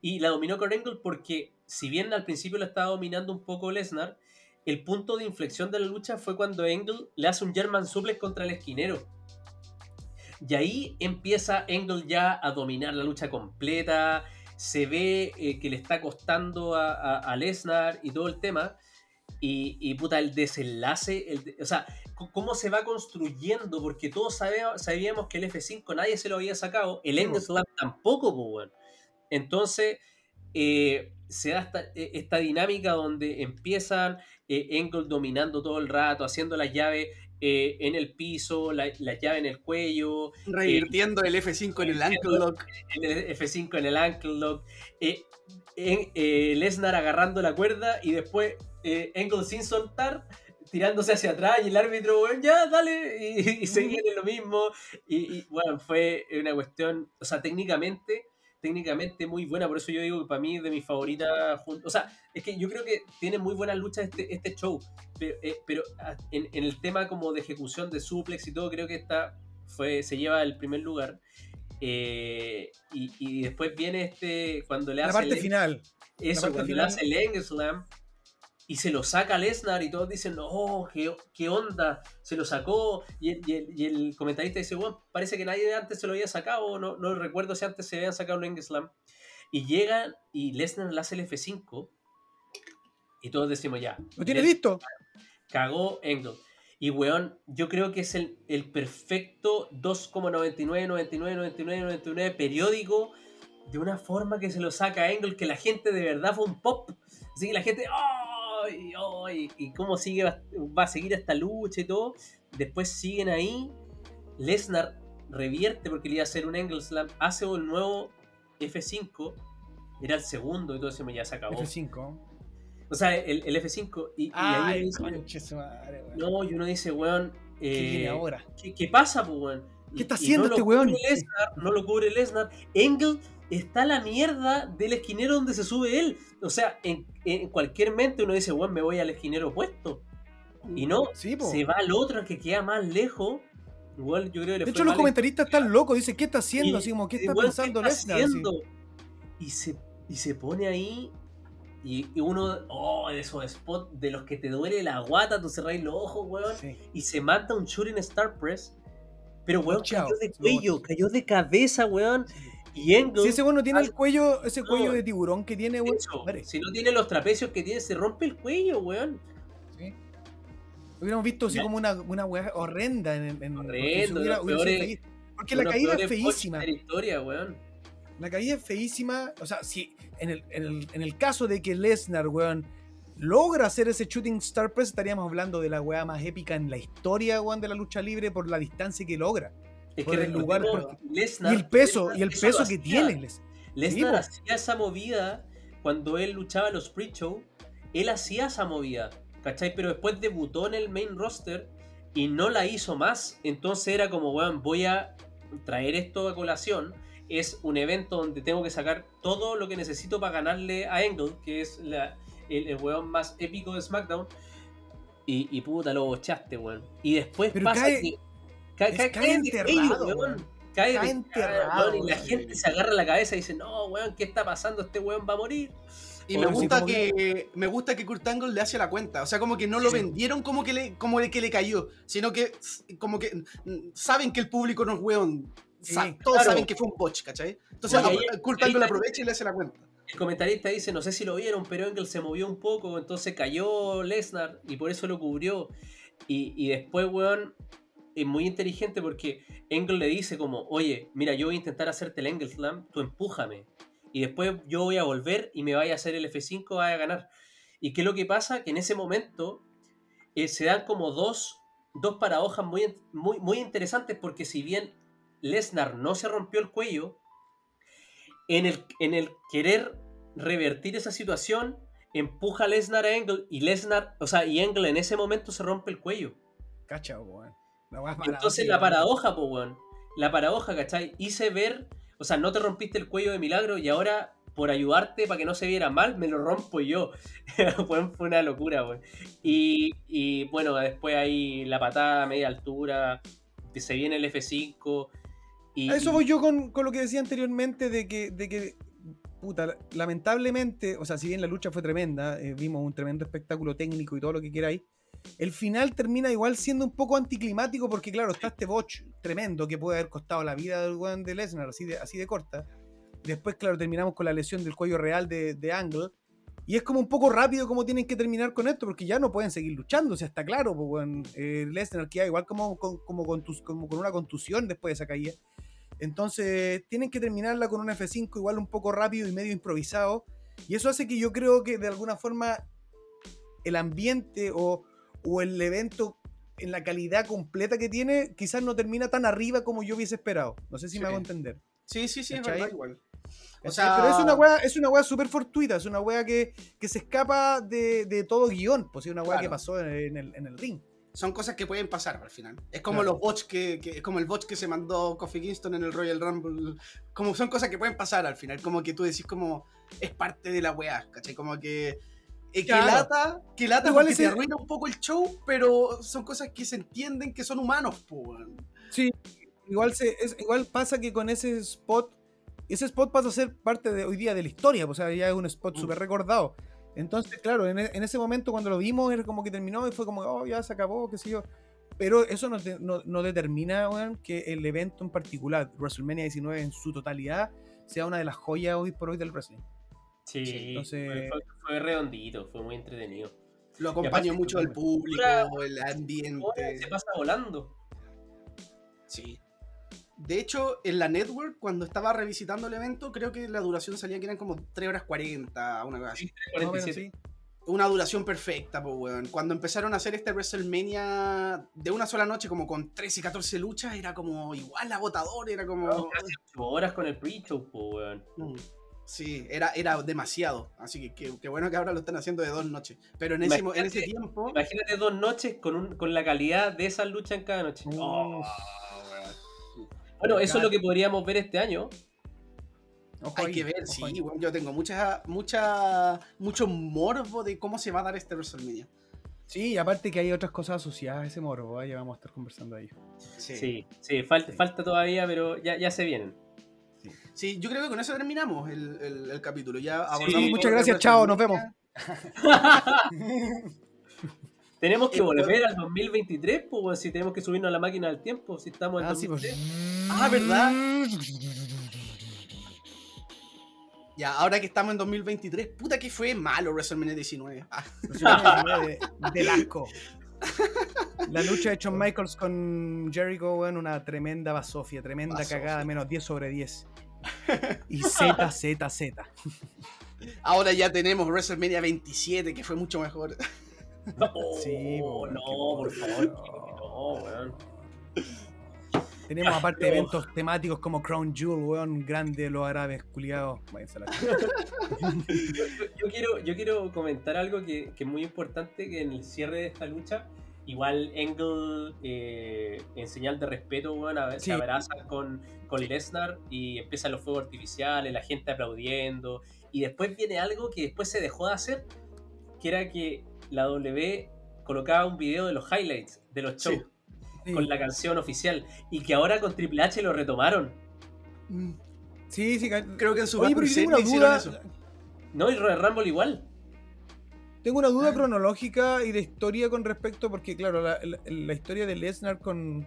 Y la dominó Kurt Angle porque, si bien al principio lo estaba dominando un poco Lesnar, el punto de inflexión de la lucha fue cuando Angle le hace un German suplex contra el esquinero. Y ahí empieza Angle ya a dominar la lucha completa. Se ve eh, que le está costando a, a- a Lesnar y todo el tema. Y, y, puta, el desenlace, el de- o sea, cómo se va construyendo, porque todos sabíamos, sabíamos que el F5 nadie se lo había sacado, el po. Slam tampoco, po, weón. Entonces, eh, se da esta, eh, esta dinámica donde empiezan eh, Engel dominando todo el rato, haciendo las llaves eh, en el piso, la, la llave en el cuello, revirtiendo el F5 en el ankle lock. el F5 en el ankle lock, eh, eh, Lesnar agarrando la cuerda y después eh, Engel sin soltar, tirándose hacia atrás y el árbitro, bueno, ya, dale, y, y seguían en lo mismo. Y, y, bueno, fue una cuestión, o sea, técnicamente, técnicamente muy buena, por eso yo digo que para mí es de mis favoritas. O sea, es que yo creo que tiene muy buenas luchas este, este show, pero, eh, pero ah, en, en el tema como de ejecución de suplex y todo, creo que esta fue, se lleva el primer lugar. Eh, y, y después viene este, cuando le La hace parte el- final. eso, parte cuando le final. hace el Slam y se lo saca Lesnar y todos dicen, oh, qué, qué onda, se lo sacó. Y el, y el- y el comentarista dice, bueno, parece que nadie antes se lo había sacado, no, no recuerdo si antes se habían sacado un Eng Slam. Y llegan y Lesnar le hace el F5. Y todos decimos ya. ¿Lo tiene listo? Cagó Angle. Y weón, yo creo que es el, el perfecto 2,99, 99, 99, 99 periódico de una forma que se lo saca Angle que la gente de verdad fue un pop. Así que la gente, ¡ay! ¿Y cómo sigue, va, va a seguir esta lucha y todo? Después siguen ahí. Lesnar revierte porque le iba a hacer un Angle Slam, hace un nuevo F5. Era el segundo y todo eso ya se acabó. F5. O sea, el, el F5. Y, y ahí dice, conche madre, no, y uno dice, weón. ¿Qué eh, viene ahora? ¿qué, qué pasa, pues, weón? ¿Qué está haciendo no este weón? Lesnar, no lo cubre Lesnar. Engel está la mierda del esquinero donde se sube él. O sea, en, en cualquier mente uno dice, weón, me voy al esquinero opuesto. Y no, Sí, se va al otro que queda más lejos. Igual yo creo que le De hecho, los comentaristas están locos. Dicen, ¿qué está haciendo? Y- Así como, ¿qué está weón, pensando ¿qué está? Así. haciendo? Y se, y se pone ahí. Y, y uno, oh, de esos spots de los que te duele la guata, tú cerráis los ojos, weón. Sí. y se mata un shooting star press. Pero weón Chao. cayó de cuello, cayó de cabeza, weón. Y Engel, Si ese bueno tiene el cuello, ese No. cuello de tiburón que tiene, weón. si no tiene los trapecios que tiene, se rompe el cuello, weón. Sí. Hubiéramos visto así como una, una weá horrenda en, en Horrendo, hubiera- peores-. Porque la caída es feísima. la historia, weón. La caída es feísima. O sea, si en el, en el, en el caso de que Lesnar, weón, logra hacer ese shooting star press, estaríamos hablando de la weá más épica en la historia, weón, de la lucha libre por la distancia que logra. Es Por que el lugar, recordemos, porque- Lesnar, y el peso, Lesnar y el eso peso que hacía. tiene. Les- Lesnar Sí, hacía esa movida cuando él luchaba en los pre-show. Él hacía esa movida, ¿cachai? Pero después debutó en el main roster y no la hizo más. Entonces era como, weón, voy a traer esto a colación. Es un evento donde tengo que sacar todo lo que necesito para ganarle a Angle, que es la- el, el weón más épico de SmackDown. Y, y puta, lo bochaste, weón. Y después Pero pasa cae- que. Cae, cae, cae enterrado, cuello, weón. Cae, enterrado, weón, y la weón. gente se agarra la cabeza y dice, no, weón, ¿qué está pasando? Este weón va a morir. Y me gusta que, me gusta que Kurt Angle le hace la cuenta. O sea, como que no lo Sí. vendieron como que le, como de que le cayó, sino que como que mm, saben que el público no es weón. Sa- Sí, todos claro. saben que fue un botch, ¿cachai? Entonces Oye, a- ahí- Kurt Angle aprovecha y le hace la cuenta. El comentarista dice, no sé si lo vieron, pero Engel se movió un poco, entonces cayó Lesnar y por eso lo cubrió. Y, y después, weón, es muy inteligente porque Engel le dice como, oye, mira, yo voy a intentar hacerte el Engel Slam, tú empújame. Y después yo voy a volver y me vaya a hacer el F5, vaya a ganar. ¿Y qué es lo que pasa? Que en ese momento eh, se dan como dos, dos paradojas muy, muy, muy interesantes porque si bien Lesnar no se rompió el cuello, en el, en el querer revertir esa situación, empuja a Lesnar a Engel y Lesnar, o sea, y Engel en ese momento se rompe el cuello. Cacha, weón. La Entonces la paradoja, po, weón. La paradoja, ¿cachai? Hice ver, o sea, no te rompiste el cuello de milagro y ahora, por ayudarte para que no se viera mal, me lo rompo yo. Fue una locura, weón. Y, y, bueno, después hay la patada a media altura, que se viene el F5. Y, A eso voy yo con, con lo que decía anteriormente de que, de que, puta, lamentablemente, o sea, si bien la lucha fue tremenda, eh, vimos un tremendo espectáculo técnico y todo lo que queráis, el final termina igual siendo un poco anticlimático porque, claro, está este botch tremendo que puede haber costado la vida del weón de Lesnar, así de, así de corta. Después, claro, terminamos con la lesión del cuello real de, de Angle. Y es como un poco rápido como tienen que terminar con esto, porque ya no pueden seguir luchando, o sea, está claro, pues. Eh, Lesnar queda igual como, con- como, contus- como con una contusión después de esa caída. Entonces, tienen que terminarla con un F5 igual un poco rápido y medio improvisado. Y eso hace que yo creo que de alguna forma el ambiente o, o el evento en la calidad completa que tiene, quizás no termina tan arriba como yo hubiese esperado. No sé si me Sí. hago entender. Sí, sí, sí, es verdad igual. O sea, Pero es una wea, es una wea súper fortuita, es una wea que, que se escapa de, de todo guion, pues es una wea que Claro. pasó en el, en el ring. son cosas que pueden pasar al final. Es como Claro. los bots que, que- es como el bot que se mandó Kofi Kingston en el Royal Rumble. Como son cosas que pueden pasar al final. Como que tú decís como es parte de la weá, ¿cachai? Como que. Eh, Claro. Que lata, que lata Igual porque te arruina un poco el show, pero son cosas que se entienden que son humanos, po. Sí, igual, se, es, igual pasa que con ese spot, ese spot pasa a ser parte de hoy día de la historia, o sea, ya es un spot Mm. súper recordado. Entonces, claro, en, e- en ese momento cuando lo vimos era como que terminó y fue como, oh, ya se acabó, qué sé yo. Pero eso no, no- no determina, weón, que el evento en particular, WrestleMania 19 en su totalidad, sea una de las joyas hoy por hoy del wrestling. Sí, Sí, entonces- fue, redondito, fue muy entretenido. Lo acompañó aparte- mucho el público, el ambiente. se pasa volando. Sí. De hecho, en la network, cuando estaba revisitando el evento, creo que la duración salía que eran como 3 horas 40, una cosa así. Más o menos, 47. sí. Una duración perfecta, pues, weón. Cuando empezaron a hacer este WrestleMania de una sola noche, como con 13 y 14 luchas, era como igual agotador, era como. No, casi 8 horas con el pre-show, po, weón. Mm. Sí, era, era demasiado. Así que qué bueno que ahora lo están haciendo de dos noches. Pero en ese, mo- en ese Imagínate- tiempo. Imagínate dos noches con, un- con la calidad de esa lucha en cada noche. Oh. Bueno, eso es lo que podríamos ver este año. Ojo Hay ahí, que ver, sí, ahí. weón, yo tengo mucha, mucha, mucho morbo de cómo se va a dar este WrestleMania. Sí, y aparte que hay otras cosas asociadas a ese morbo, ¿eh? ya vamos a estar conversando ello. Sí. Sí, sí, falta, falta todavía, pero ya, ya se vienen. Sí, yo creo que con eso terminamos el, el- el capítulo. Ya Sí, abordamos muchas todo el gracias, chao, nos WrestleMania. Tenemos que volver al 2023, pues, si tenemos que subirnos a la máquina del tiempo, si estamos en Ah, sí, pues. 2023. Ah, ¿verdad? Ya, ahora que estamos en 2023, puta que fue malo WrestleMania 19. Ah, de, del asco. La lucha de Shawn Michaels con Jericho, weón, una tremenda basofia, tremenda Basofia. cagada, menos 10 sobre 10. Y Z, Z, Z. ahora ya tenemos WrestleMania 27, que fue mucho mejor. No, Sí, no, weón, qué por favor, bueno. no, weón. Tenemos aparte eventos temáticos como Crown Jewel, weón, grande, los árabes culiados. Yo, yo quiero, yo quiero comentar algo que, que es muy importante, que en el cierre de esta lucha, igual Engel, eh, en señal de respeto, weón, a- Sí. se abraza con, con Lesnar y empiezan los fuegos artificiales, la gente aplaudiendo, y después viene algo que después se dejó de hacer, que era que la W colocaba un video de los highlights de los shows Sí. Sí, con la canción oficial, y que ahora con Triple H lo retomaron. sí, sí, ca- Creo que en su Oye, pero yo tengo una hicieron duda. eso. ¿No? Y Royal Rumble igual. Tengo una duda Ah. cronológica y de historia con respecto, porque claro, la, la- la historia de Lesnar con,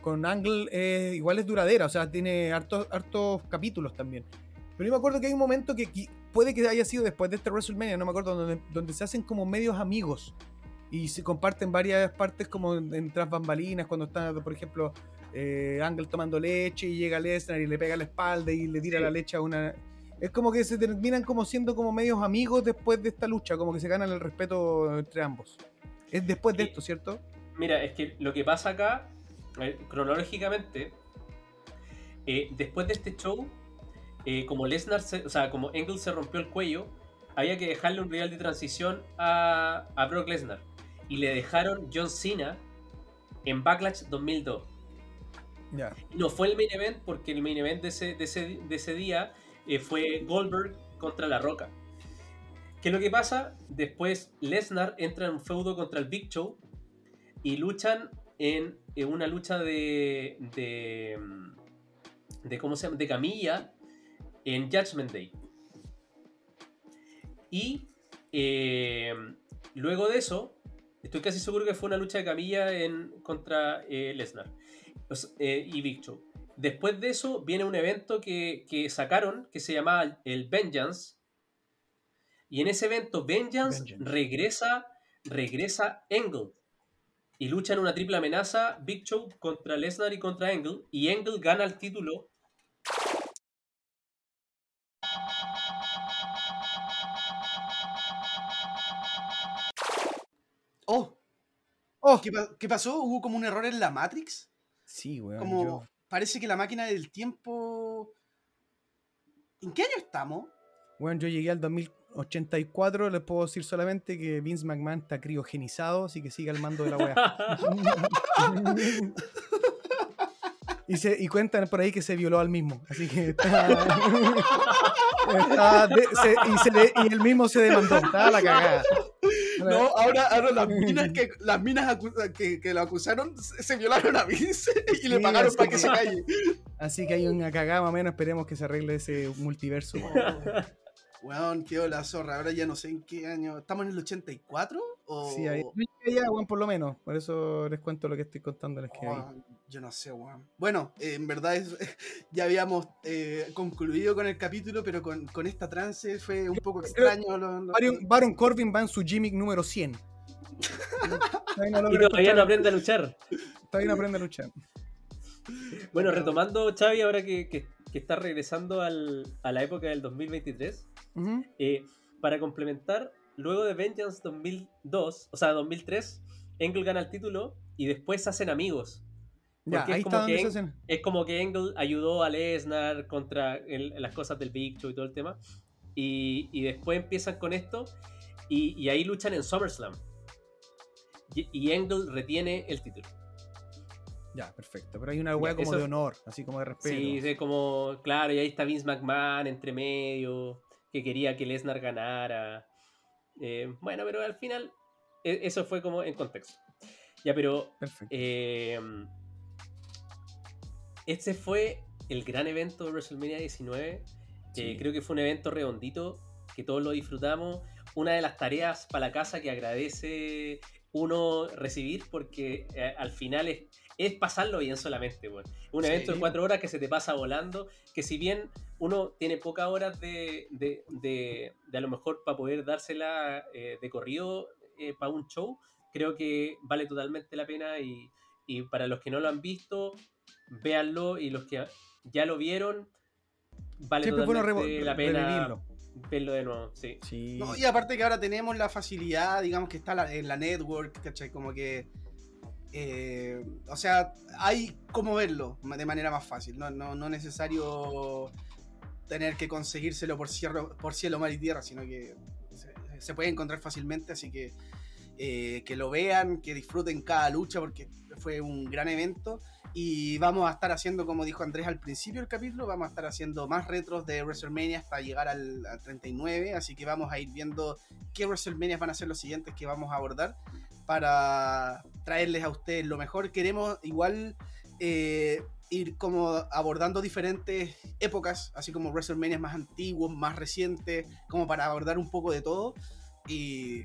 con Angle eh, igual es duradera, o sea, tiene hartos, hartos capítulos también. Pero yo me acuerdo que hay un momento que qui- puede que haya sido después de este WrestleMania, no me acuerdo, donde, donde se hacen como medios amigos y se comparten varias partes como en, en tras bambalinas, cuando está, por ejemplo, eh, Angle tomando leche y llega Lesnar y le pega la espalda y le tira Sí. la leche a una... Es como que se terminan como siendo como medios amigos después de esta lucha, como que se ganan el respeto entre ambos. Es después de Sí. esto, ¿cierto? Mira, es que lo que pasa acá, eh, cronológicamente, eh, después de este show, eh, como Lesnar, se- o sea, como Engel se rompió el cuello, había que dejarle un real de transición a, a Brock Lesnar. Y le dejaron John Cena en Backlash 2002. Ya. Y no fue el main event porque el main event de ese, de ese, de ese día eh, fue Goldberg contra La Roca. ¿Qué es lo que pasa? Después Lesnar entra en un feudo contra el Big Show y luchan en, en una lucha de, de, de ¿cómo se llama? de camilla en Judgment Day. Y eh, luego de eso, estoy casi seguro que fue una lucha de camilla en, contra eh, Lesnar eh, y Big Show. Después de eso viene un evento que, que sacaron que se llamaba el Vengeance. Y en ese evento Vengeance, Vengeance. regresa regresa Engel. Y luchan una triple amenaza Big Show contra Lesnar y contra Engel. Y Engel gana el título. ¡Oh! ¿qué, pa- qué pasó? ¿Hubo como un error en la Matrix? Sí, weón. Como yo- parece que la máquina del tiempo... ¿En qué año estamos? Bueno, yo llegué al 2084, les puedo decir solamente que Vince McMahon está criogenizado, así que sigue al mando de la weá. y, se, y cuentan por ahí que se violó al mismo, así que está... está de- se- y, se le- y él mismo se demandó, está la cagada. No, ahora, ahora las minas que las minas que, que lo acusaron se, violaron a Vince y le Sí, pagaron para que que- se calle. Así que hay una cagada más o menos, esperemos que se arregle ese multiverso. weón. Quedó la zorra. Ahora ya no sé en qué año. ¿Estamos en el 84? O... Sí, llegué allá, weón, por lo menos, por eso les cuento lo que estoy contándoles que Oh, vi. Yo no sé, weón. Bueno, eh, en verdad es, ya habíamos eh, concluido con el capítulo, pero con, con esta trance fue un poco extraño. lo- lo- Baron, Baron Corbin va en su gimmick número 100. Todavía no Y todavía no aprende a luchar. todavía no aprende a luchar. Bueno, retomando, Xavi, ahora que, que- que está regresando al- a la época del 2023, Ujú. eh, para complementar, luego de Vengeance 2002, o sea, 2003, Engel gana el título y después se hacen amigos. Ya, Porque es como que hacen. Es como que Engel ayudó a Lesnar contra el- las cosas del Big Show y todo el tema. Y, y después empiezan con esto y, y ahí luchan en SummerSlam. Y, y Engel retiene el título. Ya, perfecto. Pero hay una weá como eso- de honor, así como de respeto. Sí, es como, claro, y ahí está Vince McMahon entre medio, que quería que Lesnar ganara. Eh, bueno, pero al final, e- eso fue como en contexto. Ya, pero eh, este fue el gran evento de WrestleMania 19. Eh, Sí. creo que fue un evento redondito, que todos lo disfrutamos. Una de las tareas para la casa que agradece uno recibir, porque eh, al final es, es pasarlo bien solamente. weón. Un Sí. evento de cuatro horas que se te pasa volando, que si bien uno tiene pocas horas de, de, de- de a lo mejor para poder dársela eh, de corrido para un show, creo que vale totalmente la pena y, y para los que no lo han visto, véanlo y los que ya lo vieron, vale Siempre totalmente la pena revivirlo. verlo de nuevo. Sí. Sí. No, y aparte que ahora tenemos la facilidad, digamos que está la- en la network, ¿cachai? Como que. eh, o sea, hay cómo verlo de manera más fácil. No, no, no necesario tener que conseguírselo por cielo, por cielo, mar y tierra, sino que se, se puede encontrar fácilmente. Así que eh, que lo vean, que disfruten cada lucha, porque fue un gran evento. Y vamos a estar haciendo, como dijo Andrés al principio del capítulo, vamos a estar haciendo más retros de WrestleMania hasta llegar al, al 39. Así que vamos a ir viendo qué WrestleMania van a ser los siguientes que vamos a abordar para traerles a ustedes lo mejor. Queremos igual eh, ir como abordando diferentes épocas, así como WrestleMania más antiguos, más recientes, como para abordar un poco de todo. Y,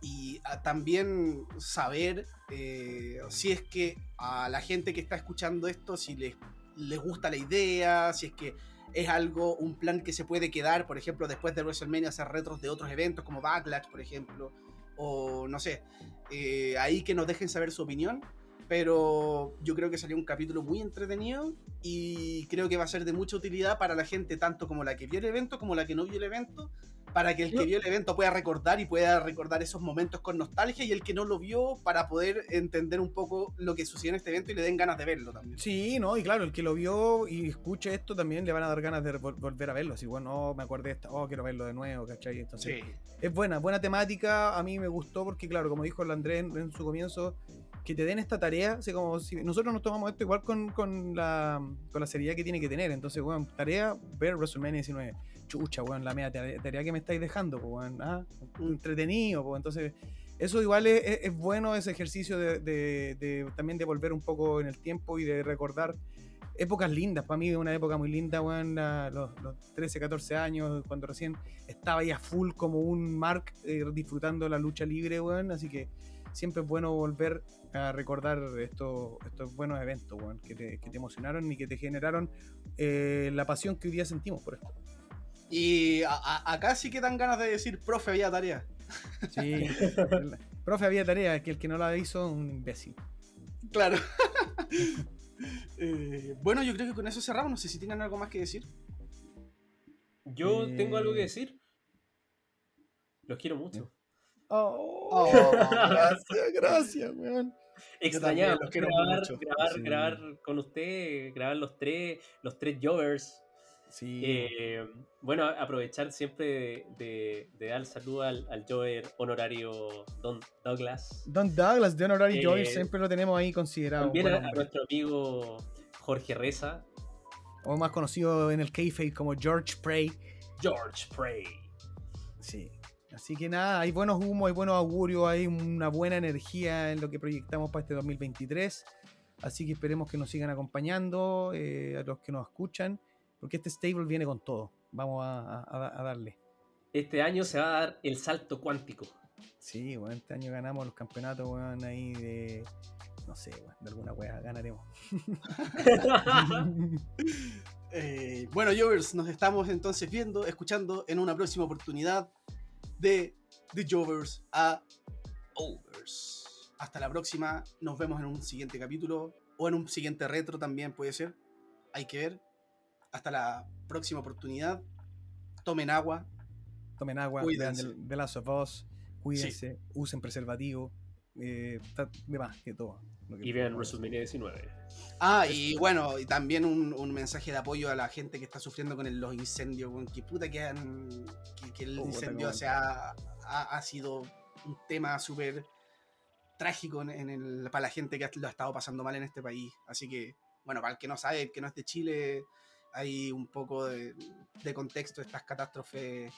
y a también saber eh, si es que a la gente que está escuchando esto, si les, les gusta la idea, si es que es algo, un plan que se puede quedar, por ejemplo, después de WrestleMania hacer retros de otros eventos como Backlash, por ejemplo, o no sé, eh, ahí que nos dejen saber su opinión. Pero yo creo que salió un capítulo muy entretenido y creo que va a ser de mucha utilidad para la gente, tanto como la que vio el evento como la que no vio el evento, para que el que vio el evento pueda recordar y pueda recordar esos momentos con nostalgia y el que no lo vio para poder entender un poco lo que sucedió en este evento y le den ganas de verlo también. Sí, no, y claro, el que lo vio y escuche esto también le van a dar ganas de vol- volver a verlo. Así, bueno, oh, me acordé de esta, oh, quiero verlo de nuevo, ¿cachai? Entonces, Sí. es buena, buena temática. A mí me gustó porque, claro, como dijo el Andrés en, en su comienzo, que te den esta tarea, así como si nosotros nos tomamos esto igual con, con la, con la seriedad que tiene que tener. Entonces, bueno, tarea, ver WrestleMania 19. Chucha, weón, la media tarea, tarea que me estáis dejando, weón. Ah, entretenido, pues. Entonces, eso igual es, es- es bueno, ese ejercicio de, de- de también de volver un poco en el tiempo y de recordar épocas lindas. Para mí es una época muy linda, weón, los, los 13, 14 años, cuando recién estaba ya full como un Mark eh, disfrutando la lucha libre, weón. Así que siempre es bueno volver a recordar estos, estos buenos eventos, weón, que te, que te emocionaron y que te generaron eh, la pasión que hoy día sentimos por esto. Y a- a- acá sí que dan ganas de decir, profe, había tarea. Sí. Profe, había tarea, que el que no la hizo, un imbécil. Claro. Eh, bueno, yo creo que con eso cerramos. No sé si tienen algo más que decir. Yo tengo algo que Eh. decir. Los quiero mucho. Oh, gracias, gracias, weón. Extrañaba grabar, mucho. grabar, Sí. grabar con usted, grabar los tres, los tres Jovers. Sí. Eh, bueno, aprovechar siempre de, de- de dar saludo al, al Jover honorario Don Douglas. Don Douglas de Honorary Eh, siempre lo tenemos ahí considerado. También a, nuestro amigo Jorge Reza, O más conocido en el kayfabe como George Prey. George Prey. Sí. Así que nada, hay buenos humos, hay buenos augurios, hay una buena energía en lo que proyectamos para este 2023. Así que esperemos que nos sigan acompañando, eh, a los que nos escuchan, porque este stable viene con todo. Vamos a, a- a darle. Este año se va a dar el salto cuántico. Sí, bueno, este año ganamos los campeonatos, weón, ahí de, no sé, weón, de alguna wea ganaremos. Eh, bueno, Jovers, nos estamos entonces viendo, escuchando en una próxima oportunidad de The Jovers a Overs. Hasta la próxima, nos vemos en un siguiente capítulo o en un siguiente retro también puede ser. Hay que ver. Hasta la próxima oportunidad. Tomen agua. Tomen agua, Cuídense. The Last of Us, cuídense, usen preservativo, eh, está de más que todo. Y vean. WrestleMania 19. Ah, y bueno, y también un, un mensaje de apoyo a la gente que está sufriendo con el- los incendios. weón, Que puta que, han, que, que el Puta, incendio weón. se ha, ha, ha sido un tema súper trágico en, en el, para la gente que lo ha estado pasando mal en este país. Así que, bueno, para el que no sabe, el que no es de Chile, hay un poco de, de contexto de estas catástrofes.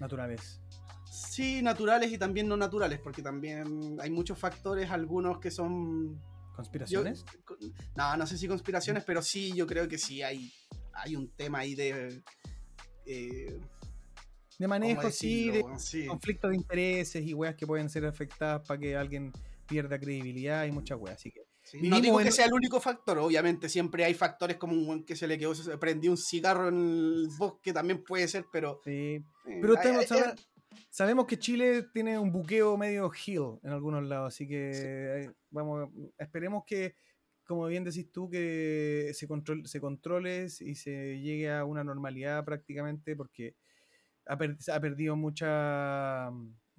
Naturales. Sí, naturales y también no naturales, porque también hay muchos factores, algunos que son yo- ¿Conspiraciones? no, no sé si conspiraciones, pero sí, yo creo que sí hay, hay un tema ahí de. eh, de ¿cómo manejo, sí, de? Sí. conflictos de intereses y weas que pueden ser afectadas para que alguien pierda credibilidad y muchas weas. Así que Sí, No digo que sea el único factor, obviamente siempre hay factores como un weón que se le quedó, se prendió un cigarro en el bosque, también puede ser, pero. sí. eh, Pero tenemos- sabe- sabemos que Chile tiene un buqueo medio hill en algunos lados, así que eh, vamos, esperemos que, como bien decís tú, que se, control, se controle y se llegue a una normalidad prácticamente, porque ha, per- ha perdido mucha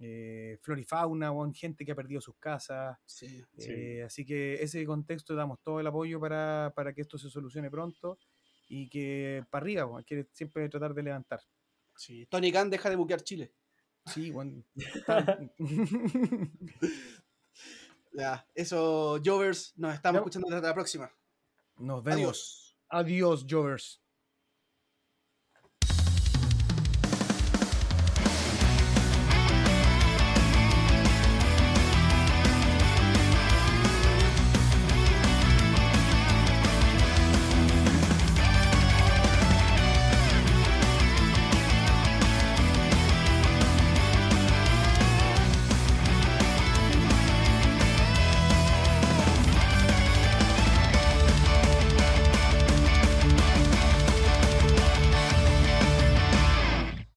eh, flora y fauna, weón, gente que ha perdido sus casas. sí. Sí. Eh, así que ese contexto damos todo el apoyo para, para que esto se solucione pronto y que para arriba, weón, hay que siempre tratar de levantar. sí. Tony Khan deja de buquear Chile. Sí, bueno. Ya, eso, Jovers, nos estamos escuchando hasta la próxima. Nos vemos. Adiós. Adiós, Jovers.